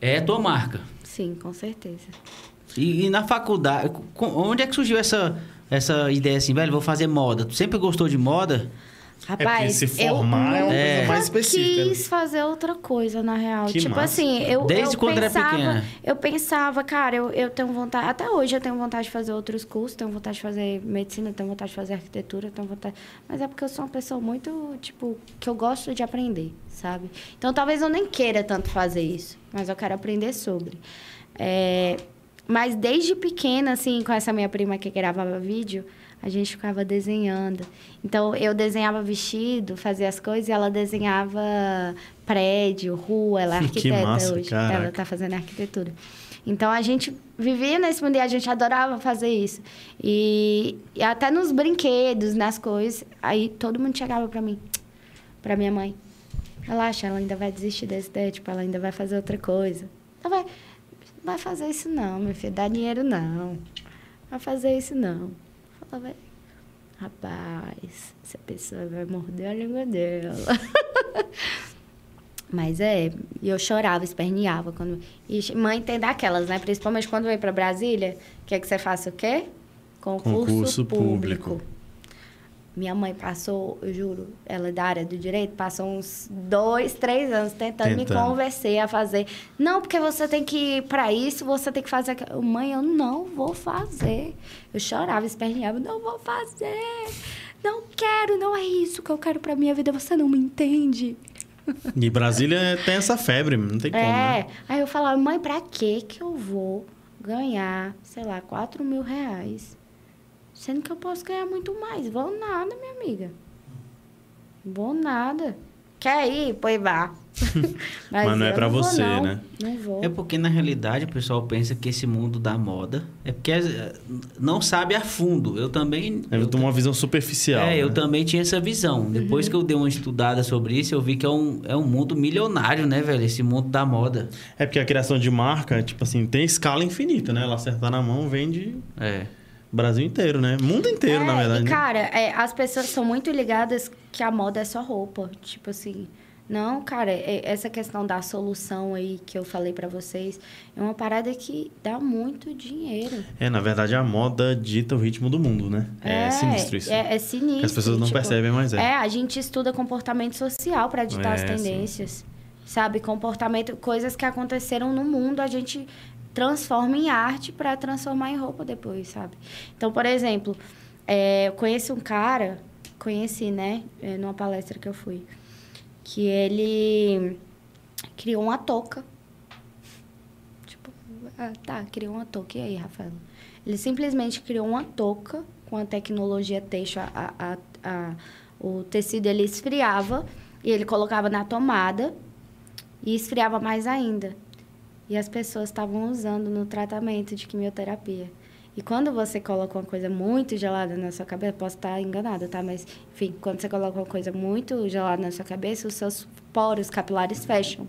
é a tua marca. Sim, com certeza. E, e na faculdade, onde é que surgiu essa, essa ideia assim, velho, vou fazer moda? Tu sempre gostou de moda? Rapaz, se formar é eu uma coisa nunca mais específica, né? quis fazer outra coisa, na real. Que tipo massa. assim, eu, Desde eu quando era pensava, pequena? eu pensava, cara, eu, eu tenho vontade, até hoje eu tenho vontade de fazer outros cursos, tenho vontade de fazer medicina, tenho vontade de fazer arquitetura, tenho vontade, mas é porque eu sou uma pessoa muito, tipo, que eu gosto de aprender, sabe? Então talvez eu nem queira tanto fazer isso, mas eu quero aprender sobre. É, mas desde pequena, assim, com essa minha prima que gravava vídeo, a gente ficava desenhando. Então, eu desenhava vestido, fazia as coisas, e ela desenhava prédio, rua, ela é arquiteta massa, hoje. caraca. Ela tá fazendo arquitetura. Então a gente vivia nesse mundo e a gente adorava fazer isso. E, e até nos brinquedos, nas coisas, aí todo mundo chegava pra mim, pra minha mãe. Relaxa, ela ainda vai desistir desse ideia, tipo, ela ainda vai fazer outra coisa. Ela vai, vai fazer isso não, meu filho, dá dinheiro não. Vai fazer isso não. Ela vai, rapaz, essa pessoa vai morder a língua dela. Mas é, eu chorava, esperneava. Quando... E mãe tem daquelas, né? Principalmente quando vem para Brasília, quer que você faça o quê? Concurso, Concurso público. público. Minha mãe passou, eu juro, ela é da área do direito, passou uns dois, três anos tentando, me Tentando. convencer a fazer. Não, porque você tem que ir para isso, você tem que fazer. aquilo." Mãe, eu não vou fazer. Eu chorava, esperneava, não vou fazer. Não quero, não é isso que eu quero para minha vida, você não me entende. E Brasília tem essa febre, não tem como, É, né? aí eu falava, mãe, pra que que eu vou ganhar, sei lá, 4 mil reais? Sendo que eu posso ganhar muito mais. Vou nada, minha amiga. Vou nada. Quer ir? Pois vá. Mas não é eu pra vou, você, não. né? Não vou. É porque na realidade o pessoal pensa que esse mundo da moda é porque eh, não sabe a fundo. Eu também. É eu uma visão superficial. É, eu né? também tinha essa visão. Depois Uhum. que eu dei uma estudada sobre isso, eu vi que é um, é um mundo milionário, né, velho? Esse mundo da moda. É porque a criação de marca, tipo assim, tem escala infinita, né? Ela acertar na mão vende É. Brasil inteiro, né? Mundo inteiro, É, na verdade. E, né? cara, é, as pessoas são muito ligadas que a moda é só roupa. Tipo assim. Não, cara, é- essa questão da solução aí que eu falei pra vocês é uma parada que dá muito dinheiro. É, na verdade, a moda dita o ritmo do mundo, né? É, sinistro isso. É, é sinistro. As pessoas não tipo, percebem, mas é. É, a gente estuda comportamento social pra ditar as É, sim. tendências. Sabe? Comportamento, coisas que aconteceram no mundo, a gente transforma em arte pra transformar em roupa depois, sabe? Então, por exemplo, é, eu conheci um cara, conheci, né, é, numa palestra que eu fui, que ele criou uma touca. Tipo, ah, tá, criou uma touca. E aí, Rafael? Ele simplesmente criou uma touca com a tecnologia têxtil. A, a, a- o tecido ele esfriava e ele colocava na tomada e esfriava mais ainda. E as pessoas estavam usando no tratamento de quimioterapia. E quando você coloca uma coisa muito gelada na sua cabeça, posso estar enganada, tá? Mas, enfim, quando você coloca uma coisa muito gelada na sua cabeça, os seus poros capilares fecham.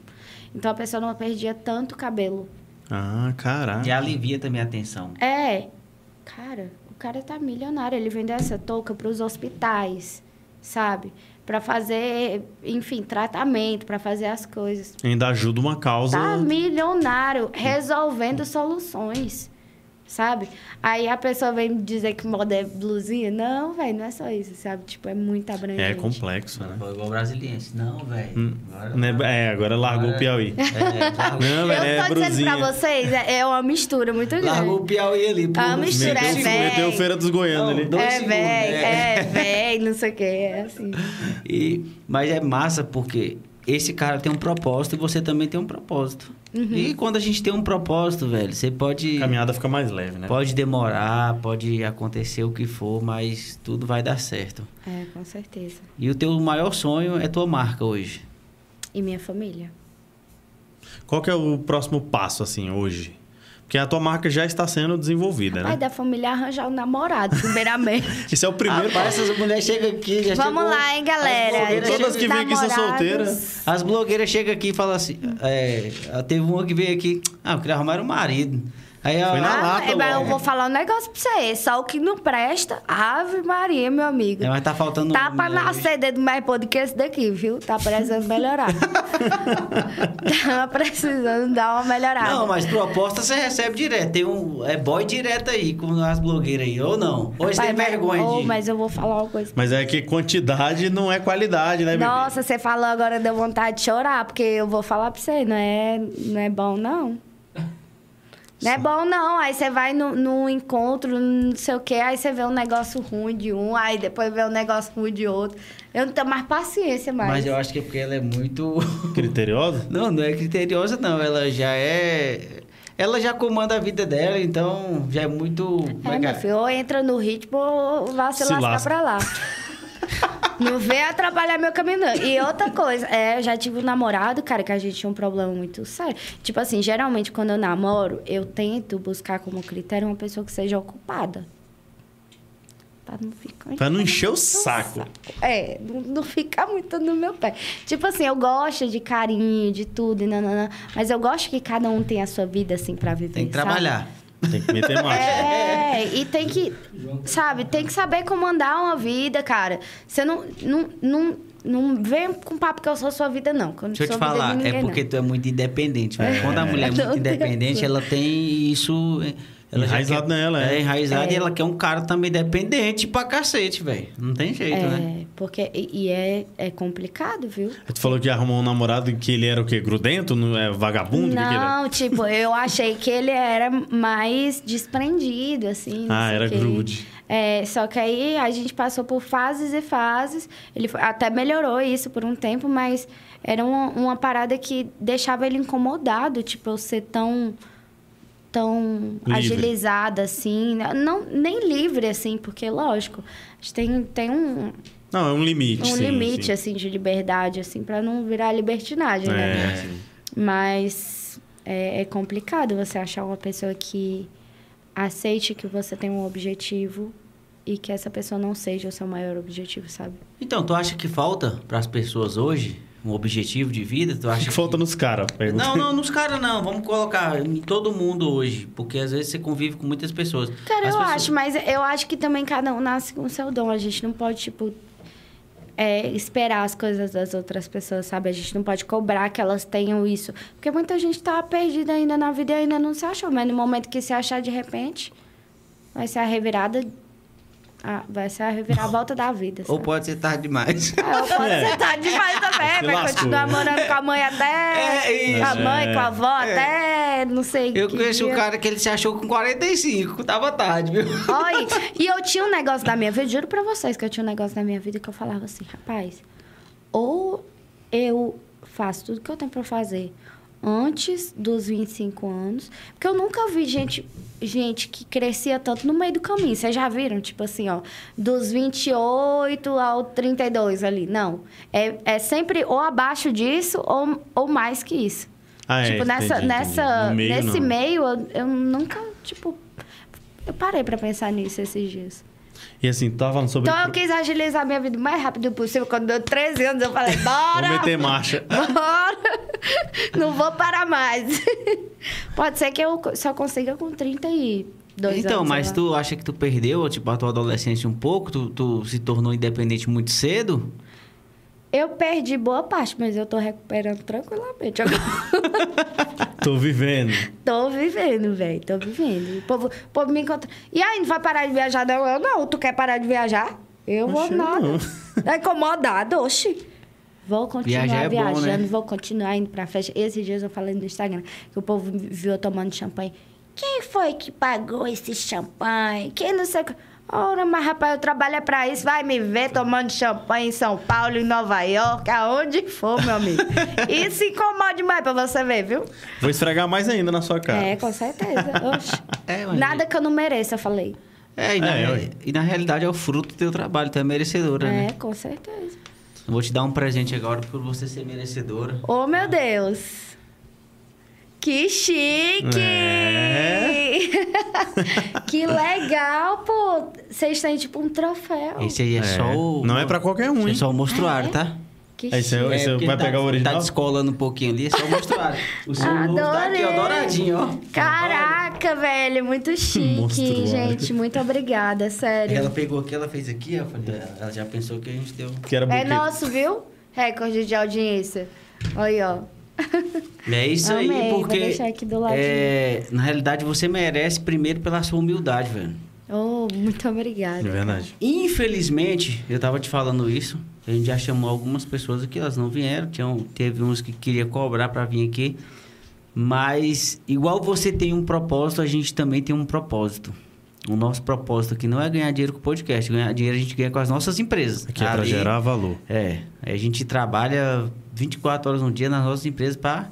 Então a pessoa não perdia tanto cabelo. Ah, caraca. E alivia também a tensão. É, cara, o cara tá milionário. Ele vendeu essa touca para os hospitais, sabe? Para fazer, enfim, tratamento, para fazer as coisas. Ainda ajuda uma causa. Tá milionário, resolvendo soluções, sabe? Aí a pessoa vem dizer que moda é blusinha. Não, velho, não é só isso, sabe? Tipo, é muito abrangente. É complexo, né? Foi igual brasiliense. Não, velho. Hum, Agora- né? É, agora largou o Piauí. É, largou, Não, velho, é Eu tô dizendo brusinha. pra vocês, é é uma mistura muito grande. largou o Piauí ali. por uns mistura, é velho. Meteu Feira dos Goianos Não, ali. dois é, velho, é. é, velho, não sei o que, é assim. E, mas é massa porque esse cara tem um propósito e você também tem um propósito. Uhum. E quando a gente tem um propósito, velho, você pode. A caminhada fica mais leve, né? Pode demorar, pode acontecer o que for, mas tudo vai dar certo. É, com certeza. E o teu maior sonho é tua marca hoje. E minha família. Qual que é o próximo passo, assim, hoje? Porque a tua marca já está sendo desenvolvida, Pai né? da família arranjar um namorado, primeiramente. Esse é o primeiro Rapaz, passo. essas mulheres chegam aqui, já Vamos chegou- lá, hein, galera. As blogueiras, Dia Todas que vêm aqui são solteiras. As blogueiras chegam aqui e falam assim. É, teve uma que veio aqui. Ah, eu queria arrumar um marido. Aí Foi na Ah, lata é, mas eu vou falar um negócio pra você. Só o que não presta, Ave Maria, meu amigo. É, mas tá faltando Tá um pra nascer dentro mais podre que esse daqui, viu? Tá precisando melhorar. tá precisando dar uma melhorada. Não, mas proposta você recebe direto. Tem um. É boy direto aí com as blogueiras aí, ou não? Ou você tem vergonha Ô, de. mas eu vou falar uma coisa. Mas é que quantidade não é qualidade, né, bebê? Nossa, você falou agora, deu vontade de chorar, porque eu vou falar pra você, não é, não é bom, não. Não é bom, não. Aí você vai no, no encontro, não sei o quê, aí você vê um negócio ruim de um, aí depois vê um negócio ruim de outro. Eu não tenho mais paciência mais. Mas eu acho que é porque ela é muito. Criteriosa? Não, não é criteriosa, não. Ela já é. Ela já comanda a vida dela, então já é muito. como É, que meu filho, ou entra no ritmo ou vai se, Se lascar lasca. pra lá. Não vem atrapalhar meu caminho, não. E outra coisa, é, eu já tive um namorado, cara, que a gente tinha um problema muito sério. Tipo assim, geralmente quando eu namoro, eu tento buscar como critério uma pessoa que seja ocupada. Pra não ficar. Pra não encher o muito saco. É, não, não ficar muito no meu pé. Tipo assim, eu gosto de carinho, de tudo, e nananã, mas eu gosto que cada um tenha a sua vida, assim, pra viver. Tem que sabe? trabalhar. Tem que meter marcha. É, e tem que, sabe, tem que saber comandar uma vida, cara. Você não, não, não, não vem com papo que eu sou sua vida, não. que eu não Deixa eu te falar, ninguém, é porque não. tu é muito independente. velho. É. Quando a mulher é muito independente, ela tem isso. Ela Enraizado quer- nela, é. É, enraizado É. e ela quer um cara também dependente pra cacete, velho. Não tem jeito, né? É, porque, e, e é, é complicado, viu? Tu falou que arrumou um namorado que ele era o quê? Grudento? Não é vagabundo? O que que? Não, tipo, eu achei que ele era mais desprendido, assim. não Ah, sei era grude. É, só que aí a gente passou por fases e fases. Ele foi- até melhorou isso por um tempo, mas era uma, uma parada que deixava ele incomodado, tipo, eu ser tão tão Livre. agilizada assim, não nem livre assim, porque lógico, a gente tem tem um, Não, é um limite. um sim, limite sim. assim de liberdade assim para não virar libertinagem, né? É, sim. Mas é, é complicado você achar uma pessoa que aceite que você tem um objetivo e que essa pessoa não seja o seu maior objetivo, sabe? Então, tu acha que falta pras pessoas hoje um objetivo de vida? Tu acha que falta nos caras? Não, não, nos caras não. Vamos colocar em todo mundo hoje. Porque às vezes você convive com muitas pessoas. Cara, As eu pessoas- acho, mas eu acho que também cada um nasce com o seu dom. A gente não pode, tipo, é, esperar as coisas das outras pessoas, sabe? A gente não pode cobrar que elas tenham isso. Porque muita gente tá perdida ainda na vida e ainda não se achou. Mas no momento que se achar de repente, vai ser a revirada. A- vai ser a reviravolta da vida. Ou sabe? pode ser tarde demais. Ah, pode É. ser tarde demais também. Se Vai lascou. continuar morando com a mãe até. É, isso. com a mãe, É. com a avó até. Não sei. Eu que conheci um dia. cara que ele se achou com 45. Tava tarde, viu? Olha, e eu tinha um negócio da minha vida, juro pra vocês que eu tinha um negócio da minha vida que eu falava assim, rapaz, ou eu faço tudo que eu tenho pra fazer antes dos 25 anos, porque eu nunca vi gente, gente que crescia tanto no meio do caminho. Vocês já viram? Tipo assim, ó, dos 28 ao 32 ali. Não. É, é sempre ou abaixo disso ou, ou mais que isso. Ah, é, tipo, nessa, entendi, entendi. nessa, No meio, nesse não. meio, eu, eu nunca, tipo... Eu parei pra pensar nisso esses dias. E assim, tu tava falando sobre. Então eu quis agilizar minha vida o mais rápido possível. Quando deu 13 anos, eu falei, bora! Vou meter marcha. Bora! Não vou parar mais. Pode ser que eu só consiga com 32 anos. Então, mas tu acha que tu perdeu, tipo, a tua adolescência um pouco? Tu, tu se tornou independente muito cedo? Eu perdi boa parte, mas eu tô recuperando tranquilamente. agora. Tô vivendo. tô vivendo, velho. Tô vivendo. O povo, o povo me encontra. E aí, não vai parar de viajar? Não, eu não. Tu quer parar de viajar? Eu vou nada. não. Tá incomodado, oxi. Vou continuar Viajar é bom, viajando, né? vou continuar indo pra festa. Esses dias eu falei no Instagram que o povo me viu eu tomando champanhe. Quem foi que pagou esse champanhe? Quem não sei o que. Ora, mas rapaz, eu trabalho pra isso. Vai me ver tomando champanhe em São Paulo, em Nova York, aonde for, meu amigo. Isso incomoda demais pra você ver, viu? Vou esfregar mais ainda na sua cara. É, com certeza. Oxe. É, Nada que eu não mereça, eu falei. É, e na, É, ué. e na realidade é o fruto do teu trabalho, tu é merecedora, É, né? com certeza. Eu vou te dar um presente agora por você ser merecedora. Oh, meu Deus! Que chique! É. que legal, pô! Vocês têm tipo um troféu. Esse aí é, É, só o. não é pra qualquer um, Esse hein? é só o mostruário, Ah, é? tá? Que Esse é porque vai tá- pegar o original? Tá descolando um pouquinho ali, é só o mostruário. O seu novo tá aqui, ó, Adorei. douradinho, ó. Caraca, velho, muito chique, Monstruário. gente. Muito obrigada, sério. Ela pegou aqui, ela fez aqui, ó. Ela já pensou que a gente deu. Que era É nosso, viu? Recorde de audiência. Olha, ó. É isso aí, Amei, vou porque. deixar aqui do ladinho. é, na realidade, você merece primeiro pela sua humildade, velho. Oh, muito É obrigada. verdade. Infelizmente, eu tava te falando isso. A gente já chamou algumas pessoas aqui, elas não vieram. Tinham, teve uns que queria cobrar pra vir aqui. Mas, igual você tem um propósito, a gente também tem um propósito. O nosso propósito aqui não é ganhar dinheiro com o podcast. Ganhar dinheiro a gente ganha com as nossas empresas. Aqui é Ali- gerar valor. É, a gente trabalha 24 horas no dia nas nossas empresas para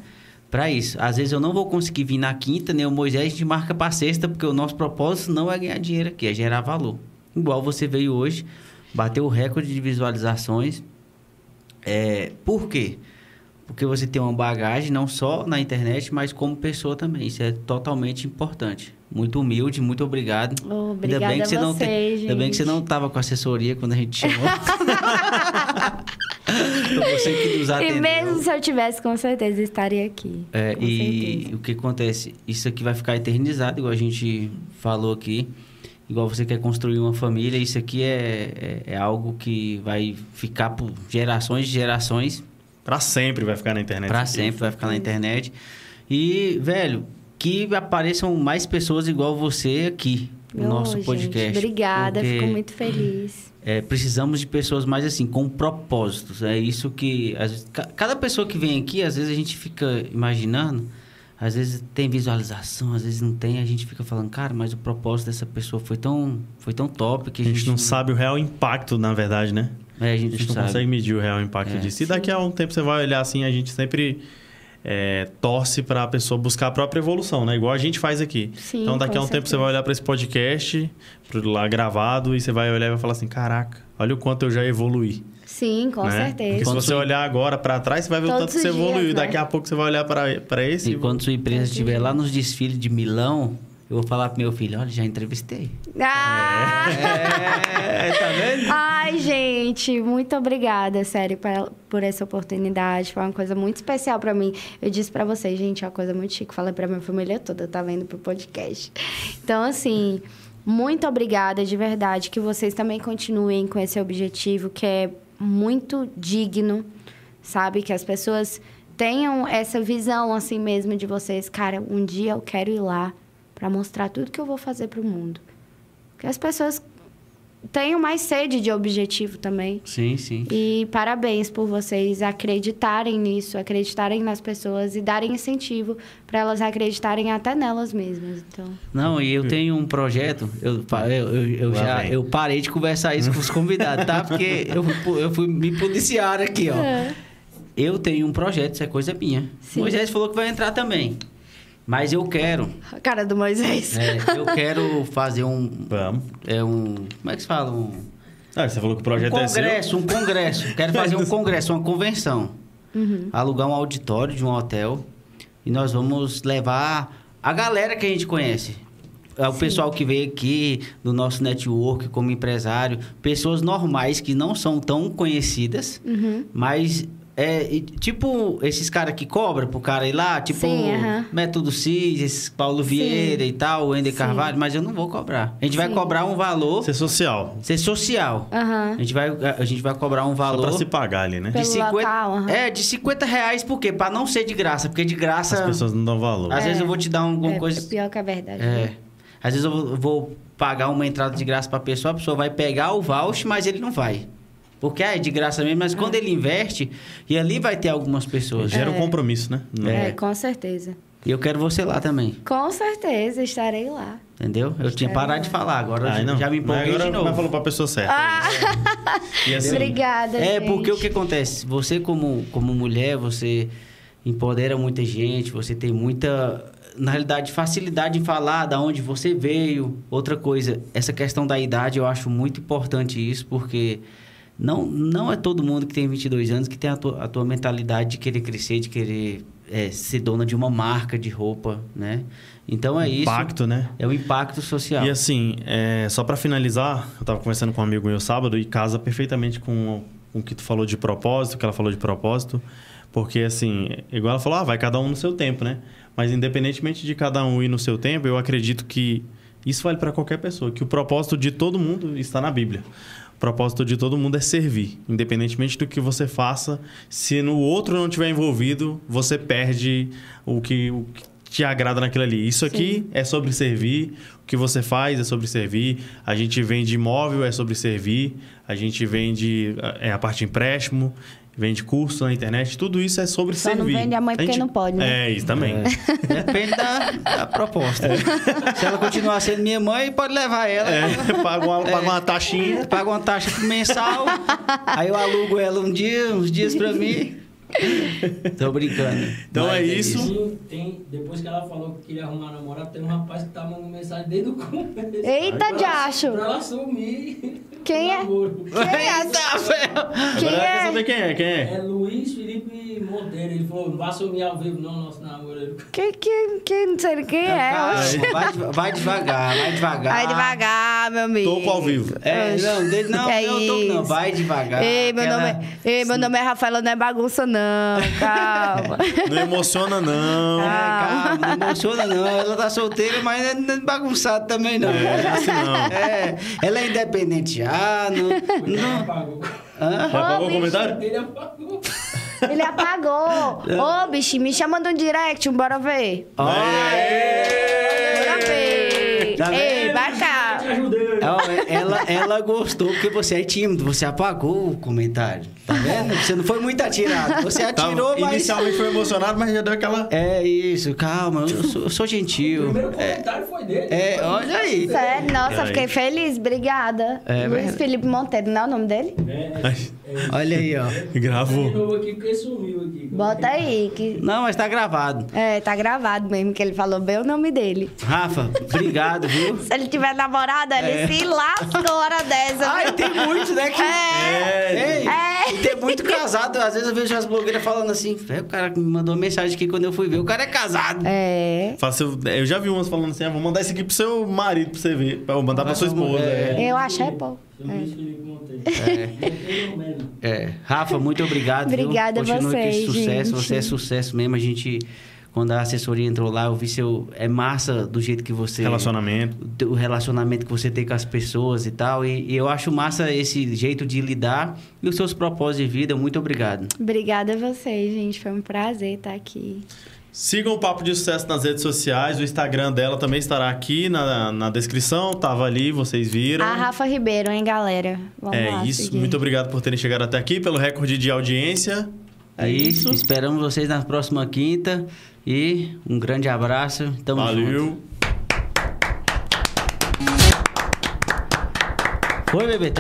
para isso. Às vezes eu não vou conseguir vir na quinta, nem o Moisés, a gente marca para sexta, porque o nosso propósito não é ganhar dinheiro aqui, é gerar valor. Igual você veio hoje, bateu o recorde de visualizações. É, por quê? Porque você tem uma bagagem não só na internet, mas como pessoa também. Isso é totalmente importante. Muito humilde, muito obrigado. Oh, obrigada ainda bem que você, não você, tem, gente. Ainda bem que você não estava com assessoria quando a gente chamou. Foi você que nos E atendeu. mesmo se eu tivesse, com certeza estaria aqui. É, com e certeza. o que acontece? Isso aqui vai ficar eternizado, igual a gente falou aqui. Igual você quer construir uma família, isso aqui é, é, é algo que vai ficar por gerações e gerações. Pra sempre vai ficar na internet. Aqui. sempre vai ficar na internet. E, velho, que apareçam mais pessoas igual você aqui no Oh, nosso gente, podcast. Obrigada, fico muito feliz. é, precisamos de pessoas mais assim, com propósitos. É isso que. ca- cada pessoa que vem aqui, às vezes a gente fica imaginando, às vezes tem visualização, às vezes não tem, a gente fica falando, cara, mas o propósito dessa pessoa foi tão, foi tão top que A gente não sabe o real impacto, na verdade, né? É, a A gente, gente não, não sabe. consegue medir o real impacto É. disso. E daqui a um tempo você vai olhar assim, a gente sempre é, torce para a pessoa buscar a própria evolução, né? Igual a gente faz aqui. Sim, então daqui a um tempo você certeza. vai olhar para esse podcast, pro lá gravado, e você vai olhar e vai falar assim: caraca, olha o quanto eu já evoluí. Sim, com né? certeza. Porque se você olhar agora para trás, você vai ver o Todos tanto que você dias, evoluiu. né? Daqui a pouco você vai olhar para esse. E quando sua empresa estiver lá nos desfiles de Milão, eu vou falar pro meu filho, olha, já entrevistei. Ah! É, tá vendo? Ai, gente, muito obrigada, sério, por, por essa oportunidade. Foi uma coisa muito especial pra mim. Eu disse pra vocês, gente, é uma coisa muito chique. Falei pra minha família toda, tá vendo pro podcast. Então, assim, muito obrigada, de verdade. Que vocês também continuem com esse objetivo, que é muito digno, sabe? Que as pessoas tenham essa visão, assim mesmo, de vocês. Cara, um dia eu quero ir lá pra mostrar tudo que eu vou fazer pro mundo. Que as pessoas tenham mais sede de objetivo também. Sim, sim. E parabéns por vocês acreditarem nisso, acreditarem nas pessoas e darem incentivo para elas acreditarem até nelas mesmas. Então, Não, e eu tenho um projeto, eu, eu, eu, já vem. eu parei de conversar isso com os convidados, tá? Porque eu, fui- eu fui me policiar aqui, ó. Eu tenho um projeto, isso é coisa minha. Sim. Moisés falou que vai entrar também. Mas eu quero, a cara do Moisés. é, eu quero fazer um, Vamos. é um, como é que se fala? Um, Ah, você falou que o um projeto é seu. congresso, um congresso. Quero fazer um congresso, uma convenção. Uhum. Alugar um auditório de um hotel e nós vamos levar a galera que a gente conhece. É o pessoal que veio aqui do nosso network como empresário, pessoas normais que não são tão conhecidas, Uhum. mas é e, tipo esses caras que cobram pro cara ir lá, tipo Sim, aham. Método CIS, Paulo Vieira e tal, o Ender Sim. Carvalho, mas eu não vou cobrar. A gente vai Sim. cobrar um valor, Ser social. ser social. Aham. A gente vai, a gente vai cobrar um Só valor. pra se pagar ali, né? Pelo de 50, local, aham. É, de 50 reais, por quê? Pra não ser de graça. Porque de graça, As pessoas não dão valor. às É. vezes eu vou te dar alguma É, coisa. é pior que a verdade. É. né? Às vezes eu vou, vou pagar uma entrada de graça pra pessoa, a pessoa vai pegar o voucher, mas ele não vai. Porque ah, é de graça mesmo, mas quando ele investe, e ali vai ter algumas pessoas. Gera um É. compromisso, né? Não- É, É. com certeza. E eu quero você lá também, Com certeza, estarei lá. entendeu? Eu tinha parado de falar, agora Ai, não. já me Mas empolguei agora de novo. Mas falou pra pessoa certa. Ah, E assim, obrigada, É, gente. porque o que acontece? Você, como, como mulher, você empodera muita gente, você tem muita, na realidade, facilidade em falar da onde você veio. Outra coisa, essa questão da idade, eu acho muito importante isso, porque não, não é todo mundo que tem 22 anos que tem a tua, a tua mentalidade de querer crescer, de querer é, ser dona de uma marca de roupa, né? Então é isso. impacto, né? É o impacto social. E assim, é, só pra finalizar, eu tava conversando com um amigo meu sábado e casa perfeitamente com, com o que tu falou de propósito, que ela falou de propósito. Porque assim, igual ela falou, ah, vai cada um no seu tempo, né? Mas independentemente de cada um ir no seu tempo, eu acredito que isso vale para qualquer pessoa, que o propósito de todo mundo está na Bíblia. Propósito de todo mundo é servir, independentemente do que você faça. Se no outro não tiver envolvido, você perde o que, o que te agrada naquilo ali. Isso aqui é sobre servir, o que você faz é sobre servir. A gente vende imóvel, é sobre servir. A gente vende é, a parte de empréstimo, vende curso na internet. Tudo isso é sobre Só não servir. vende a mãe porque não pode, né? É, isso também. É, depende da, da proposta. Se ela continuar sendo minha mãe, pode levar ela. É, paga uma, paga uma taxinha. Paga uma taxa mensal, aí eu alugo ela um dia, uns dias pra mim. Tô brincando. Então Mas é isso. Sim, tem, depois que ela falou que queria arrumar namorado, tem um rapaz que tá mandando mensagem desde o começo. Eita, Pra ela- diacho. Pra ela sumir. Quem o é? namoro. Quem é? Eita! Quem Agora quer é? saber quem é? Quem é? É Luiz Felipe Monteiro. Ele falou: não vai sumir ao vivo, não, nosso namoro. Quem, quem, quem, não sei quem é. Vai, vai devagar, vai devagar. Vai devagar, meu amigo. Toco ao vivo. É, não, dele, não, Que não, tô, não, vai devagar. Ei, meu, Aquela- nome, é, ei, meu nome é Rafaela, não é bagunça, não. Calma. Não emociona, não. É, Ah. calma, não emociona não. Ela tá solteira, mas não é- não é bagunçada também não. É, assim não. É, ela é independente já, não... Ele não apagou. hã? Apagou o comentário? Ele apagou. Ele apagou. Ô, bicho, me chama de um direct, bora ver. Bora ver. Tá Ei, vendo? vai cá. Te ajudei. Ó, Ela, ela gostou porque você é tímido, você apagou o comentário. Tá vendo? Você não foi muito atirado. Você Tava- atirou, mas. Inicialmente foi emocionado, mas já deu aquela. É isso, calma, eu sou, eu sou O gentil. primeiro É, comentário foi dele. é, olha aí. Sério, nossa, fiquei feliz. Obrigada. É, Luiz mas- Felipe Monteiro, não é o nome dele? É, é, é. Olha aí, ó. Gravou. Aqui porque sumiu aqui. Bota aí, que... Não, mas tá gravado. É, tá gravado mesmo, que ele falou bem o nome dele. Rafa, obrigado, viu? Se ele tiver namorada, ele É. se lascou hora dessa. Ai, tem muito, né? Que... É. É. e tem muito casado. Às vezes eu vejo as blogueiras falando assim, "Vé, o cara me mandou mensagem aqui quando eu fui ver. O cara é casado. É. Seu- Eu já vi umas falando assim: ah, vou mandar isso aqui pro seu marido pra você ver. Pra eu mandar pra sua esposa. É. É. Eu acho é bom. É. Mesmo. É. Rafa, muito obrigado. viu? Obrigada a vocês, sucesso. gente. Você é sucesso mesmo. A gente, quando a assessoria entrou lá, eu vi seu. É massa do jeito que você. Relacionamento. o relacionamento que você tem com as pessoas e tal. E, e eu acho massa esse jeito de lidar e os seus propósitos de vida. Muito obrigado. Obrigada a vocês, gente. Foi um prazer estar aqui. Sigam o Papo de Sucesso nas redes sociais. O Instagram dela também estará aqui na, na descrição. Tava ali, vocês viram. A Rafa Ribeiro, hein, galera? Vamos é lá, isso. seguir. Muito obrigado por terem chegado até aqui, pelo recorde de audiência. É isso. Esperamos vocês na próxima quinta. E um grande abraço. Tamo junto. Valeu. Foi, bebê?